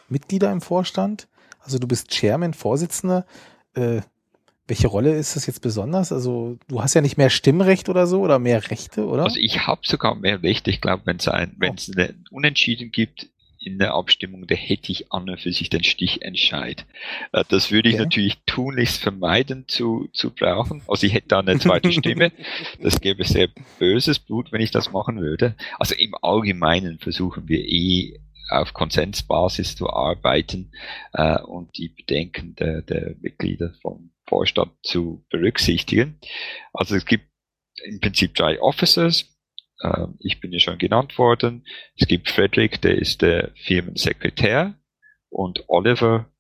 Mitglieder im Vorstand. Also du bist Chairman, Vorsitzender. Äh, welche Rolle ist das jetzt besonders? Also du hast ja nicht mehr Stimmrecht oder so oder mehr Rechte, oder? Also ich habe sogar mehr Rechte. Ich glaube, wenn es ein, wenn es oh. Unentschieden gibt in der Abstimmung, da hätte ich an und für sich den Stichentscheid. Äh, das würde ich okay. natürlich tunlichst vermeiden zu, zu brauchen. Also ich hätte da eine zweite Stimme. Das gäbe sehr böses Blut, wenn ich das machen würde. Also im Allgemeinen versuchen wir eh auf Konsensbasis zu arbeiten äh, und die Bedenken der, der Mitglieder vom Vorstand zu berücksichtigen. Also es gibt im Prinzip drei Officers. Äh, ich bin ja schon genannt worden. Es gibt Frederick, der ist der Firmensekretär und Oliver,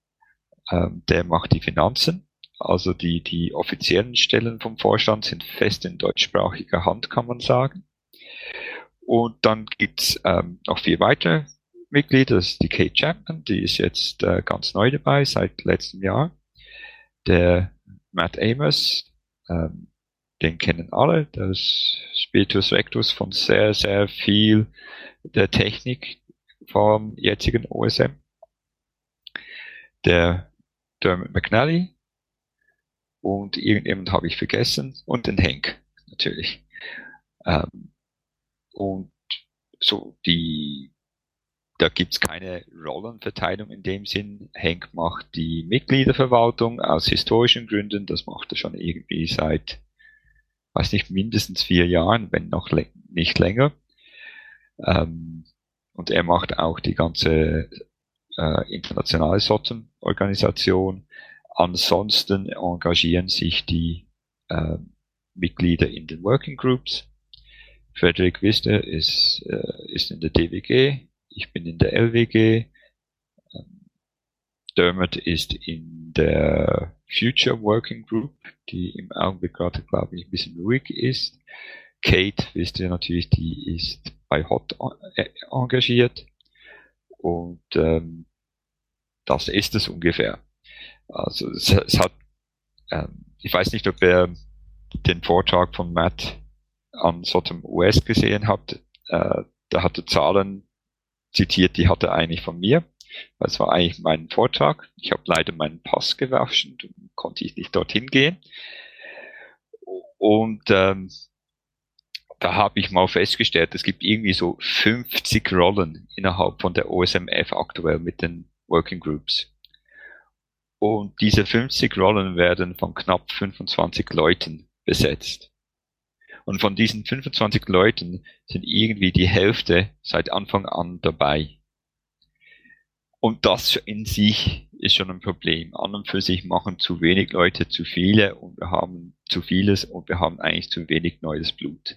äh, der macht die Finanzen. Also die, die offiziellen Stellen vom Vorstand sind fest in deutschsprachiger Hand, kann man sagen. Und dann gibt's ähm, noch vier weitere Mitglieder. Das ist die Kate Chapman, die ist jetzt äh, ganz neu dabei seit letztem Jahr. Der Matt Amos, ähm, den kennen alle, das Spiritus Rectus von sehr, sehr viel der Technik vom jetzigen OSM. Der Dermot McNally und irgendjemand habe ich vergessen und den Henk natürlich. Ähm, und so die da gibt's keine Rollenverteilung in dem Sinn. Henk macht die Mitgliederverwaltung aus historischen Gründen. Das macht er schon irgendwie seit, weiß nicht, mindestens vier Jahren, wenn noch nicht länger. Ähm, und er macht auch die ganze äh, internationale SOTM-Organisation. Ansonsten engagieren sich die äh, Mitglieder in den Working Groups. Frederick Wister ist, äh, ist in der DWG, ich bin in der LWG. Ähm, Dermot ist in der Future Working Group, die im Augenblick gerade, glaube ich, ein bisschen ruhig ist. Kate, wisst ihr natürlich, die ist bei Hot äh, engagiert. Und ähm, das ist es ungefähr. Also es, es hat, ähm, ich weiß nicht, ob ihr den Vortrag von Matt an Sotom US gesehen habt. Äh, da hatte Zahlen zitiert, die hat er eigentlich von mir. Das war eigentlich mein Vortrag. Ich habe leider meinen Pass gewaschen, konnte ich nicht dorthin gehen. Und ähm, da habe ich mal festgestellt, es gibt irgendwie so 50 Rollen innerhalb von der OSMF aktuell mit den Working Groups. Und diese 50 Rollen werden von knapp 25 Leuten besetzt. Und von diesen 25 Leuten sind irgendwie die Hälfte seit Anfang an dabei. Und das in sich ist schon ein Problem. An und für sich machen zu wenig Leute zu viele und wir haben zu vieles und wir haben eigentlich zu wenig neues Blut.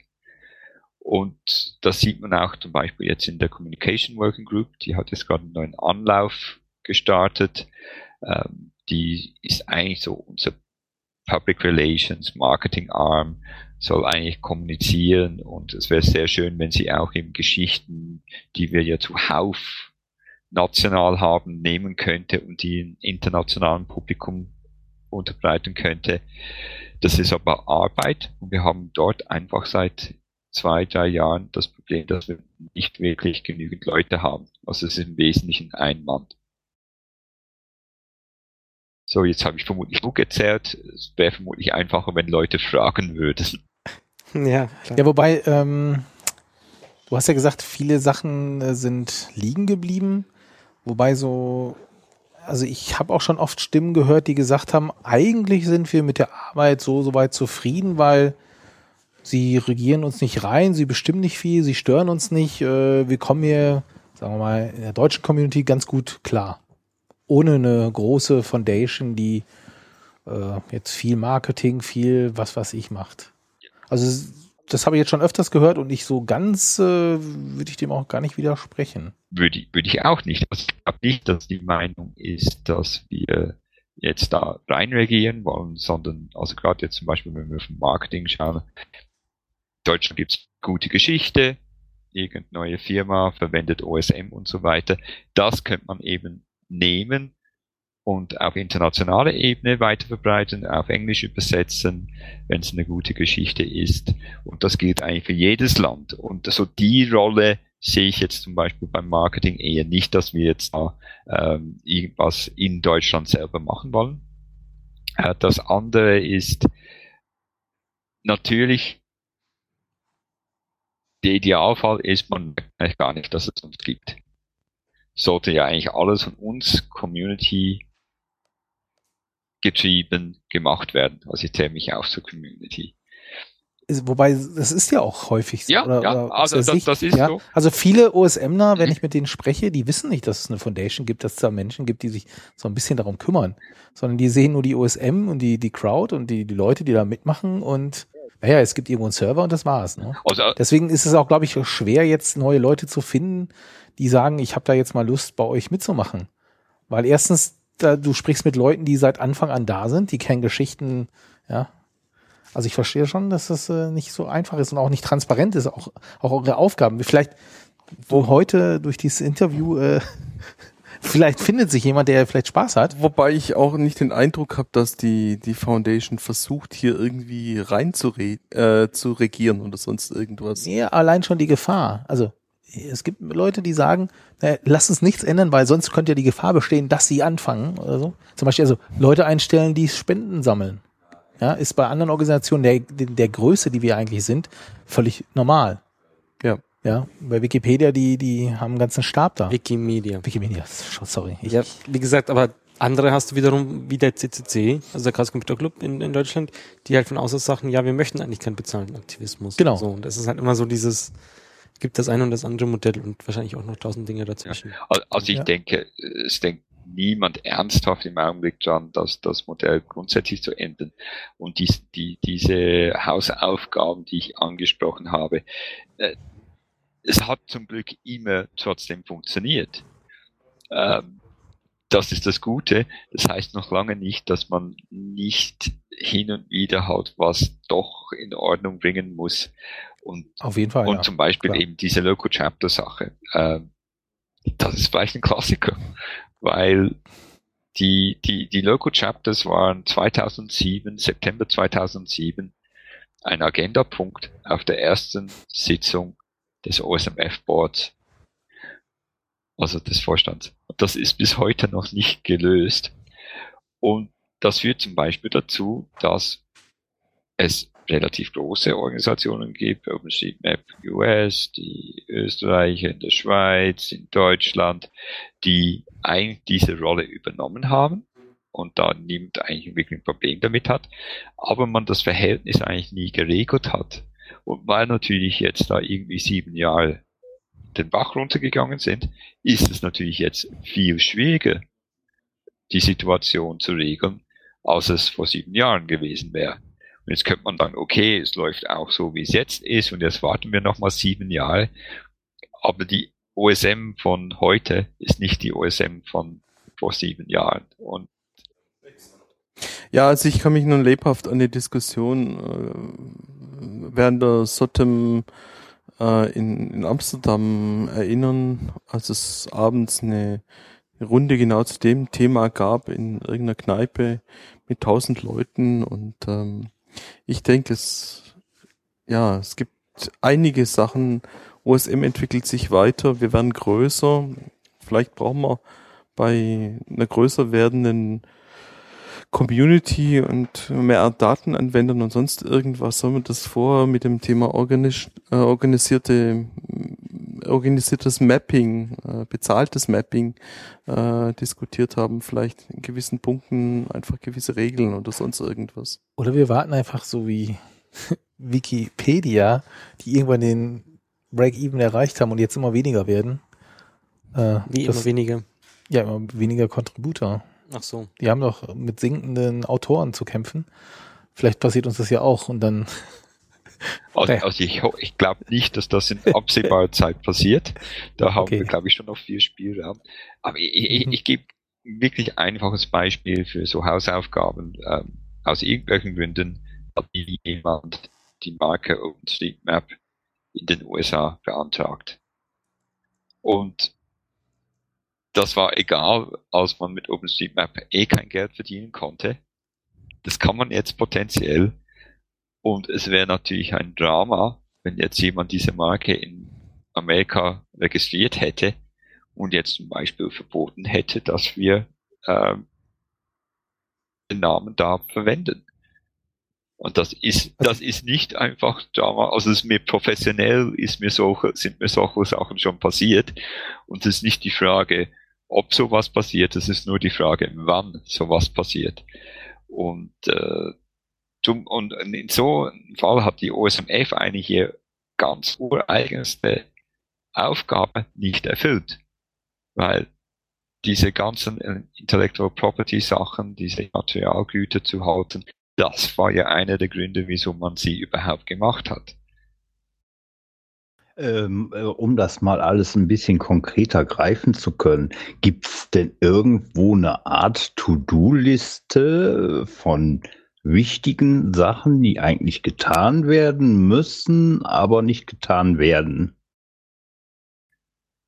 Und das sieht man auch zum Beispiel jetzt in der Communication Working Group. Die hat jetzt gerade einen neuen Anlauf gestartet. Ähm, die ist eigentlich so unser Public Relations, Marketing Arm, soll eigentlich kommunizieren und es wäre sehr schön, wenn sie auch in Geschichten, die wir ja zuhauf national haben, nehmen könnte und die im internationalen Publikum unterbreiten könnte. Das ist aber Arbeit und wir haben dort einfach seit zwei, drei Jahren das Problem, dass wir nicht wirklich genügend Leute haben. Also es ist im Wesentlichen ein Mann. So, jetzt habe ich vermutlich genug erzählt. Es wäre vermutlich einfacher, wenn Leute fragen würden. Ja, klar. ja wobei, ähm, du hast ja gesagt, viele Sachen äh, sind liegen geblieben. Wobei so, also ich habe auch schon oft Stimmen gehört, die gesagt haben, eigentlich sind wir mit der Arbeit so soweit zufrieden, weil sie regieren uns nicht rein, sie bestimmen nicht viel, sie stören uns nicht. Äh, wir kommen hier, sagen wir mal, in der deutschen Community ganz gut klar ohne eine große Foundation, die äh, jetzt viel Marketing, viel was was ich macht. Also das habe ich jetzt schon öfters gehört und nicht so ganz äh, würde ich dem auch gar nicht widersprechen. Würde, würde ich auch nicht. Also ich glaube nicht, dass die Meinung ist, dass wir jetzt da reinregieren wollen, sondern also gerade jetzt zum Beispiel, wenn wir auf Marketing schauen, in Deutschland gibt es gute Geschichte, irgendeine neue Firma verwendet OSM und so weiter. Das könnte man eben nehmen und auf internationaler Ebene weiterverbreiten, auf Englisch übersetzen, wenn es eine gute Geschichte ist. Und das gilt eigentlich für jedes Land. Und so die Rolle sehe ich jetzt zum Beispiel beim Marketing eher nicht, dass wir jetzt da ähm, irgendwas in Deutschland selber machen wollen. Äh, das andere ist natürlich, der Idealfall ist, man merkt gar nicht, dass es uns gibt sollte ja eigentlich alles von uns Community getrieben gemacht werden. Also ich zähle mich auch zur Community. wobei, das ist ja auch häufig so. Ja, oder, ja, oder also das- das ist ja. so. Also viele OSMler, wenn Mhm. ich mit denen spreche, die wissen nicht, dass es eine Foundation gibt, dass es da Menschen gibt, die sich so ein bisschen darum kümmern, sondern die sehen nur die OSM und die, die Crowd und die, die Leute, die da mitmachen und naja, es gibt irgendwo einen Server und das war's. Ne? Also, Deswegen ist es auch, glaube ich, schwer, jetzt neue Leute zu finden, die sagen, ich habe da jetzt mal Lust, bei euch mitzumachen. Weil erstens, da, du sprichst mit Leuten, die seit Anfang an da sind, die kennen Geschichten, ja. Also ich verstehe schon, dass das äh, nicht so einfach ist und auch nicht transparent ist, auch, auch eure Aufgaben. Vielleicht, wo heute durch dieses Interview, äh, vielleicht findet sich jemand, der vielleicht Spaß hat. Wobei ich auch nicht den Eindruck habe, dass die, die Foundation versucht, hier irgendwie rein zu, re äh, zu regieren oder sonst irgendwas. Ja, allein schon die Gefahr. Also es gibt Leute, die sagen, äh, lass uns nichts ändern, weil sonst könnte ja die Gefahr bestehen, dass sie anfangen oder so. Zum Beispiel also Leute einstellen, die Spenden sammeln. Ja, ist bei anderen Organisationen der, der Größe, die wir eigentlich sind, völlig normal. Ja. Ja, bei Wikipedia, die, die haben einen ganzen Stab da. Wikimedia. Wikimedia, sorry. Ich, Ja, wie gesagt, aber andere hast du wiederum wie der CCC, also der Chaos Computer Club in, in Deutschland, die halt von außen sagen, ja, wir möchten eigentlich keinen bezahlten Aktivismus. Genau. So, und das ist halt immer so dieses, gibt das eine und das andere Modell und wahrscheinlich auch noch tausend Dinge dazwischen. Al- Also ich Ja. denke, es denkt niemand ernsthaft im Augenblick dran, dass das Modell grundsätzlich zu ändern. Und dies, die, diese Hausaufgaben, die ich angesprochen habe, äh, es hat zum Glück immer trotzdem funktioniert. Ähm, das ist das Gute. Das heißt noch lange nicht, dass man nicht hin und wieder halt was doch in Ordnung bringen muss. Und auf jeden Fall. und ja. zum Beispiel klar. eben diese Local Chapter Sache. Ähm, das ist vielleicht ein Klassiker, weil die, die, die Local Chapters waren 2007, September 2007, ein Agendapunkt auf der ersten Sitzung des OSMF Boards, also des Vorstands. Das ist bis heute noch nicht gelöst. Und das führt zum Beispiel dazu, dass es relativ große Organisationen gibt, OpenStreetMap US, die Österreicher in der Schweiz, in Deutschland, die eigentlich diese Rolle übernommen haben und da niemand eigentlich wirklich ein Problem damit hat, aber man das Verhältnis eigentlich nie geregelt hat. Und weil natürlich jetzt da irgendwie sieben Jahre den Bach runtergegangen sind, ist es natürlich jetzt viel schwieriger, die Situation zu regeln, als es vor sieben Jahren gewesen wäre. Und jetzt könnte man dann, okay, es läuft auch so, wie es jetzt ist, und jetzt warten wir nochmal sieben Jahre. Aber die OSM von heute ist nicht die OSM von vor sieben Jahren. Und Ja, also ich kann mich nun lebhaft an die Diskussion äh, während der SOTEM äh, in, in Amsterdam erinnern, als es abends eine Runde genau zu dem Thema gab in irgendeiner Kneipe mit tausend Leuten und ähm, ich denke, es ja, es gibt einige Sachen. OSM entwickelt sich weiter, wir werden größer. Vielleicht brauchen wir bei einer größer werdenden Community und mehr Datenanwendern und sonst irgendwas, sollen wir das vorher mit dem Thema äh, organisierte, organisiertes Mapping, äh, bezahltes Mapping äh, diskutiert haben, vielleicht in gewissen Punkten einfach gewisse Regeln oder sonst irgendwas. Oder wir warten einfach so wie Wikipedia, die irgendwann den Break-Even erreicht haben und jetzt immer weniger werden. Äh, Wie das- immer weniger. Ja, immer weniger Contributor. Ach so. Die haben doch mit sinkenden Autoren zu kämpfen. Vielleicht passiert uns das ja auch und dann, also, ich, ich glaube nicht, dass das in absehbarer Zeit passiert. Da haben Okay. wir, glaube ich, schon noch viel Spielraum. Aber ich, ich, Mhm. ich gebe wirklich einfaches Beispiel für so Hausaufgaben. Ähm, aus irgendwelchen Gründen hat nie jemand die Marke OpenStreetMap in den USA beantragt. Und das war egal, als man mit OpenStreetMap eh kein Geld verdienen konnte. Das kann man jetzt potenziell. Und es wäre natürlich ein Drama, wenn jetzt jemand diese Marke in Amerika registriert hätte und jetzt zum Beispiel verboten hätte, dass wir ähm, den Namen da verwenden. Und das ist, das ist nicht einfach Drama, also es ist mir professionell, ist mir solche, sind mir solche Sachen schon passiert. Und es ist nicht die Frage, ob sowas passiert, es ist nur die Frage, wann sowas passiert. Und äh, zum, und in so einem Fall hat die OSMF eine hier ganz ureigenste Aufgabe nicht erfüllt. Weil diese ganzen äh, Intellectual Property Sachen, diese Materialgüter zu halten, das war ja einer der Gründe, wieso man sie überhaupt gemacht hat. Ähm, äh, um das mal alles ein bisschen konkreter greifen zu können, gibt es denn irgendwo eine Art To-Do-Liste von wichtigen Sachen, die eigentlich getan werden müssen, aber nicht getan werden?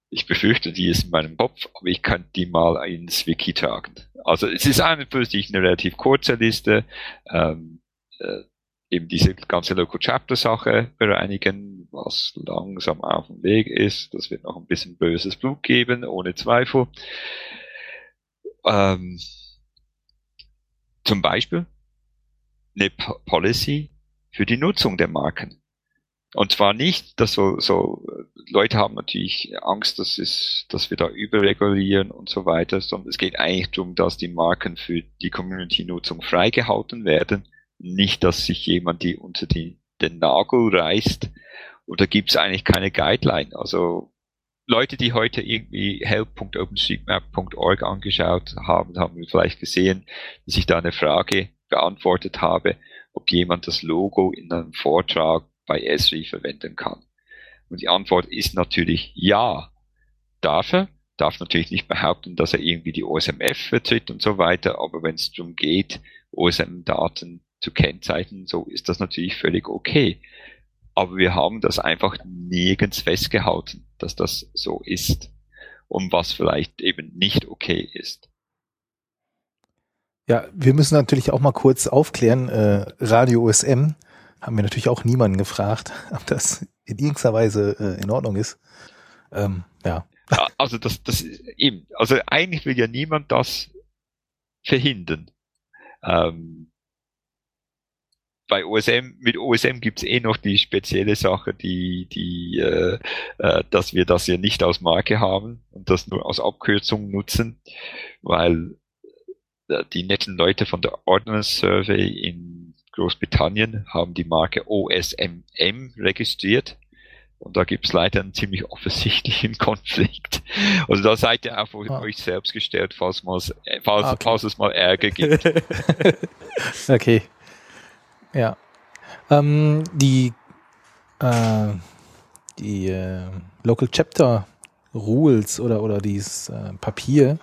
Ich befürchte, die ist in meinem Kopf, aber ich könnte die mal ins Wiki tragen. Also es ist an und für sich eine relativ kurze Liste. Ähm, äh, eben diese ganze Local Chapter Sache bereinigen, was langsam auf dem Weg ist. Das wird noch ein bisschen böses Blut geben, ohne Zweifel. Ähm, zum Beispiel eine Policy für die Nutzung der Marken. Und zwar nicht, dass so, so Leute haben natürlich Angst, dass, es, dass wir da überregulieren und so weiter, sondern es geht eigentlich darum, dass die Marken für die Community-Nutzung freigehalten werden nicht, dass sich jemand die unter die, den Nagel reißt. Oder gibt es eigentlich keine Guideline? Also Leute, die heute irgendwie help.openstreetmap.org angeschaut haben, haben vielleicht gesehen, dass ich da eine Frage beantwortet habe, ob jemand das Logo in einem Vortrag bei Esri verwenden kann. Und die Antwort ist natürlich ja. Darf er? Darf natürlich nicht behaupten, dass er irgendwie die OSMF vertritt und so weiter, aber wenn es darum geht, OSM-Daten zu kennzeichnen, so ist das natürlich völlig okay. Aber wir haben das einfach nirgends festgehalten, dass das so ist. Und was vielleicht eben nicht okay ist. Ja, wir müssen natürlich auch mal kurz aufklären, äh, Radio OSM haben wir natürlich auch niemanden gefragt, ob das in irgendeiner Weise äh, in Ordnung ist. Ähm, ja. Also das, das eben, also eigentlich will ja niemand das verhindern. Ähm, bei OSM, mit OSM gibt's eh noch die spezielle Sache, die, die, äh, äh, dass wir das ja nicht als Marke haben und das nur als Abkürzung nutzen, weil die netten Leute von der Ordnance Survey in Großbritannien haben die Marke OSMM registriert. Und da gibt's leider einen ziemlich offensichtlichen Konflikt. Also da seid ihr auf ah. euch selbst gestellt, falls, falls, okay. falls es mal Ärger gibt. okay. Ja. Ähm, die äh, die äh, Local Chapter Rules oder, oder dieses äh, Papier,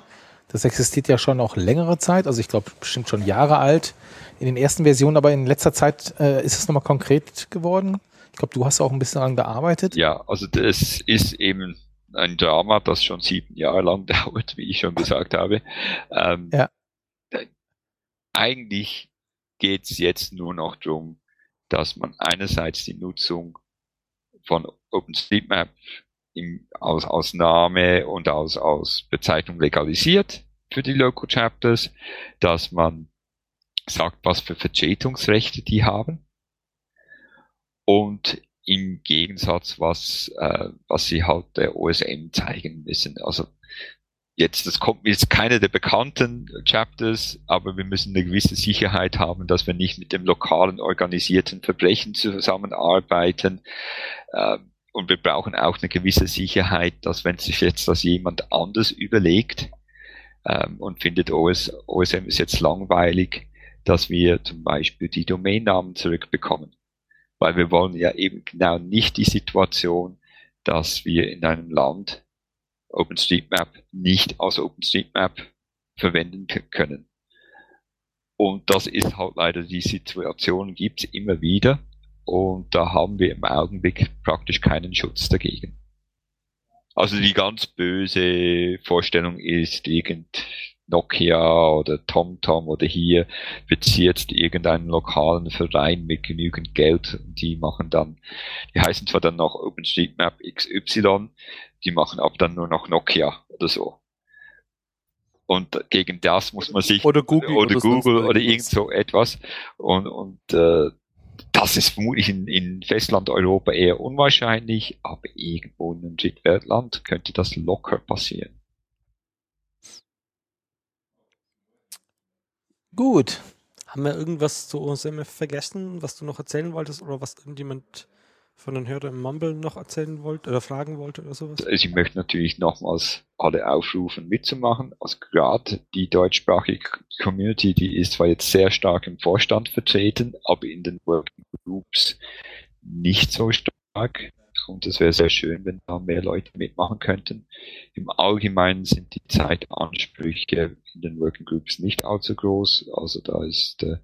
das existiert ja schon auch längere Zeit, also ich glaube bestimmt schon Jahre alt in den ersten Versionen, aber in letzter Zeit äh, ist es nochmal konkret geworden. Ich glaube, du hast auch ein bisschen daran gearbeitet. Ja, also das ist eben ein Drama, das schon sieben Jahre lang dauert, wie ich schon gesagt habe. Ähm, ja. Eigentlich geht es jetzt nur noch darum, dass man einerseits die Nutzung von OpenStreetMap im, aus, aus Name und aus, aus Bezeichnung legalisiert für die Local Chapters, dass man sagt, was für Vertretungsrechte die haben und im Gegensatz, was, äh, was sie halt der OSM zeigen müssen. Also Jetzt, das kommt jetzt keine der bekannten Chapters, aber wir müssen eine gewisse Sicherheit haben, dass wir nicht mit dem lokalen organisierten Verbrechen zusammenarbeiten. Ähm, und wir brauchen auch eine gewisse Sicherheit, dass wenn sich jetzt das jemand anders überlegt ähm, und findet OS, OSM ist jetzt langweilig, dass wir zum Beispiel die Domainnamen zurückbekommen. Weil wir wollen ja eben genau nicht die Situation, dass wir in einem Land OpenStreetMap nicht als OpenStreetMap verwenden können. Und das ist halt leider die Situation, gibt's immer wieder. Und da haben wir im Augenblick praktisch keinen Schutz dagegen. Also die ganz böse Vorstellung ist, irgend Nokia oder TomTom oder hier bezieht irgendeinen lokalen Verein mit genügend Geld und die machen dann, die heißen zwar dann noch OpenStreetMap XY, die machen aber dann nur noch Nokia oder so. Und gegen das muss man sich oder Google oder, oder Google oder irgend so etwas und und äh, das ist vermutlich in, in Festland-Europa eher unwahrscheinlich, aber irgendwo in einem Drittweltland könnte das locker passieren. Gut. haben wir irgendwas zu OSMF vergessen, was du noch erzählen wolltest oder was irgendjemand von den Hörern im Mumble noch erzählen wollte oder fragen wollte oder sowas? Also ich möchte natürlich nochmals alle aufrufen mitzumachen. Also gerade die deutschsprachige Community, die ist zwar jetzt sehr stark im Vorstand vertreten, aber in den Working Groups nicht so stark. Und es wäre sehr schön, wenn da mehr Leute mitmachen könnten. Im Allgemeinen sind die Zeitansprüche in den Working Groups nicht allzu groß. Also da ist äh,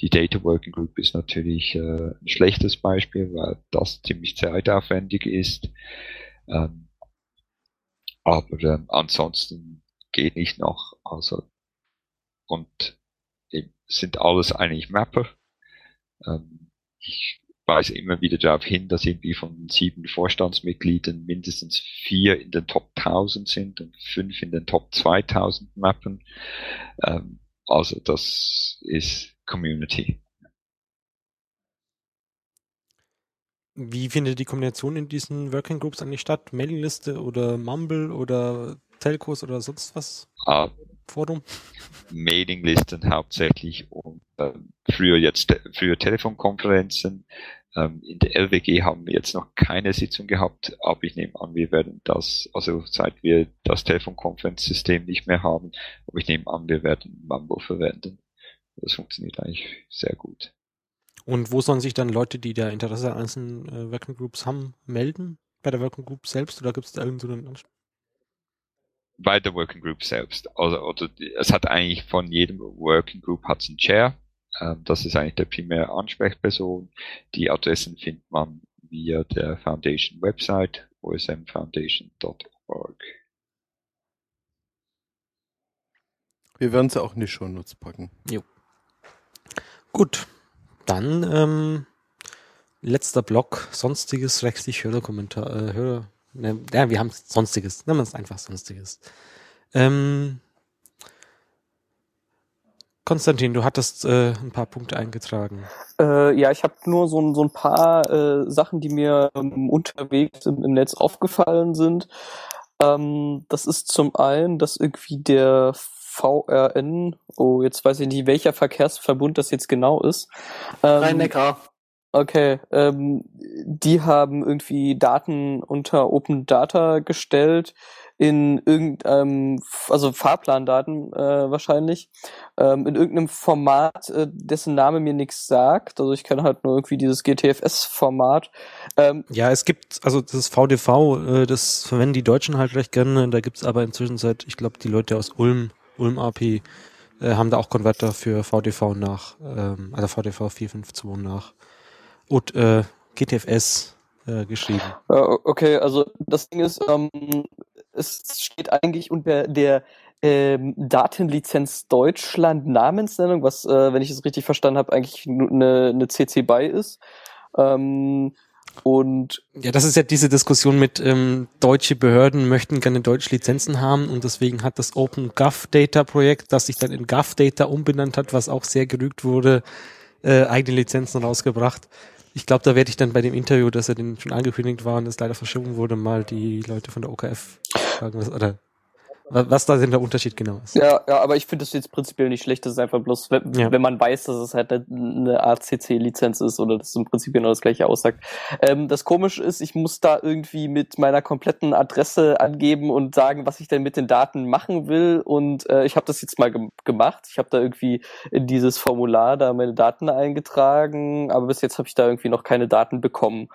die Data Working Group ist natürlich äh, ein schlechtes Beispiel, weil das ziemlich zeitaufwendig ist. Ähm, aber ähm, ansonsten geht nicht noch. Also und eben, sind alles eigentlich Mapper. Ähm, ich weise immer wieder darauf hin, dass irgendwie von sieben Vorstandsmitgliedern mindestens vier in den Top 1000 sind und fünf in den Top 2000 Mappen. Ähm, also das ist Community. Wie findet die Kombination in diesen Working Groups eigentlich statt? Mailingliste oder Mumble oder Telcos oder sonst was? Ah, Forum? Mailinglisten hauptsächlich und ähm, früher jetzt früher Telefonkonferenzen. Ähm, in der LWG haben wir jetzt noch keine Sitzung gehabt, aber ich nehme an, wir werden das, also seit wir das Telefonkonferenzsystem nicht mehr haben, aber ich nehme an, wir werden Mambo verwenden. Das funktioniert eigentlich sehr gut. Und wo sollen sich dann Leute, die da Interesse an einzelnen äh, Working Groups haben, melden? Bei der Working Group selbst oder gibt es da irgendeinen so bei der Working Group selbst. Also, oder es hat eigentlich von jedem Working Group hat's einen Chair. Ähm, das ist eigentlich der primäre Ansprechperson. Die Adressen findet man via der Foundation Website osmfoundation.org. Wir werden sie auch in die Shownotes packen. Jo. Gut, dann ähm, letzter Block, sonstiges rechtlich Hörerkommentar, äh, Hörer, ja, wir haben sonstiges, nehmen wir es einfach sonstiges. Ähm, Konstantin, du hattest äh, ein paar Punkte eingetragen. Äh, ja, ich habe nur so, so ein paar äh, Sachen, die mir ähm, unterwegs im, im, Netz aufgefallen sind. Ähm, das ist zum einen, dass irgendwie der VRN, oh, jetzt weiß ich nicht, welcher Verkehrsverbund das jetzt genau ist. Ähm, Rhein-Neckar. Okay, ähm, die haben irgendwie Daten unter Open Data gestellt in irgendeinem, also Fahrplandaten äh, wahrscheinlich, ähm, in irgendeinem Format, äh, dessen Name mir nichts sagt. Also ich kenne halt nur irgendwie dieses GTFS-Format. Ähm, ja, es gibt, also das VDV, äh, das verwenden die Deutschen halt recht gerne. Da gibt's aber inzwischen seit, ich glaube, die Leute aus Ulm, Ulm AP, äh, haben da auch Konverter für VDV nach, ähm, also VDV 452 nach und äh, GTFS äh, geschrieben. Okay, also das Ding ist, ähm, es steht eigentlich unter der ähm, Datenlizenz Deutschland Namensnennung, was, äh, wenn ich es richtig verstanden habe, eigentlich eine, eine CC BY ist. Ähm, und ja, das ist ja diese Diskussion mit ähm, deutsche Behörden möchten gerne deutsche Lizenzen haben und deswegen hat das Open Gov Data Projekt, das sich dann in Gov Data umbenannt hat, was auch sehr gerügt wurde, äh, eigene Lizenzen rausgebracht. Ich glaube, da werde ich dann bei dem Interview, dass er den schon angekündigt war und es leider verschoben wurde, mal die Leute von der OKF fragen, was, oder was da denn der Unterschied genau ist. Ja, ja, aber ich finde das jetzt prinzipiell nicht schlecht. Das ist einfach bloß, wenn, ja. wenn man weiß, dass es halt eine ACC-Lizenz ist oder das im Prinzip genau das gleiche aussagt. Ähm, das Komische ist, ich muss da irgendwie mit meiner kompletten Adresse angeben und sagen, was ich denn mit den Daten machen will. Und äh, ich habe das jetzt mal ge gemacht. Ich habe da irgendwie in dieses Formular da meine Daten eingetragen, aber bis jetzt habe ich da irgendwie noch keine Daten bekommen.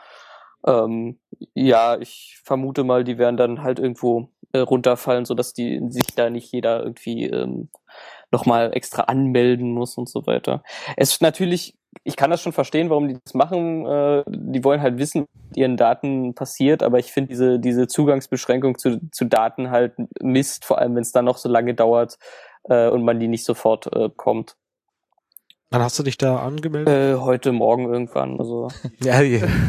Ähm, ja, ich vermute mal, die werden dann halt irgendwo äh, runterfallen, sodass die sich da nicht jeder irgendwie ähm, nochmal extra anmelden muss und so weiter. Es ist natürlich, ich kann das schon verstehen, warum die das machen. Äh, die wollen halt wissen, was ihren Daten passiert, aber ich finde diese, diese Zugangsbeschränkung zu, zu Daten halt Mist, vor allem wenn es dann noch so lange dauert äh, und man die nicht sofort äh, kommt. Wann hast du dich da angemeldet? Äh, heute Morgen irgendwann. Also. ja,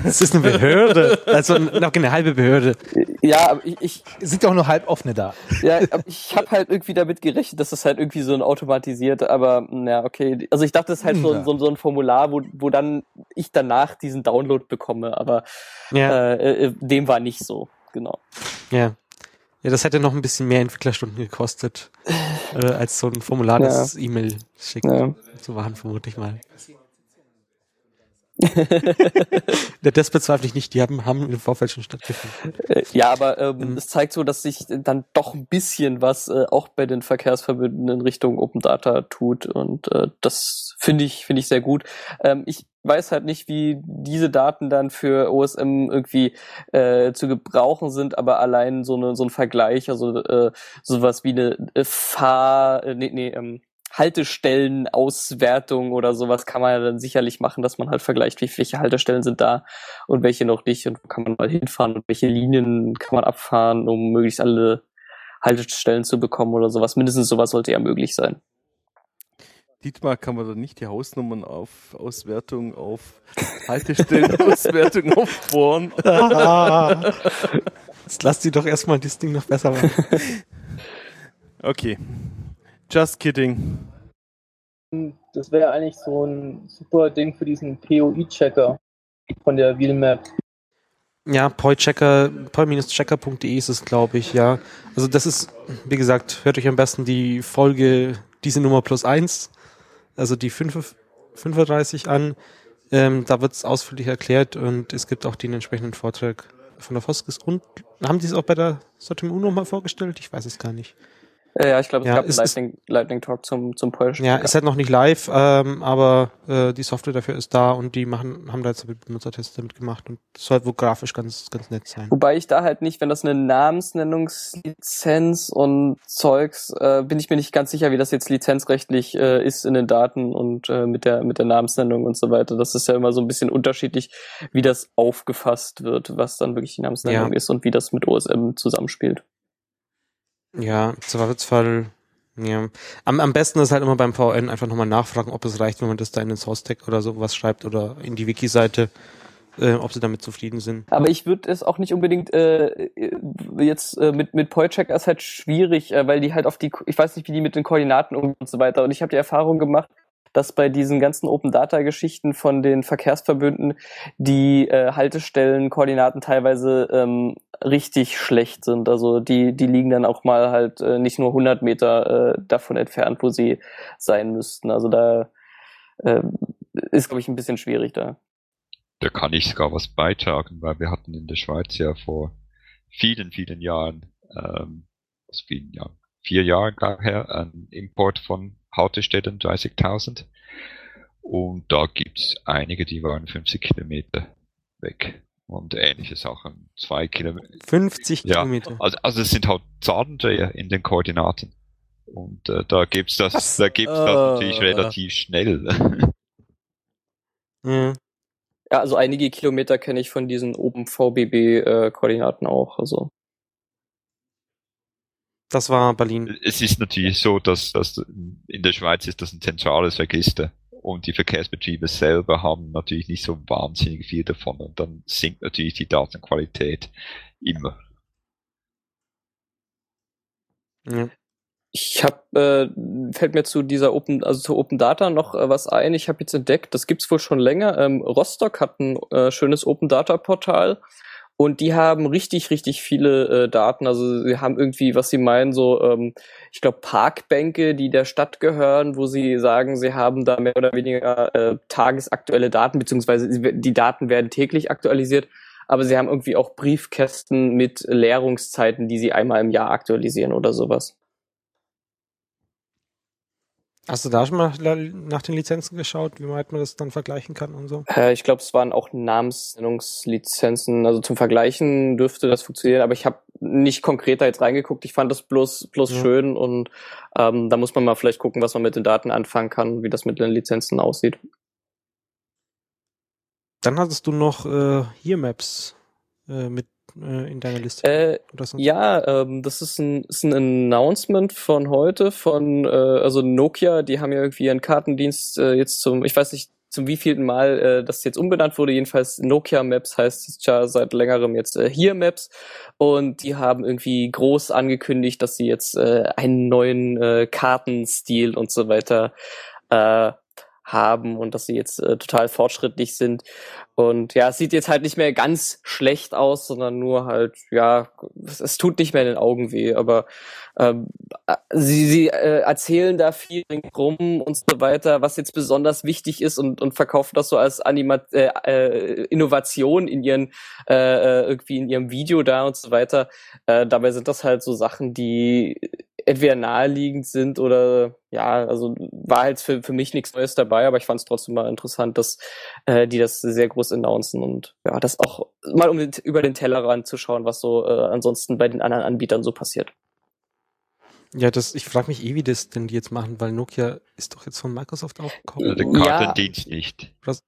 das ist eine Behörde. Also noch eine halbe Behörde. Ja, aber ich, ich sind auch nur halb offene da. Ja, ich habe halt irgendwie damit gerechnet, dass das halt irgendwie so ein automatisiert, aber na okay. Also ich dachte, das ist halt so, so, so ein Formular, wo, wo dann ich danach diesen Download bekomme, aber ja. äh, äh dem war nicht so, genau. Ja. Ja, das hätte noch ein bisschen mehr Entwicklerstunden gekostet, äh, als so ein Formular, das E-Mail schickt. Ja. Zu machen, vermute ich mal. Das bezweifle ich nicht, die haben, haben im Vorfeld schon stattgefunden. Äh, Ja, aber ähm, Ähm. es zeigt so, dass sich dann doch ein bisschen was äh, auch bei den Verkehrsverbünden in Richtung Open Data tut und äh, das finde ich finde ich sehr gut. Ähm, ich weiß halt nicht, wie diese Daten dann für OSM irgendwie äh, zu gebrauchen sind, aber allein so eine so ein Vergleich, also äh, sowas wie eine äh, Fahr äh, nee, nee, ähm, Haltestellenauswertung oder sowas kann man ja dann sicherlich machen, dass man halt vergleicht, wie welche Haltestellen sind da und welche noch nicht und wo kann man mal hinfahren und welche Linien kann man abfahren, um möglichst alle Haltestellen zu bekommen oder sowas. Mindestens sowas sollte ja möglich sein. Dietmar, kann man da nicht die Hausnummern auf Auswertung auf Haltestellen-Auswertung aufbohren? Jetzt lass die doch erstmal das Ding noch besser machen. Okay. Just kidding. Das wäre eigentlich so ein super Ding für diesen POI-Checker von der Wheelmap. Ja, poi-checker, poi-checker.de ist es, glaube ich, ja. Also das ist, wie gesagt, hört euch am besten die Folge, diese Nummer plus eins, also die 5, 35 an. Ähm, da wird es ausführlich erklärt und es gibt auch den entsprechenden Vortrag von der Foskis. Und haben die es auch bei der Sotem nochmal vorgestellt? Ich weiß es gar nicht. Äh, ja, ich glaube, es Ja, gab einen Lightning, Lightning Talk zum, zum Polish. Ja, ist halt noch nicht live, ähm, aber äh, die Software dafür ist da und die machen, haben da jetzt mit Benutzertests damit gemacht und es soll wohl grafisch ganz, ganz nett sein. Wobei ich da halt nicht, wenn das eine Namensnennungslizenz und Zeugs, äh, bin ich mir nicht ganz sicher, wie das jetzt lizenzrechtlich äh, ist in den Daten und äh, mit der mit der Namensnennung und so weiter. Das ist ja immer so ein bisschen unterschiedlich, wie das aufgefasst wird, was dann wirklich die Namensnennung Ja. ist und wie das mit OSM zusammenspielt. Ja, im Zweifelsfall, ja. Am, am besten ist halt immer beim VN einfach nochmal nachfragen, ob es reicht, wenn man das da in den Source-Tag oder sowas schreibt oder in die Wiki-Seite, äh, ob sie damit zufrieden sind. Aber ich würde es auch nicht unbedingt äh, jetzt äh, mit mit Poycheck ist halt schwierig, äh, weil die halt auf die ich weiß nicht, wie die mit den Koordinaten und so weiter und ich habe die Erfahrung gemacht, dass bei diesen ganzen Open Data Geschichten von den Verkehrsverbünden die äh, Haltestellen Koordinaten teilweise ähm, richtig schlecht sind. Also die die liegen dann auch mal halt äh, nicht nur 100 Meter äh, davon entfernt, wo sie sein müssten. Also da äh, ist glaube ich ein bisschen schwierig da. Da kann ich sogar was beitragen, weil wir hatten in der Schweiz ja vor vielen, vielen Jahren, ähm, vielen Jahren, vier Jahre glaube her, einen Import von Haltestellen, 30.000. Und da gibt's einige, die waren 50 Kilometer weg. Und ähnliche Sachen, zwei Kilometer. 50 Ja, Kilometer. Also, also es sind halt Zahlendreher in den Koordinaten. Und äh, da gibt's das, Was? da gibt's das Äh. natürlich relativ schnell. Ja. Ja, also einige Kilometer kenne ich von diesen Open VBB-Koordinaten auch. Also Das war Berlin. Es ist natürlich so, dass, dass in der Schweiz ist das ein zentrales Register und die Verkehrsbetriebe selber haben natürlich nicht so wahnsinnig viel davon und dann sinkt natürlich die Datenqualität immer. Ja. ich habe äh, fällt mir zu dieser Open, also zu Open Data noch äh, was ein. Ich habe jetzt entdeckt, das gibt's wohl schon länger. Ähm, Rostock hat ein äh, schönes Open Data Portal. Und die haben richtig, richtig viele äh, Daten. Also sie haben irgendwie, was sie meinen, so, ähm, ich glaube, Parkbänke, die der Stadt gehören, wo sie sagen, sie haben da mehr oder weniger äh, tagesaktuelle Daten, beziehungsweise die Daten werden täglich aktualisiert. Aber sie haben irgendwie auch Briefkästen mit Leerungszeiten, die sie einmal im Jahr aktualisieren oder sowas. Hast du da schon mal nach den Lizenzen geschaut, wie weit man das dann vergleichen kann und so? Äh, ich glaube, es waren auch Namensnennungslizenzen. Also zum Vergleichen dürfte das funktionieren, aber ich habe nicht konkreter jetzt reingeguckt. Ich fand das bloß bloß Ja. schön und ähm, da muss man mal vielleicht gucken, was man mit den Daten anfangen kann, wie das mit den Lizenzen aussieht. Dann hattest du noch äh, hier Maps äh, mit äh, in deiner Liste. Äh, ja, ähm, das ist ein, ist ein Announcement von heute von äh, also Nokia. Die haben ja irgendwie ihren Kartendienst äh, jetzt zum, ich weiß nicht zum wievielten Mal äh, das jetzt umbenannt wurde. Jedenfalls Nokia Maps heißt es ja seit längerem jetzt äh, hier Maps und die haben irgendwie groß angekündigt, dass sie jetzt äh, einen neuen äh, Kartenstil und so weiter äh, haben und dass sie jetzt äh, total fortschrittlich sind. Und ja, es sieht jetzt halt nicht mehr ganz schlecht aus, sondern nur halt, ja, es, es tut nicht mehr in den Augen weh, aber ähm, äh, sie, sie äh, erzählen da viel rum und so weiter, was jetzt besonders wichtig ist und, und verkaufen das so als Anima äh, äh, Innovation in ihren äh, äh, irgendwie in ihrem Video da und so weiter. Äh, dabei sind das halt so Sachen, die entweder naheliegend sind oder ja, also war halt für, für mich nichts Neues dabei, aber ich fand es trotzdem mal interessant, dass äh, die das sehr groß announcen und ja, das auch mal um den, über den Tellerrand zu schauen, was so äh, ansonsten bei den anderen Anbietern so passiert. Ja, das, ich frage mich eh, wie das denn die jetzt machen, weil Nokia ist doch jetzt von Microsoft aufgekommen. Äh, Der Ja. Kartendienst nicht. Was?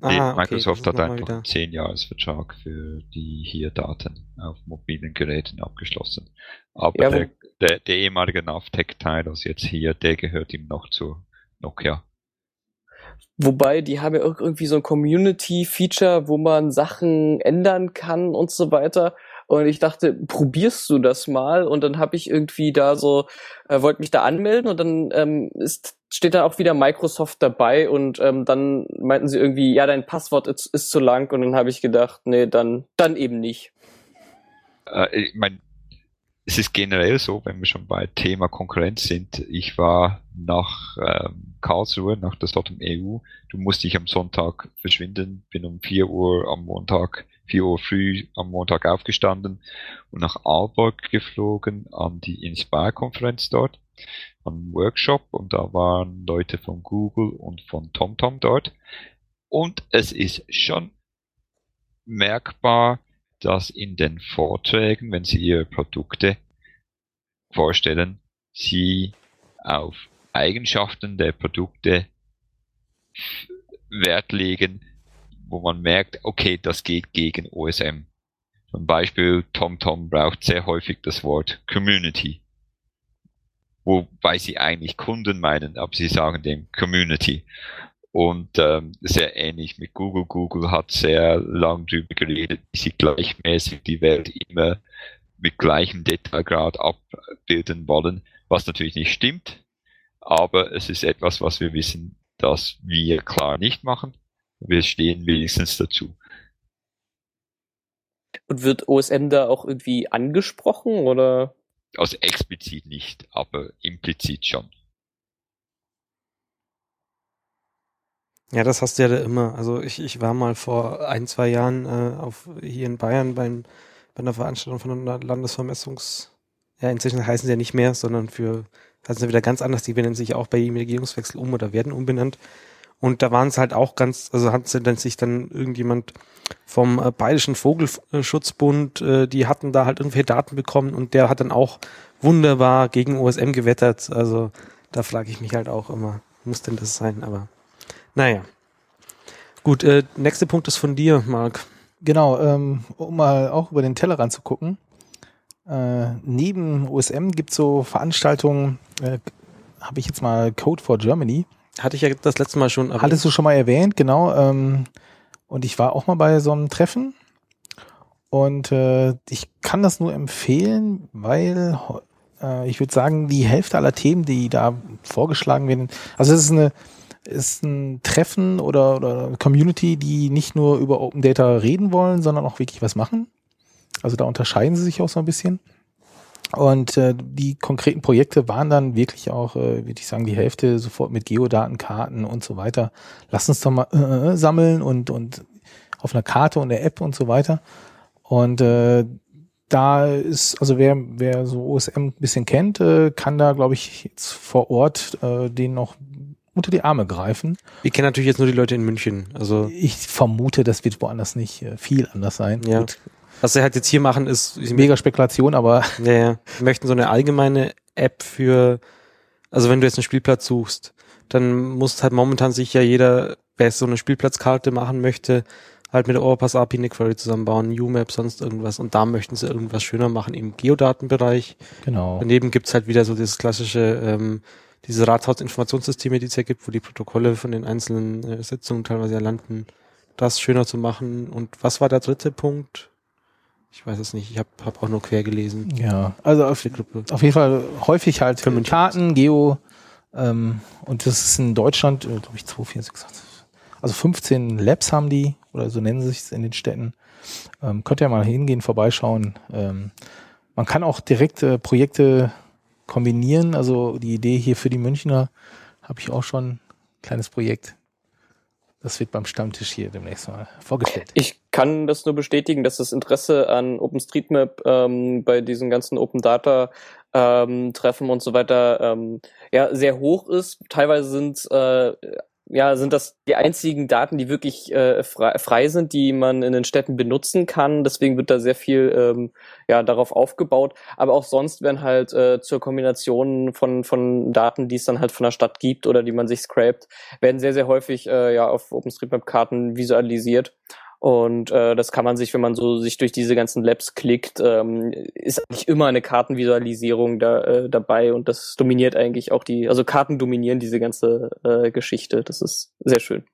Nee, Ah, okay, Microsoft ist hat einfach einen 10-Jahres-Vertrag für die hier Daten auf mobilen Geräten abgeschlossen. Aber Ja, der, der, der ehemalige Navtec-Teil, also jetzt hier, der gehört ihm noch zu Nokia. Wobei, die haben ja irgendwie so ein Community-Feature, wo man Sachen ändern kann und so weiter. Und ich dachte, probierst du das mal? Und dann habe ich irgendwie da so, äh, wollte mich da anmelden und dann ähm, ist, steht da auch wieder Microsoft dabei und ähm, dann meinten sie irgendwie, ja, dein Passwort ist, ist zu lang und dann habe ich gedacht, nee, dann, dann eben nicht. Äh, ich mein, es ist generell so, wenn wir schon bei Thema Konkurrenz sind, ich war nach ähm, Karlsruhe, nach der Stockholm EU, du musst dich am Sonntag verschwinden, bin um 4 Uhr am Montag, 4 Uhr früh am Montag aufgestanden und nach Aalborg geflogen an die Inspire-Konferenz dort, einen Workshop. Und da waren Leute von Google und von TomTom dort. Und es ist schon merkbar, dass in den Vorträgen, wenn Sie Ihre Produkte vorstellen, Sie auf Eigenschaften der Produkte Wert legen, wo man merkt, okay, das geht gegen OSM. Zum Beispiel TomTom braucht sehr häufig das Wort Community. Wobei sie eigentlich Kunden meinen, aber sie sagen dem Community. Und ähm, sehr ähnlich mit Google. Google hat sehr lang drüber geredet, wie sie gleichmäßig die Welt immer mit gleichem Detailgrad abbilden wollen, was natürlich nicht stimmt, aber es ist etwas, was wir wissen, dass wir klar nicht machen. Wir stehen wenigstens dazu. Und wird OSM da auch irgendwie angesprochen oder? Also explizit nicht, aber implizit schon. Ja, das hast du ja da immer. Also ich, ich war mal vor ein, zwei Jahren äh, auf, hier in Bayern beim, bei einer Veranstaltung von einer Landesvermessungs... Ja, inzwischen heißen sie ja nicht mehr, sondern für, heißen sie wieder ganz anders. Die benennen sich auch bei jedem Regierungswechsel um oder werden umbenannt. Und da waren es halt auch ganz, also hat sich dann irgendjemand vom äh, Bayerischen Vogelschutzbund, äh, die hatten da halt irgendwelche Daten bekommen und der hat dann auch wunderbar gegen OSM gewettert. Also da frage ich mich halt auch immer, muss denn das sein? Aber naja. Gut, äh, nächster Punkt ist von dir, Marc. Genau, ähm, um mal auch über den Tellerrand zu gucken. Äh, neben OSM gibt es so Veranstaltungen, äh, habe ich jetzt mal Code for Germany. Hatte ich ja das letzte Mal schon erwähnt. Hattest du schon mal erwähnt, genau. Ähm, und ich war auch mal bei so einem Treffen. Und äh, ich kann das nur empfehlen, weil äh, ich würde sagen, die Hälfte aller Themen, die da vorgeschlagen werden, also es ist eine ist ein Treffen oder, oder Community, die nicht nur über Open Data reden wollen, sondern auch wirklich was machen. Also da unterscheiden sie sich auch so ein bisschen. Und äh, die konkreten Projekte waren dann wirklich auch, äh, würde ich sagen, die Hälfte sofort mit Geodatenkarten und so weiter. Lass uns doch mal äh, sammeln und, und auf einer Karte und der App und so weiter. Und äh, da ist, also wer, wer so OSM ein bisschen kennt, äh, kann da, glaube ich, jetzt vor Ort äh, den noch unter die Arme greifen. Wir kennen natürlich jetzt nur die Leute in München. Also Ich vermute, das wird woanders nicht äh, viel anders sein. Ja. Gut, was sie halt jetzt hier machen, ist mega Spekulation, aber Ja, ja. Wir möchten so eine allgemeine App für, also wenn du jetzt einen Spielplatz suchst, dann muss halt momentan sich ja jeder, wer so eine Spielplatzkarte machen möchte, halt mit der Overpass API eine Query zusammenbauen, UMap, sonst irgendwas. Und da möchten sie irgendwas schöner machen im Geodatenbereich. genau. Daneben gibt's halt wieder so dieses klassische, ähm, diese Rathausinformationssysteme, die es ja gibt, wo die Protokolle von den einzelnen äh, Sitzungen teilweise ja landen, das schöner zu machen. Und was war der dritte Punkt? Ich weiß es nicht. Ich habe hab auch nur quer gelesen. Ja, also auf, Die Gruppe. auf jeden Fall häufig halt. Karten, Geo, Ähm, und das ist in Deutschland, äh, glaube ich, 2, 4, 6, 8, also 15 Labs haben die, oder so nennen sie sich in den Städten. Ähm, könnt ihr mal hingehen, vorbeischauen. Ähm, man kann auch direkt äh, Projekte kombinieren. Also die Idee hier für die Münchner habe ich auch schon ein kleines Projekt. Das wird beim Stammtisch hier demnächst mal vorgestellt. Ich kann das nur bestätigen, dass das Interesse an OpenStreetMap ähm, bei diesen ganzen Open Data ähm, Treffen und so weiter ähm, ja sehr hoch ist. Teilweise sind äh, ja, sind das die einzigen Daten, die wirklich äh, frei, frei sind, die man in den Städten benutzen kann. Deswegen wird da sehr viel ähm, ja, darauf aufgebaut. Aber auch sonst werden halt äh, zur Kombination von, von Daten, die es dann halt von der Stadt gibt oder die man sich scrapt, werden sehr, sehr häufig äh, ja, auf OpenStreetMap-Karten visualisiert. Und äh, das kann man sich, wenn man so sich durch diese ganzen Labs klickt, ähm, ist eigentlich immer eine Kartenvisualisierung da, äh, dabei und das dominiert eigentlich auch die, also Karten dominieren diese ganze äh, Geschichte. Das ist sehr schön.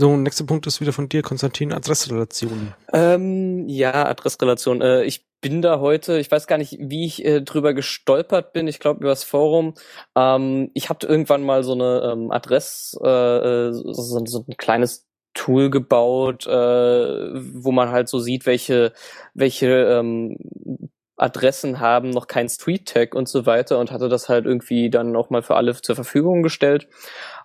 So, nächster Punkt ist wieder von dir, Konstantin, Adressrelation. Ähm, ja, Adressrelation. Äh, ich bin da heute, ich weiß gar nicht, wie ich äh, drüber gestolpert bin, ich glaube über das Forum. Ähm, ich habe irgendwann mal so eine ähm, Adress, äh, äh, so, so ein kleines Tool gebaut, äh, wo man halt so sieht, welche, welche ähm, Adressen haben noch kein Street Tag und so weiter und hatte das halt irgendwie dann auch mal für alle zur Verfügung gestellt.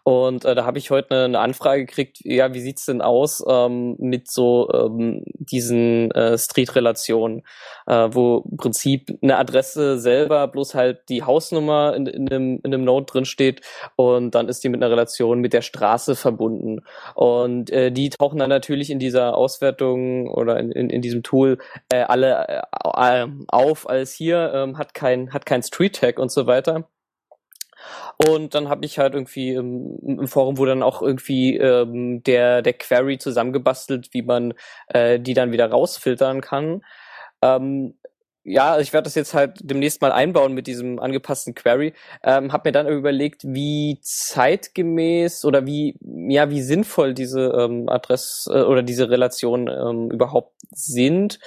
Und äh, da habe ich heute eine, eine Anfrage gekriegt, ja, wie sieht's denn aus ähm, mit so ähm, diesen äh, Street-Relationen, äh, wo im Prinzip eine Adresse selber bloß halt die Hausnummer in, in, einem, in einem Node drin steht und dann ist die mit einer Relation mit der Straße verbunden. Und äh, die tauchen dann natürlich in dieser Auswertung oder in, in, in diesem Tool äh, alle äh, auf als hier, ähm, hat kein, hat kein Street-Tag und so weiter. Und dann habe ich halt irgendwie im, im, Forum wurde dann auch irgendwie ähm, der, der Query zusammengebastelt, wie man äh, die dann wieder rausfiltern kann. Ähm, ja, ich werde das jetzt halt demnächst mal einbauen mit diesem angepassten Query. Ähm, habe mir dann überlegt, wie zeitgemäß oder wie ja wie sinnvoll diese ähm, Adress äh, oder diese Relationen ähm, überhaupt sind.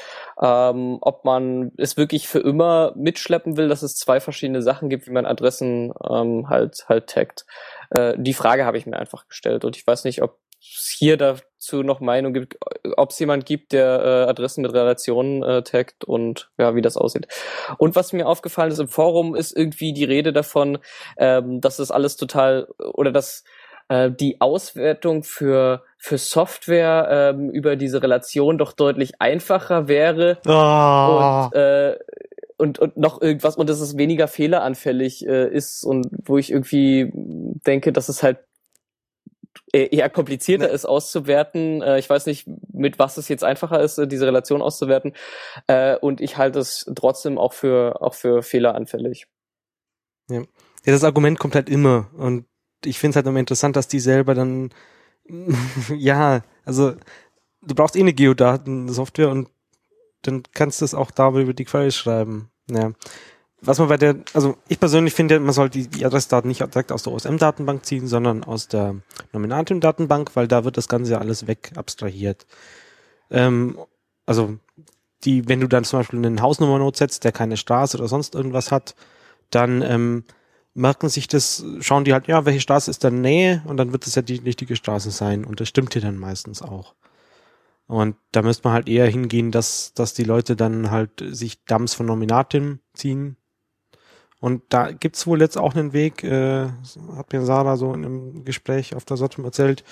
Ähm, ob man es wirklich für immer mitschleppen will, dass es zwei verschiedene Sachen gibt, wie man Adressen ähm, halt halt taggt. Äh, die Frage habe ich mir einfach gestellt und ich weiß nicht, ob hier dazu noch Meinung gibt, ob es jemand gibt, der äh, Adressen mit Relationen äh, taggt und ja, wie das aussieht. Und was mir aufgefallen ist im Forum, ist irgendwie die Rede davon, ähm, dass das alles total oder dass äh, die Auswertung für für Software ähm, über diese Relation doch deutlich einfacher wäre oh. und äh, und, und noch irgendwas und dass es weniger fehleranfällig äh, ist und wo ich irgendwie denke, dass es halt eher komplizierter nee. ist auszuwerten. Äh, ich weiß nicht, mit was es jetzt einfacher ist, äh, diese Relation auszuwerten. Und ich halte es trotzdem auch für, auch für fehleranfällig. Ja. ja, das Argument kommt halt immer. Und ich finde es halt immer interessant, dass die selber dann, ja, also du brauchst eh eine Geodatensoftware und dann kannst du es auch da über die Query schreiben. Ja was man bei der, also ich persönlich finde, man sollte die, die Adressdaten nicht direkt aus der OSM-Datenbank ziehen, sondern aus der Nominatim-Datenbank, weil da wird das Ganze ja alles weg abstrahiert. Ähm, also die, wenn du dann zum Beispiel einen Hausnummernot setzt, der keine Straße oder sonst irgendwas hat, dann ähm, merken sich das, schauen die halt, ja, welche Straße ist da Nähe und dann wird es ja die richtige Straße sein und das stimmt hier dann meistens auch. Und da müsste man halt eher hingehen, dass, dass die Leute dann halt sich Dumps von Nominatim ziehen, und da gibt's wohl jetzt auch einen Weg, äh, hat mir Sarah so in einem Gespräch auf der Sottum erzählt,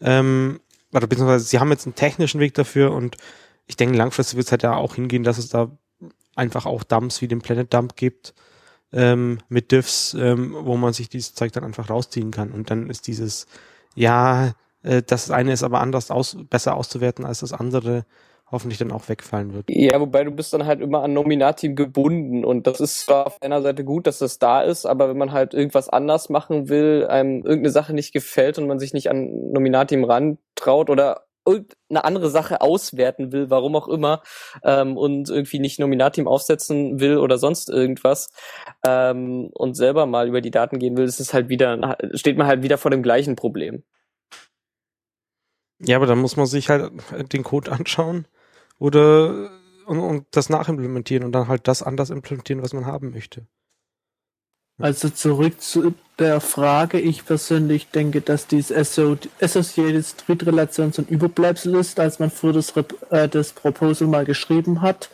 ähm, oder beziehungsweise sie haben jetzt einen technischen Weg dafür und ich denke, langfristig wird es halt ja auch hingehen, dass es da einfach auch Dumps wie den Planet Dump gibt, ähm, mit Diffs, ähm, wo man sich dieses Zeug dann einfach rausziehen kann. Und dann ist dieses, ja, äh, das eine ist aber anders aus, besser auszuwerten als das andere, hoffentlich dann auch wegfallen wird. Ja, wobei du bist dann halt immer an Nominatim gebunden und das ist zwar auf einer Seite gut, dass das da ist, aber wenn man halt irgendwas anders machen will, einem irgendeine Sache nicht gefällt und man sich nicht an Nominatim rantraut oder irgendeine andere Sache auswerten will, warum auch immer, ähm, und irgendwie nicht Nominatim aufsetzen will oder sonst irgendwas ähm, und selber mal über die Daten gehen will, ist es halt wieder, steht man halt wieder vor dem gleichen Problem. Ja, aber dann muss man sich halt den Code anschauen oder und, und das nachimplementieren und dann halt das anders implementieren, was man haben möchte. Also zurück zu der Frage. Ich persönlich denke, dass diese Associated Street Relation so ein Überbleibsel ist, als man früher das, äh, das Proposal mal geschrieben hat.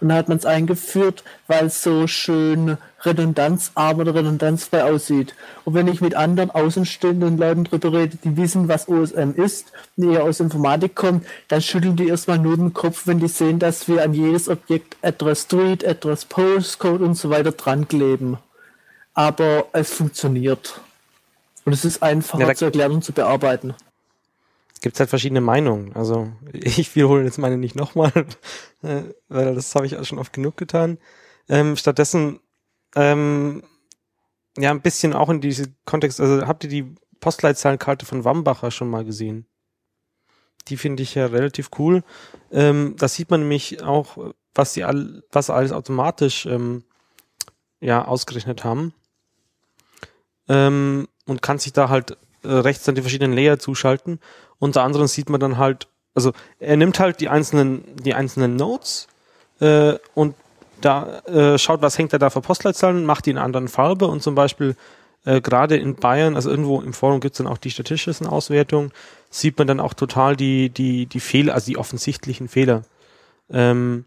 Und da hat man es eingeführt, weil es so schön redundanzarm oder redundanzfrei aussieht. Und wenn ich mit anderen außenstehenden Leuten drüber rede, die wissen, was OSM ist, die eher aus Informatik kommen, dann schütteln die erstmal nur den Kopf, wenn die sehen, dass wir an jedes Objekt Address Street, Address Postcode und so weiter dran kleben. Aber es funktioniert. Und es ist einfacher ja, zu erklären und zu bearbeiten gibt es halt verschiedene Meinungen. Also ich wiederhole jetzt meine nicht nochmal, äh, weil das habe ich auch schon oft genug getan. Ähm, stattdessen ähm, ja ein bisschen auch in diese Kontext, also habt ihr die Postleitzahlenkarte von Wambacher schon mal gesehen? Die finde ich ja relativ cool. Ähm, da sieht man nämlich auch, was sie all, was alles automatisch ähm, ja ausgerechnet haben. Ähm, und kann sich da halt äh, rechts dann die verschiedenen Layer zuschalten. Unter anderem sieht man dann halt, also er nimmt halt die einzelnen, die einzelnen Nodes äh, und da äh, schaut, was hängt er da für Postleitzahlen, macht die in einer anderen Farbe und zum Beispiel äh, gerade in Bayern, also irgendwo im Forum gibt's dann auch die statistischen Auswertungen, sieht man dann auch total die, die, die Fehler, also die offensichtlichen Fehler. Ähm,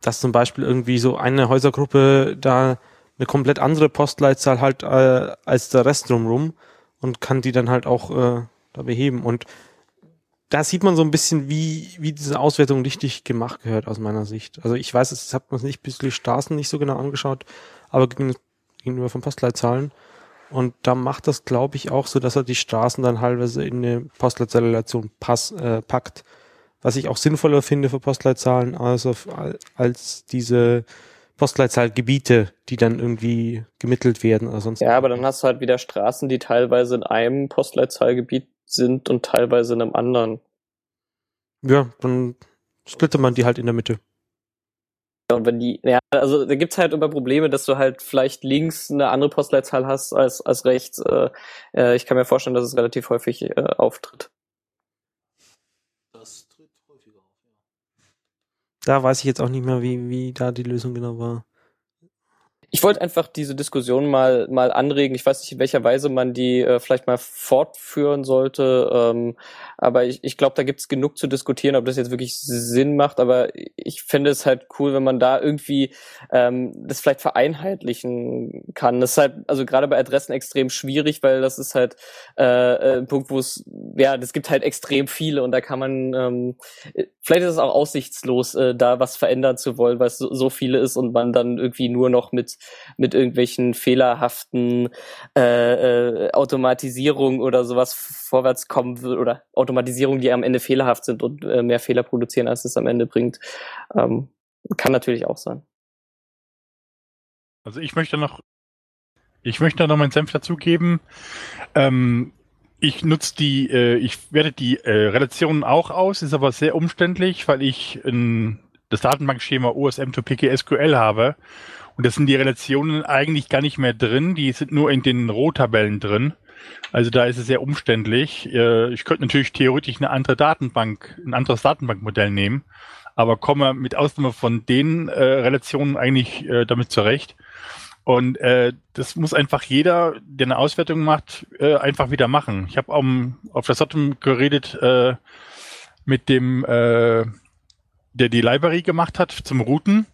dass zum Beispiel irgendwie so eine Häusergruppe da eine komplett andere Postleitzahl halt äh, als der Rest drumrum und kann die dann halt auch äh, da beheben. Und da sieht man so ein bisschen, wie, wie diese Auswertung richtig gemacht gehört aus meiner Sicht. Also ich weiß, es hat man nicht bis die Straßen nicht so genau angeschaut, aber gegenüber von Postleitzahlen. Und da macht das, glaube ich, auch so, dass er die Straßen dann halbweise in eine Postleitzahlrelation pass, äh, packt. Was ich auch sinnvoller finde für Postleitzahlen, also als diese Postleitzahlgebiete, die dann irgendwie gemittelt werden oder sonst. Ja, aber dann hast du halt wieder Straßen, die teilweise in einem Postleitzahlgebiet sind und teilweise in einem anderen. Ja, dann splittet man die halt in der Mitte. Und wenn die, ja, also da gibt's halt immer Probleme, dass du halt vielleicht links eine andere Postleitzahl hast als, als rechts. Äh, äh, ich kann mir vorstellen, dass es relativ häufig äh, auftritt. Da weiß ich jetzt auch nicht mehr, wie, wie da die Lösung genau war ich wollte einfach diese Diskussion mal mal anregen. Ich weiß nicht, in welcher Weise man die äh, vielleicht mal fortführen sollte, ähm, aber ich, ich glaube, da gibt's genug zu diskutieren, ob das jetzt wirklich Sinn macht. Aber ich fände es halt cool, wenn man da irgendwie ähm, das vielleicht vereinheitlichen kann. Das ist halt also gerade bei Adressen extrem schwierig, weil das ist halt äh, äh ein Punkt, wo es ja, das gibt halt extrem viele und da kann man ähm, vielleicht ist es auch aussichtslos, äh, da was verändern zu wollen, weil es so, so viele ist und man dann irgendwie nur noch mit mit irgendwelchen fehlerhaften äh, äh, Automatisierungen oder sowas vorwärts kommen will oder Automatisierungen, die am Ende fehlerhaft sind und äh, mehr Fehler produzieren, als es am Ende bringt. Ähm, kann natürlich auch sein. Also ich möchte noch, ich möchte noch meinen Senf dazugeben. Ähm, ich nutze die, äh, ich werde die äh, Relationen auch aus, ist aber sehr umständlich, weil ich ein, das Datenbankschema OSM to PKSQL habe und das sind die Relationen eigentlich gar nicht mehr drin, die sind nur in den Rohtabellen drin. Also da ist es sehr umständlich. Äh, ich könnte natürlich theoretisch eine andere Datenbank, ein anderes Datenbankmodell nehmen, aber komme mit Ausnahme von den äh, Relationen eigentlich äh, damit zurecht. Und äh, das muss einfach jeder, der eine Auswertung macht, einfach wieder machen. Ich habe um, auf der Sotum geredet mit dem, der die Library gemacht hat zum Routen.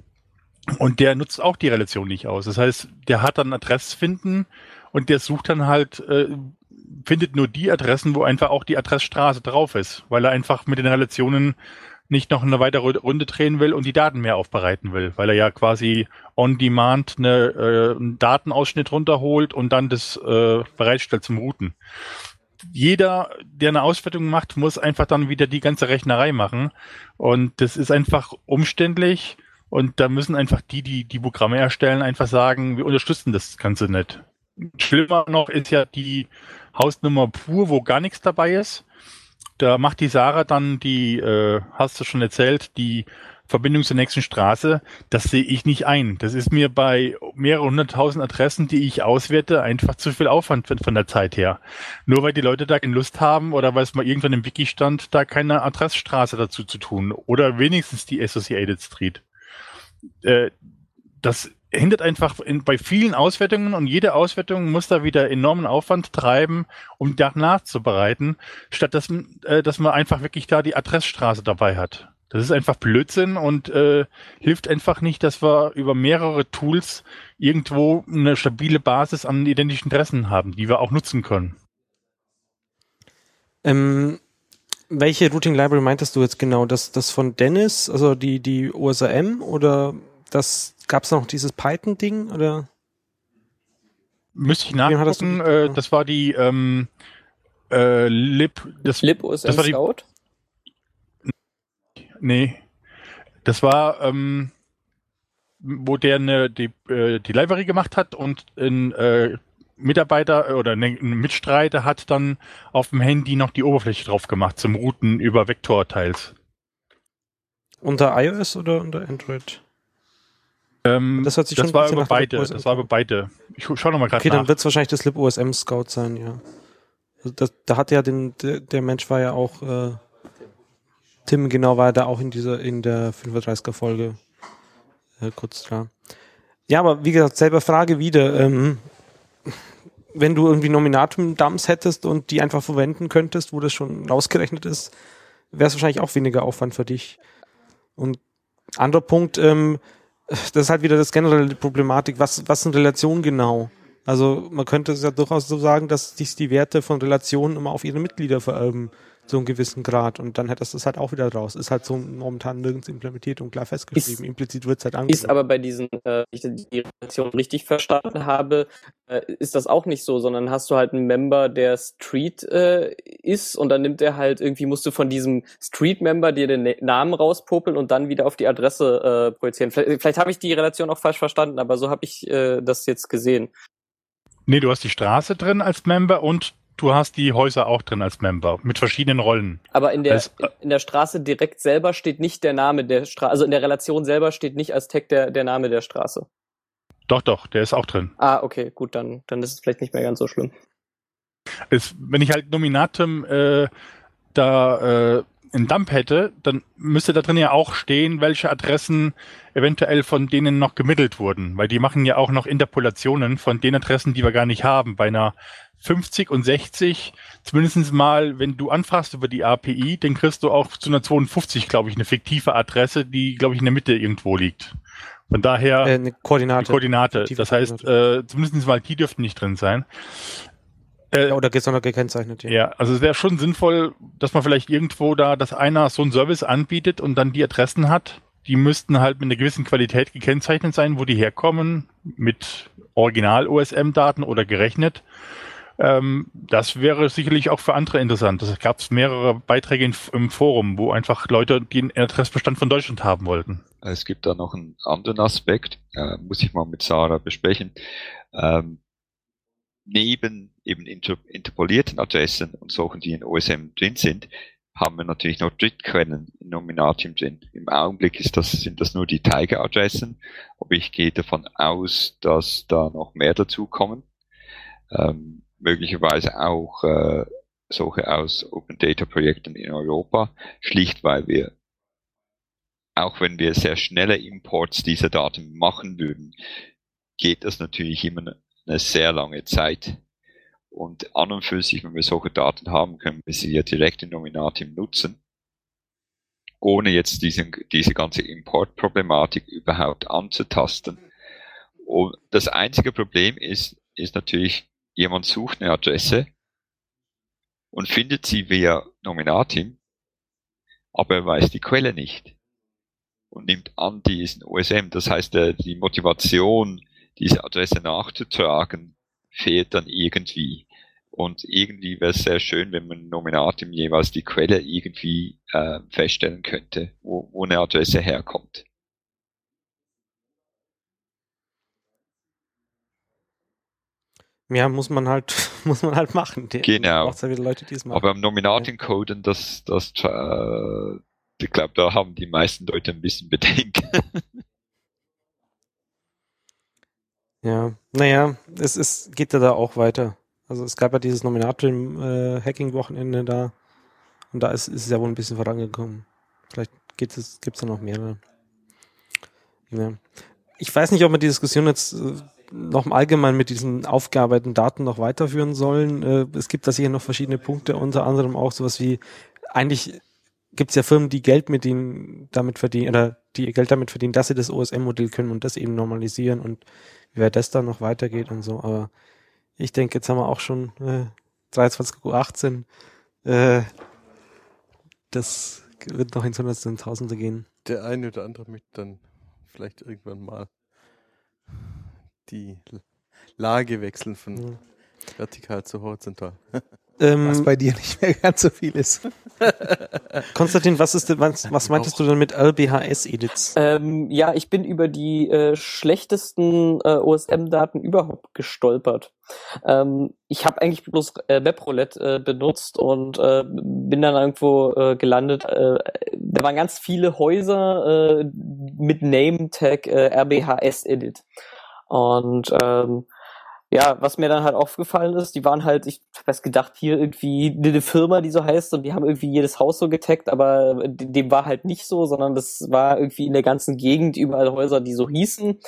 Und der nutzt auch die Relation nicht aus. Das heißt, der hat dann Adressfinden und der sucht dann halt, äh, findet nur die Adressen, wo einfach auch die Adressstraße drauf ist, weil er einfach mit den Relationen nicht noch eine weitere Runde drehen will und die Daten mehr aufbereiten will, weil er ja quasi on demand eine, äh, einen Datenausschnitt runterholt und dann das äh, bereitstellt zum Routen. Jeder, der eine Auswertung macht, muss einfach dann wieder die ganze Rechnerei machen und das ist einfach umständlich und da müssen einfach die, die die Programme erstellen, einfach sagen, wir unterstützen das Ganze nicht. Schlimmer noch ist ja die Hausnummer pur, wo gar nichts dabei ist. Da macht die Sarah dann die, äh, hast du schon erzählt, die Verbindung zur nächsten Straße. Das sehe ich nicht ein. Das ist mir bei mehreren hunderttausend Adressen, die ich auswerte, einfach zu viel Aufwand von der Zeit her. Nur weil die Leute da keine Lust haben oder weil es mal irgendwann im Wiki stand, da keine Adressstraße dazu zu tun. Oder wenigstens die Associated Street äh, das hindert einfach in, bei vielen Auswertungen und jede Auswertung muss da wieder enormen Aufwand treiben, um das nachzubereiten, statt dass, äh, dass man einfach wirklich da die Adressstraße dabei hat. Das ist einfach Blödsinn und äh, hilft einfach nicht, dass wir über mehrere Tools irgendwo eine stabile Basis an identischen Adressen haben, die wir auch nutzen können. Ähm, welche Routing Library meintest du jetzt genau? Das, das von Dennis, also die, die OSRM oder das gab es noch dieses Python-Ding oder? Müsste ich nachgucken, äh, das war die ähm, äh, Lib, das, Lib OSM das war die, Scout? Nee. Das war, ähm, wo der eine, die, äh, die Library gemacht hat und ein äh, Mitarbeiter oder ne, ein Mitstreiter hat dann auf dem Handy noch die Oberfläche drauf gemacht zum Routen über Vektorteils. Unter iOS oder unter Android? Ähm, das hat sich das schon war über beide. Das war über beide. Ich schau noch mal gerade Okay, nach. dann wird es wahrscheinlich das LibOSM Scout sein, ja. Also das, da hat ja den, der, der Mensch war ja auch, äh, Tim genau war da auch in dieser, in der 35er Folge äh, kurz da. Ja, aber wie gesagt, selber Frage wieder. Ähm, wenn du irgendwie Nominatum-Dumps hättest und die einfach verwenden könntest, wo das schon rausgerechnet ist, wäre es wahrscheinlich auch weniger Aufwand für dich. Und anderer Punkt, ähm, das ist halt wieder das generelle Problematik. Was, was sind Relationen genau? Also man könnte es ja durchaus so sagen, dass sich die Werte von Relationen immer auf ihre Mitglieder vererben, so einen gewissen Grad. Und dann hättest du es halt auch wieder raus. Ist halt so momentan nirgends implementiert und klar festgeschrieben. Ist- Implizit wird es halt Ist angegeben. aber bei diesen, äh, ich die Relation richtig verstanden habe, äh, ist das auch nicht so, sondern hast du halt einen Member, der Street äh, ist und dann nimmt er halt irgendwie, musst du von diesem Street-Member dir den Na- Namen rauspopeln und dann wieder auf die Adresse äh, projizieren. Vielleicht, vielleicht habe ich die Relation auch falsch verstanden, aber so habe ich äh, das jetzt gesehen. Nee, du hast die Straße drin als Member und du hast die Häuser auch drin als Member mit verschiedenen Rollen. Aber in der, Das- in der Straße direkt selber steht nicht der Name der Straße, also in der Relation selber steht nicht als Tag der, der Name der Straße. Doch, doch, der ist auch drin. Ah, okay, gut, dann, dann ist es vielleicht nicht mehr ganz so schlimm. Es, wenn ich halt Nominatum äh, da äh, einen Dump hätte, dann müsste da drin ja auch stehen, welche Adressen eventuell von denen noch gemittelt wurden, weil die machen ja auch noch Interpolationen von den Adressen, die wir gar nicht haben. Bei einer 50 und 60, zumindestens mal, wenn du anfragst über die API, dann kriegst du auch zu einer 52, glaube ich, eine fiktive Adresse, die, glaube ich, in der Mitte irgendwo liegt. Von daher äh, eine Koordinate. Koordinate. Das heißt, äh, zumindest mal die dürften nicht drin sein. Äh, Ja, oder gesondert gekennzeichnet, ja. ja, also es wäre schon sinnvoll, dass man vielleicht irgendwo da, dass einer so einen Service anbietet und dann die Adressen hat. Die müssten halt mit einer gewissen Qualität gekennzeichnet sein, wo die herkommen, mit Original-OSM-Daten oder gerechnet. Ähm, das wäre sicherlich auch für andere interessant. Es gab mehrere Beiträge in, im Forum, wo einfach Leute den Adressbestand von Deutschland haben wollten. Es gibt da noch einen anderen Aspekt, äh, muss ich mal mit Sarah besprechen. Ähm, neben eben inter interpolierten Adressen und solchen, die in OSM drin sind, haben wir natürlich noch Drittquellen in Nominatium drin. Im Augenblick ist das, sind das nur die Tiger-Adressen, aber ich gehe davon aus, dass da noch mehr dazukommen. Ähm, möglicherweise auch äh, solche aus Open Data Projekten in Europa, schlicht weil wir auch wenn wir sehr schnelle Imports dieser Daten machen würden, geht das natürlich immer eine sehr lange Zeit. Und an und für sich, wenn wir solche Daten haben, können wir sie ja direkt in Nominatim nutzen, ohne jetzt diesen, diese ganze Importproblematik überhaupt anzutasten. Und das einzige Problem ist, ist natürlich, jemand sucht eine Adresse und findet sie via Nominatim, aber er weiß die Quelle nicht und nimmt an, die ist ein OSM. Das heißt, die Motivation, diese Adresse nachzutragen, fehlt dann irgendwie. Und irgendwie wäre es sehr schön, wenn man Nominatim jeweils die Quelle irgendwie äh, feststellen könnte, wo, wo eine Adresse herkommt. Ja, muss man halt, muss man halt machen. Die, Genau. Ja Leute. Aber am Nominatim-Coden, das, das, äh, ich glaube, da haben die meisten Leute ein bisschen Bedenken. Ja, naja, es ist, geht ja da auch weiter. Also es gab ja dieses Nominatum-Hacking-Wochenende da und da ist, ist es ja wohl ein bisschen vorangekommen. Vielleicht gibt es, da noch mehrere. Ja. ich weiß nicht, ob wir die Diskussion jetzt noch im Allgemeinen mit diesen aufgearbeiteten Daten noch weiterführen sollen. Äh, es gibt da sicher noch verschiedene Punkte, unter anderem auch sowas wie, eigentlich gibt es ja Firmen, die Geld mit ihnen damit verdienen, oder die ihr Geld damit verdienen, dass sie das OSM-Modell können und das eben normalisieren und weit das dann noch weitergeht und so. Aber ich denke, jetzt haben wir auch schon äh, 23.18 Uhr. Äh, das wird noch ins Hundertste und Tausende gehen. Der eine oder andere möchte dann vielleicht irgendwann mal die Lage wechseln von ja. vertikal zu horizontal. Ähm, was bei dir nicht mehr ganz so viel ist. Konstantin, was ist denn, was, was meintest du denn mit LBHS-Edits? Ähm, ja, ich bin über die äh, schlechtesten äh, OSM-Daten überhaupt gestolpert. Ähm, ich habe eigentlich bloß äh, WebRoulette äh, benutzt und äh, bin dann irgendwo äh, gelandet. Äh, da waren ganz viele Häuser äh, mit Name-Tag äh, RBHS-Edit. Und ähm, ja, was mir dann halt aufgefallen ist, die waren halt, ich hab erst gedacht, hier irgendwie eine Firma, die so heißt und die haben irgendwie jedes Haus so getaggt, aber dem war halt nicht so, sondern das war irgendwie in der ganzen Gegend überall Häuser, die so hießen.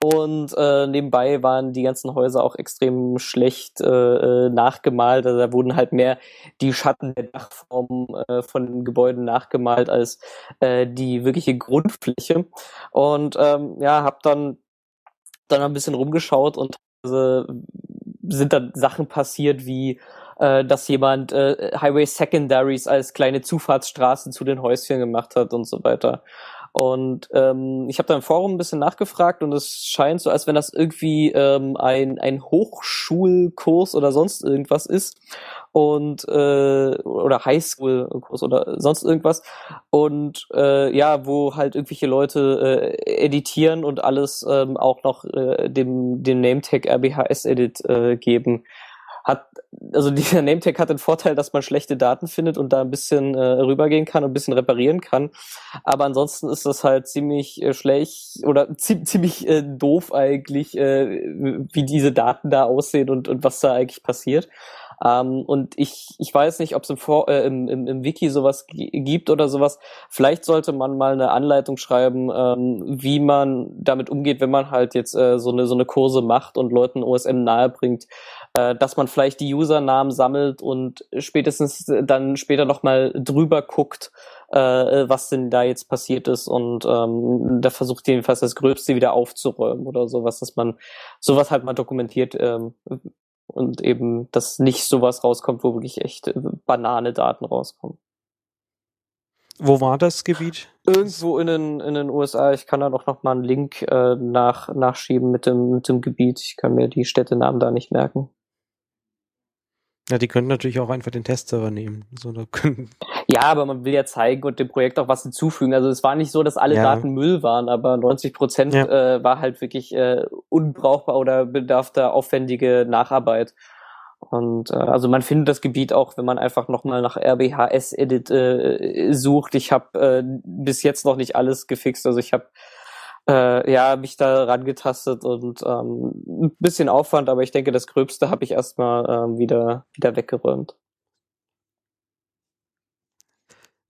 Und äh, nebenbei waren die ganzen Häuser auch extrem schlecht äh, äh nachgemalt. Also da wurden halt mehr die Schatten der Dachform äh, von den Gebäuden nachgemalt als äh, die wirkliche Grundfläche. Und ähm, ja, hab dann dann ein bisschen rumgeschaut und sind dann Sachen passiert wie äh, dass jemand äh, Highway Secondaries als kleine Zufahrtsstraßen zu den Häuschen gemacht hat und so weiter. Und ähm, ich habe da im Forum ein bisschen nachgefragt und es scheint so, als wenn das irgendwie ähm, ein, ein Hochschulkurs oder sonst irgendwas ist und äh, oder Highschool-Kurs oder sonst irgendwas. Und äh, ja, wo halt irgendwelche Leute äh, editieren und alles ähm, auch noch äh, dem dem Nametag RBHS Edit äh, geben hat, also dieser Nametag hat den Vorteil, dass man schlechte Daten findet und da ein bisschen äh, rübergehen kann und ein bisschen reparieren kann. Aber ansonsten ist das halt ziemlich äh, schlecht oder zie ziemlich äh, doof eigentlich, äh, wie diese Daten da aussehen und, und was da eigentlich passiert. Ähm, und ich, ich weiß nicht, ob es im, äh, im, im, im Wiki sowas gibt oder sowas. Vielleicht sollte man mal eine Anleitung schreiben, ähm, wie man damit umgeht, wenn man halt jetzt äh, so eine so eine Kurse macht und Leuten OSM nahebringt, äh, dass man vielleicht die Usernamen sammelt und spätestens dann später nochmal drüber guckt, äh, was denn da jetzt passiert ist und ähm, da versucht jedenfalls das Gröbste wieder aufzuräumen oder sowas, dass man sowas halt mal dokumentiert ähm, und eben, dass nicht sowas rauskommt, wo wirklich echt äh, banane Daten rauskommen. Wo war das Gebiet? Irgendwo in den, in den USA. Ich kann da doch noch mal einen Link äh, nach, nachschieben mit dem, mit dem Gebiet. Ich kann mir die Städtenamen da nicht merken. Ja, die könnten natürlich auch einfach den Testserver nehmen. So, ja, aber man will ja zeigen und dem Projekt auch was hinzufügen. Also es war nicht so, dass alle ja. Daten Müll waren, aber 90 Prozent ja. äh, war halt wirklich äh, unbrauchbar oder bedarf da aufwendige Nacharbeit. Und äh, also man findet das Gebiet auch, wenn man einfach nochmal nach RBHS-Edit äh, sucht. Ich habe äh, bis jetzt noch nicht alles gefixt. Also ich habe äh, ja, mich da rangetastet und ähm, ein bisschen Aufwand, aber ich denke, das Gröbste habe ich erstmal ähm, wieder, wieder weggeräumt.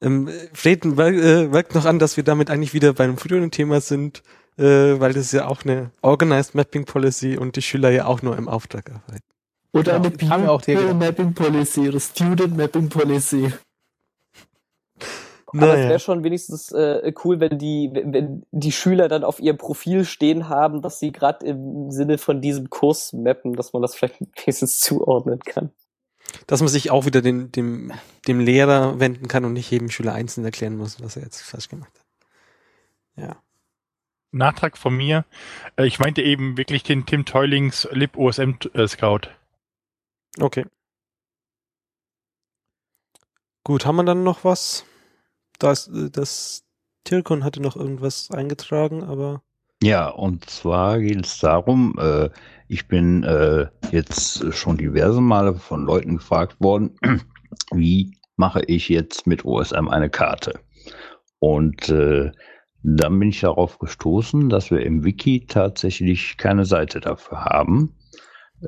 Ähm, Fred äh, wirkt noch an, dass wir damit eigentlich wieder beim früheren Thema sind, äh, weil das ist ja auch eine Organized Mapping Policy und die Schüler ja auch nur im Auftrag arbeiten. Oder eine People Mapping Policy oder Student Mapping Policy. Aber naja. es wäre schon wenigstens äh, cool, wenn die, wenn die Schüler dann auf ihr Profil stehen haben, dass sie gerade im Sinne von diesem Kurs mappen, dass man das vielleicht wenigstens zuordnen kann. Dass man sich auch wieder den, dem, dem Lehrer wenden kann und nicht jedem Schüler einzeln erklären muss, was er jetzt falsch gemacht hat. Ja. Nachtrag von mir. Äh, ich meinte eben wirklich den Tim Teulings Lib OSM äh, Scout. Okay. Gut, haben wir dann noch was? Das, das Tirkon hatte noch irgendwas eingetragen, aber. Ja, und zwar geht es darum, äh, ich bin äh, jetzt schon diverse Male von Leuten gefragt worden, wie mache ich jetzt mit OSM eine Karte? Und äh, dann bin ich darauf gestoßen, dass wir im Wiki tatsächlich keine Seite dafür haben.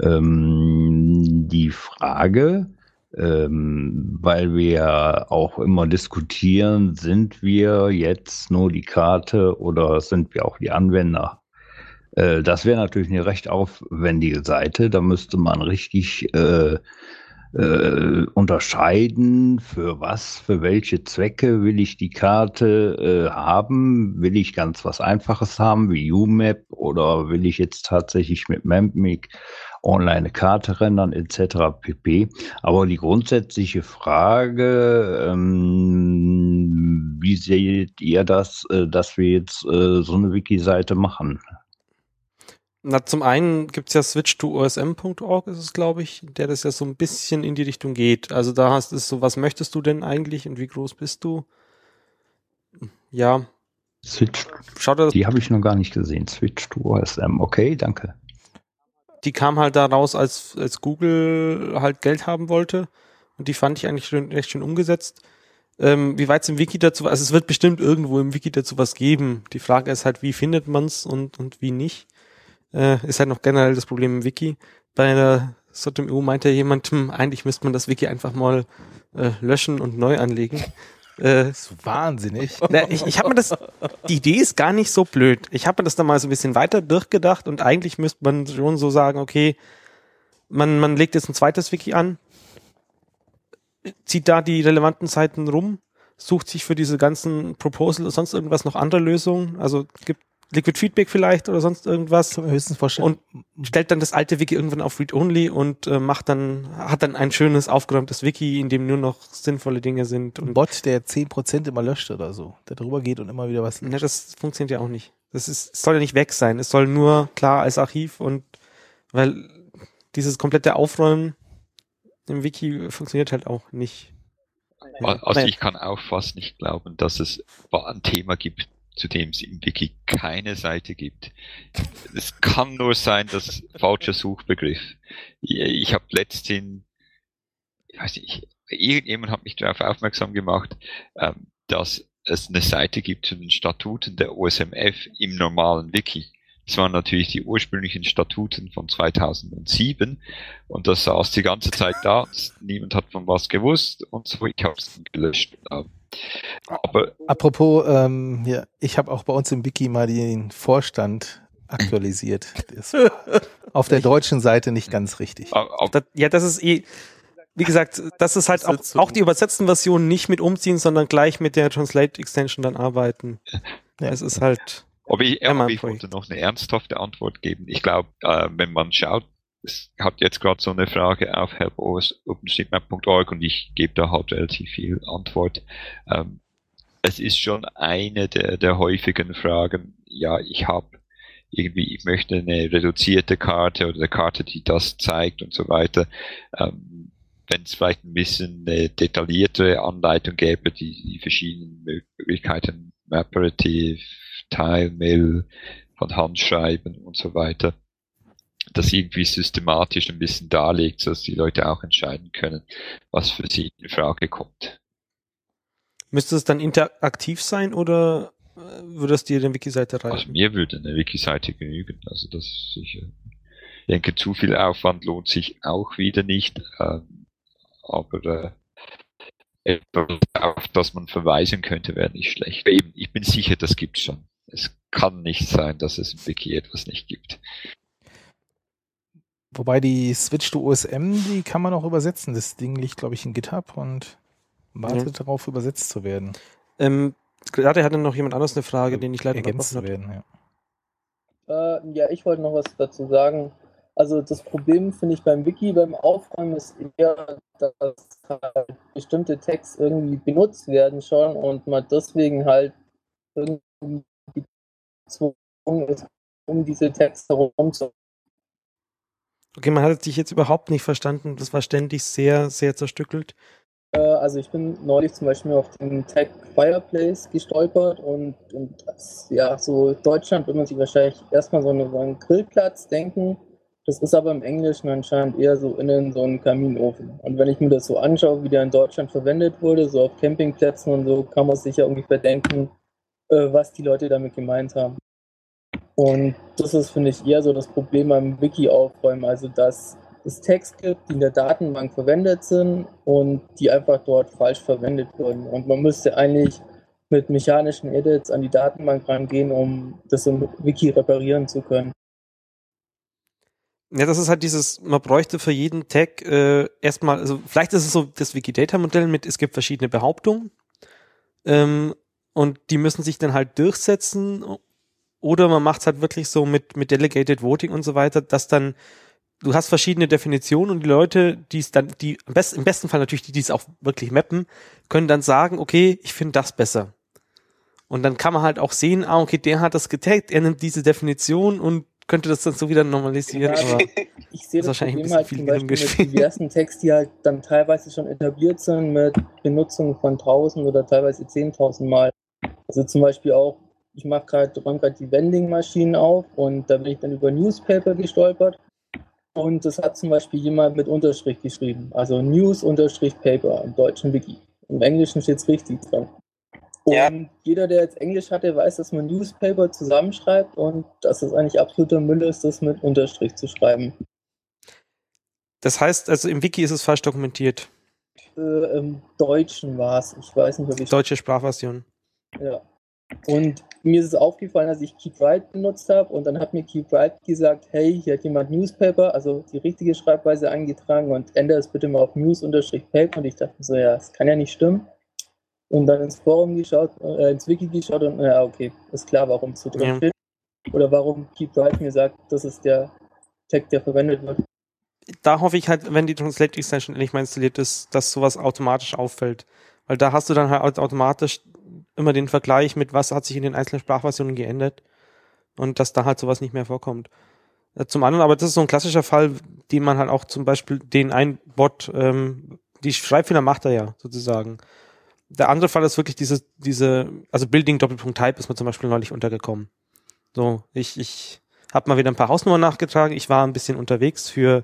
Ähm, die Frage, ähm, weil wir auch immer diskutieren, sind wir jetzt nur die Karte oder sind wir auch die Anwender? Äh, das wäre natürlich eine recht aufwendige Seite. Da müsste man richtig äh, äh, unterscheiden, für was, für welche Zwecke will ich die Karte äh, haben. Will ich ganz was Einfaches haben wie UMAP oder will ich jetzt tatsächlich mit Memmic online eine Karte rendern etc. pp. Aber die grundsätzliche Frage, ähm, wie seht ihr das, äh, dass wir jetzt äh, so eine Wiki-Seite machen? Na, zum einen gibt's ja switch to osm.org, ist es, glaube ich, der das ja so ein bisschen in die Richtung geht. Also da hast es so, was möchtest du denn eigentlich und wie groß bist du? Ja. Switch. Schaut das. Die habe ich noch gar nicht gesehen. Switch to OSM. Okay, danke. Die kam halt da raus, als, als Google halt Geld haben wollte. Und die fand ich eigentlich recht schön umgesetzt. Ähm, wie weit es im Wiki dazu, also es wird bestimmt irgendwo im Wiki dazu was geben. Die Frage ist halt, wie findet man's und, und wie nicht. Äh, ist halt noch generell das Problem im Wiki. Bei der Sotom EU meinte jemand, hm, eigentlich müsste man das Wiki einfach mal äh, löschen und neu anlegen. Äh, das ist wahnsinnig. Na, ich ich habe mir das, die Idee ist gar nicht so blöd. Ich habe mir das dann mal so ein bisschen weiter durchgedacht und eigentlich müsste man schon so sagen, okay, man, man legt jetzt ein zweites Wiki an, zieht da die relevanten Seiten rum, sucht sich für diese ganzen Proposal oder sonst irgendwas noch andere Lösungen. Also gibt Liquid Feedback vielleicht oder sonst irgendwas. Kann höchstens vorstellen. Und stellt dann das alte Wiki irgendwann auf Read-Only und äh, macht dann, hat dann ein schönes, aufgeräumtes Wiki, in dem nur noch sinnvolle Dinge sind. Und ein Bot, der 10% immer löscht oder so, der drüber geht und immer wieder was löscht. Ne, das funktioniert ja auch nicht. Das ist, soll ja nicht weg sein. Es soll nur klar als Archiv und weil dieses komplette Aufräumen im Wiki funktioniert halt auch nicht. Also ich kann auch fast nicht glauben, dass es ein Thema gibt, zu dem es im Wiki keine Seite gibt. Es kann nur sein, dass falscher Suchbegriff. Ich habe letztens, ich weiß nicht, irgendjemand hat mich darauf aufmerksam gemacht, ähm, dass es eine Seite gibt zu den Statuten der OSMF im normalen Wiki. Das waren natürlich die ursprünglichen Statuten von 2007 und das saß die ganze Zeit da. Niemand hat von was gewusst und so. Ich habe es gelöscht. Aber Apropos, ähm, ja, ich habe auch bei uns im Wiki mal den Vorstand aktualisiert. auf der deutschen Seite nicht ganz richtig. ja, das ist eh, wie gesagt, das ist halt auch, auch die übersetzten Versionen nicht mit umziehen, sondern gleich mit der Translate Extension dann arbeiten. Ja. Es ist halt. Aber ich, aber ich wollte noch eine ernsthafte Antwort geben. Ich glaube, äh, wenn man schaut, es hat jetzt gerade so eine Frage auf help.openstreetmap.org und ich gebe da halt relativ viel Antwort. Ähm, es ist schon eine der, der häufigen Fragen, ja, ich habe irgendwie, ich möchte eine reduzierte Karte oder eine Karte, die das zeigt und so weiter. Ähm, Wenn es vielleicht ein bisschen eine detaillierte Anleitung gäbe, die die verschiedenen Möglichkeiten, Maparative, Tile, Mail, von Hand schreiben und so weiter das irgendwie systematisch ein bisschen darlegt, sodass die Leute auch entscheiden können, was für sie in Frage kommt. Müsste es dann interaktiv sein oder äh, würde es dir eine Wiki-Seite reichen? Also mir würde eine Wiki-Seite genügen. Also das ist sicher. Ich denke, zu viel Aufwand lohnt sich auch wieder nicht. Ähm, aber äh, auf das man verweisen könnte, wäre nicht schlecht. Eben, ich bin sicher, das gibt's schon. Es kann nicht sein, dass es im Wiki etwas nicht gibt. Wobei die Switch to OSM, die kann man auch übersetzen. Das Ding liegt, glaube ich, in GitHub und wartet ja. darauf, übersetzt zu werden. Ähm, gerade hatte noch jemand anderes eine Frage, den ich leider ergänzt zu werden. Ja. Äh, ja, ich wollte noch was dazu sagen. Also das Problem finde ich beim Wiki, beim Aufräumen ist eher, dass halt bestimmte Tags irgendwie benutzt werden schon und man deswegen halt irgendwie gezwungen ist, um diese herum zu Okay, man hat dich jetzt überhaupt nicht verstanden. Das war ständig sehr, sehr zerstückelt. Äh, also ich bin neulich zum Beispiel auf den Tag Fireplace gestolpert und, und ja, so Deutschland würde man sich wahrscheinlich erstmal so, eine, so einen Grillplatz denken. Das ist aber im Englischen anscheinend eher so innen so ein Kaminofen. Und wenn ich mir das so anschaue, wie der in Deutschland verwendet wurde, so auf Campingplätzen und so, kann man sich ja ungefähr denken, äh, was die Leute damit gemeint haben. Und das ist, finde ich, eher so das Problem beim Wiki aufräumen, also dass es Text gibt, die in der Datenbank verwendet sind und die einfach dort falsch verwendet wurden. Und man müsste eigentlich mit mechanischen Edits an die Datenbank rangehen, um das im Wiki reparieren zu können. Ja, das ist halt dieses, man bräuchte für jeden Tag äh, erstmal, also vielleicht ist es so das Wikidata-Modell mit, es gibt verschiedene Behauptungen ähm, und die müssen sich dann halt durchsetzen oder man macht es halt wirklich so mit, mit Delegated Voting und so weiter, dass dann du hast verschiedene Definitionen und die Leute, die es dann, die am besten, im besten Fall natürlich die, die es auch wirklich mappen, können dann sagen, okay, ich finde das besser. Und dann kann man halt auch sehen, ah, okay, der hat das getaggt, er nimmt diese Definition und könnte das dann so wieder normalisieren. Ja, aber ich sehe ist das wahrscheinlich ein Problem bisschen halt viel zum Beispiel mit diversen Tags, die halt dann teilweise schon etabliert sind mit Benutzung von 1000 oder teilweise 10.000 Mal. Also zum Beispiel auch, ich mache gerade, räume gerade die Vending-Maschinen auf und da bin ich dann über Newspaper gestolpert und das hat zum Beispiel jemand mit Unterstrich geschrieben, also News-Paper im deutschen Wiki. Im Englischen steht es richtig dran. Und Ja. jeder, der jetzt Englisch hatte, weiß, dass man Newspaper zusammenschreibt und dass es eigentlich absoluter Müll ist, das mit Unterstrich zu schreiben. das heißt, also im Wiki ist es falsch dokumentiert. Äh, Im Deutschen war es. Ich weiß nicht, ob ich. Deutsche Sprachversion. Ja. Und mir ist es aufgefallen, dass ich Keep Write benutzt habe und dann hat mir Keep Write gesagt, hey, hier hat jemand Newspaper, also die richtige Schreibweise eingetragen und ändere es bitte mal auf News-Paper und ich dachte so, ja, das kann ja nicht stimmen. Und dann ins Forum geschaut, äh, ins Wiki geschaut und ja, okay, ist klar, warum es so drin Ja. steht. Oder warum Keep Write mir sagt, das ist der Tag, der verwendet wird. Da hoffe ich halt, wenn die Translate Extension endlich mal installiert ist, dass sowas automatisch auffällt. Weil da hast du dann halt automatisch immer den Vergleich mit, was hat sich in den einzelnen Sprachversionen geändert und dass da halt sowas nicht mehr vorkommt. Äh, Zum anderen, aber das ist so ein klassischer Fall, den man halt auch zum Beispiel den ein Bot, ähm, die Schreibfehler macht er ja sozusagen. Der andere Fall ist wirklich diese, diese, also Building Doppelpunkt Type ist mir zum Beispiel neulich untergekommen. So, ich, ich habe mal wieder ein paar Hausnummern nachgetragen. Ich war ein bisschen unterwegs für,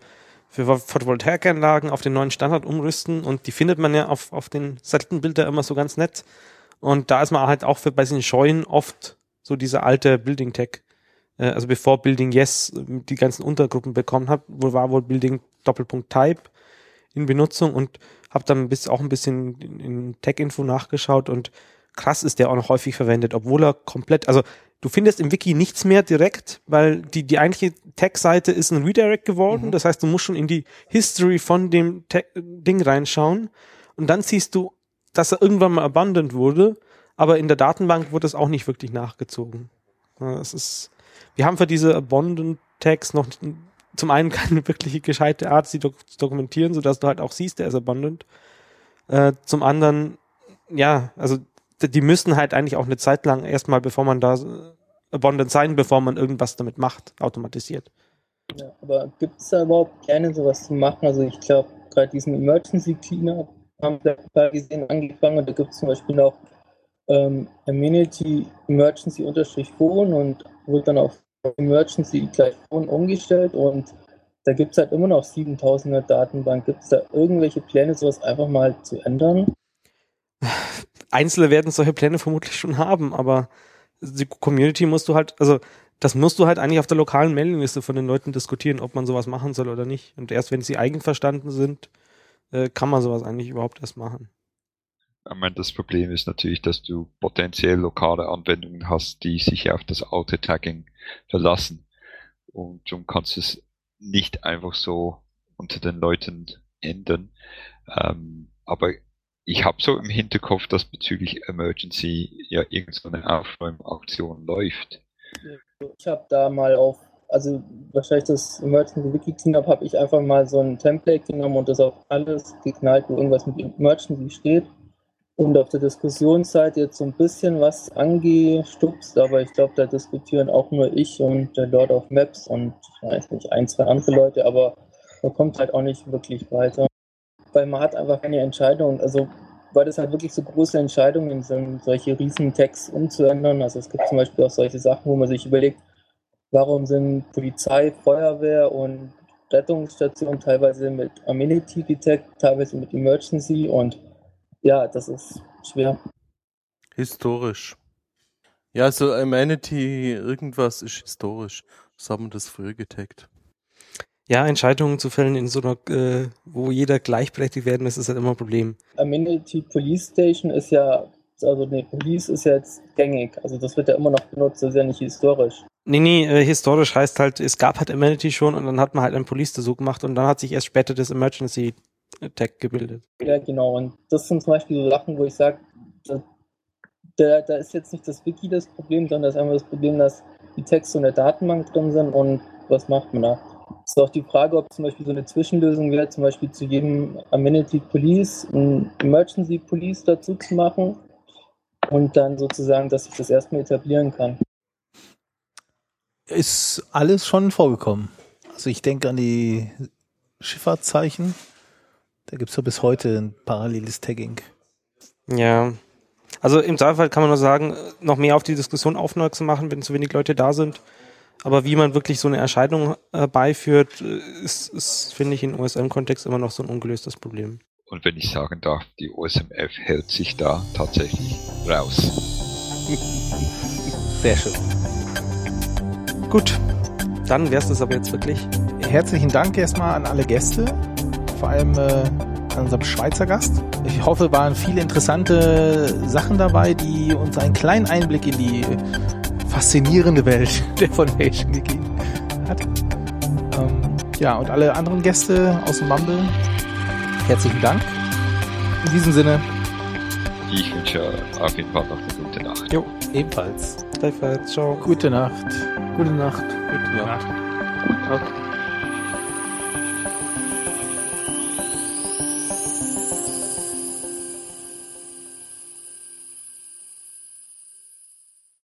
für Photovoltaikanlagen auf den neuen Standard umrüsten und die findet man ja auf, auf den Satellitenbildern immer so ganz nett. Und da ist man halt auch für, bei diesen Scheuen oft so diese alte Building Tech, äh, also bevor Building Yes äh, die ganzen Untergruppen bekommen hat, wo war wohl Building Doppelpunkt Type in Benutzung und habe dann bis auch ein bisschen in, in Tech-Info nachgeschaut und krass ist der auch noch häufig verwendet, obwohl er komplett, also du findest im Wiki nichts mehr direkt, weil die, die eigentliche Tech-Seite ist ein Redirect geworden. Das heißt, du musst schon in die History von dem Tech Ding reinschauen und dann siehst du, dass er irgendwann mal abandoned wurde, aber in der Datenbank wurde es auch nicht wirklich nachgezogen. Es ist, wir haben für diese Abandoned Tags noch zum einen keine wirkliche gescheite Art, sie dok zu dokumentieren, sodass du halt auch siehst, der ist abandoned. Äh, zum anderen, ja, also die müssen halt eigentlich auch eine Zeit lang erstmal, bevor man da abundant sein, bevor man irgendwas damit macht, automatisiert. Ja, aber gibt es da überhaupt Pläne, sowas zu machen? Also ich glaube, gerade diesen Emergency Cleaner haben da gesehen angefangen und da gibt es zum Beispiel auch ähm, Amenity Emergency unterstrich Phone und wird dann auf Emergency gleich Phone umgestellt und da gibt es halt immer noch 7000er Datenbank. Gibt es da irgendwelche Pläne, sowas einfach mal zu ändern? Einzelne werden solche Pläne vermutlich schon haben, aber die Community musst du halt, also das musst du halt eigentlich auf der lokalen Mailingliste von den Leuten diskutieren, ob man sowas machen soll oder nicht. Und erst wenn sie eigenverstanden sind, äh, kann man sowas eigentlich überhaupt erst machen. Ich meine, das Problem ist natürlich, dass du potenziell lokale Anwendungen hast, die sich auf das Auto-Tagging verlassen. Und du kannst es nicht einfach so unter den Leuten ändern. Ähm, aber ich habe so im Hinterkopf, dass bezüglich Emergency ja irgendeine Aufräumaktion läuft. Ich habe da mal auf, also wahrscheinlich das Emergency Wiki Cleanup habe ich einfach mal so ein Template genommen und das auf alles geknallt, wo irgendwas mit Emergency steht. Und auf der Diskussionsseite jetzt so ein bisschen was angestupst, aber ich glaube, da diskutieren auch nur ich und der Lord of Maps und ich weiß nicht, ein, zwei andere Leute, aber man kommt halt auch nicht wirklich weiter. Weil man hat einfach keine Entscheidung, also weil das halt wirklich so große Entscheidungen sind, solche riesen Tags umzuändern. Also es gibt zum Beispiel auch solche Sachen, wo man sich überlegt, warum sind Polizei, Feuerwehr und Rettungsstation teilweise mit Amenity getaggt, teilweise mit Emergency und ja, das ist schwer. Historisch. Ja, so Amenity, irgendwas ist historisch. So haben wir das früher getaggt. Ja, Entscheidungen zu fällen in so einer, äh, wo jeder gleichberechtigt werden, das ist halt immer ein Problem. Amenity Police Station ist ja, also ne, Police ist ja jetzt gängig, also das wird ja immer noch benutzt, das ist ja nicht historisch. Nee, nee, äh, historisch heißt halt, es gab halt Amenity schon und dann hat man halt einen Police-Versuch gemacht und dann hat sich erst später das Emergency Tag gebildet. Ja, genau. Und das sind zum Beispiel so Sachen, wo ich sage, da, da, da ist jetzt nicht das Wiki das Problem, sondern das ist einfach das Problem, dass die Texte in der Datenbank drin sind und was macht man da? Es ist auch die Frage, ob zum Beispiel so eine Zwischenlösung wäre, zum Beispiel zu jedem Amenity Police ein Emergency Police dazu zu machen und dann sozusagen, dass ich das erstmal etablieren kann. Ist alles schon vorgekommen. Also ich denke an die Schifffahrtszeichen. Da gibt es ja bis heute ein paralleles Tagging. Ja. Also im Zweifel kann man nur sagen, noch mehr auf die Diskussion aufmerksam machen, wenn zu wenig Leute da sind. Aber wie man wirklich so eine Erscheinung herbeiführt, äh, ist, ist finde ich, im OSM-Kontext immer noch so ein ungelöstes Problem. Und wenn ich sagen darf, die OSMF hält sich da tatsächlich raus. Sehr schön. Gut, dann wär's das aber jetzt wirklich. Herzlichen Dank erstmal an alle Gäste, vor allem äh, an unserem Schweizer Gast. Ich hoffe, waren viele interessante Sachen dabei, die uns einen kleinen Einblick in die faszinierende Welt der Foundation gegeben hat. Ähm, ja, und alle anderen Gäste aus dem Mumble, herzlichen Dank. In diesem Sinne. Ich wünsche auf jeden Fall noch eine gute Nacht. Jo, ebenfalls. Gleichfalls. Ciao. Gute Nacht. Gute Nacht. Gute Nacht. Okay.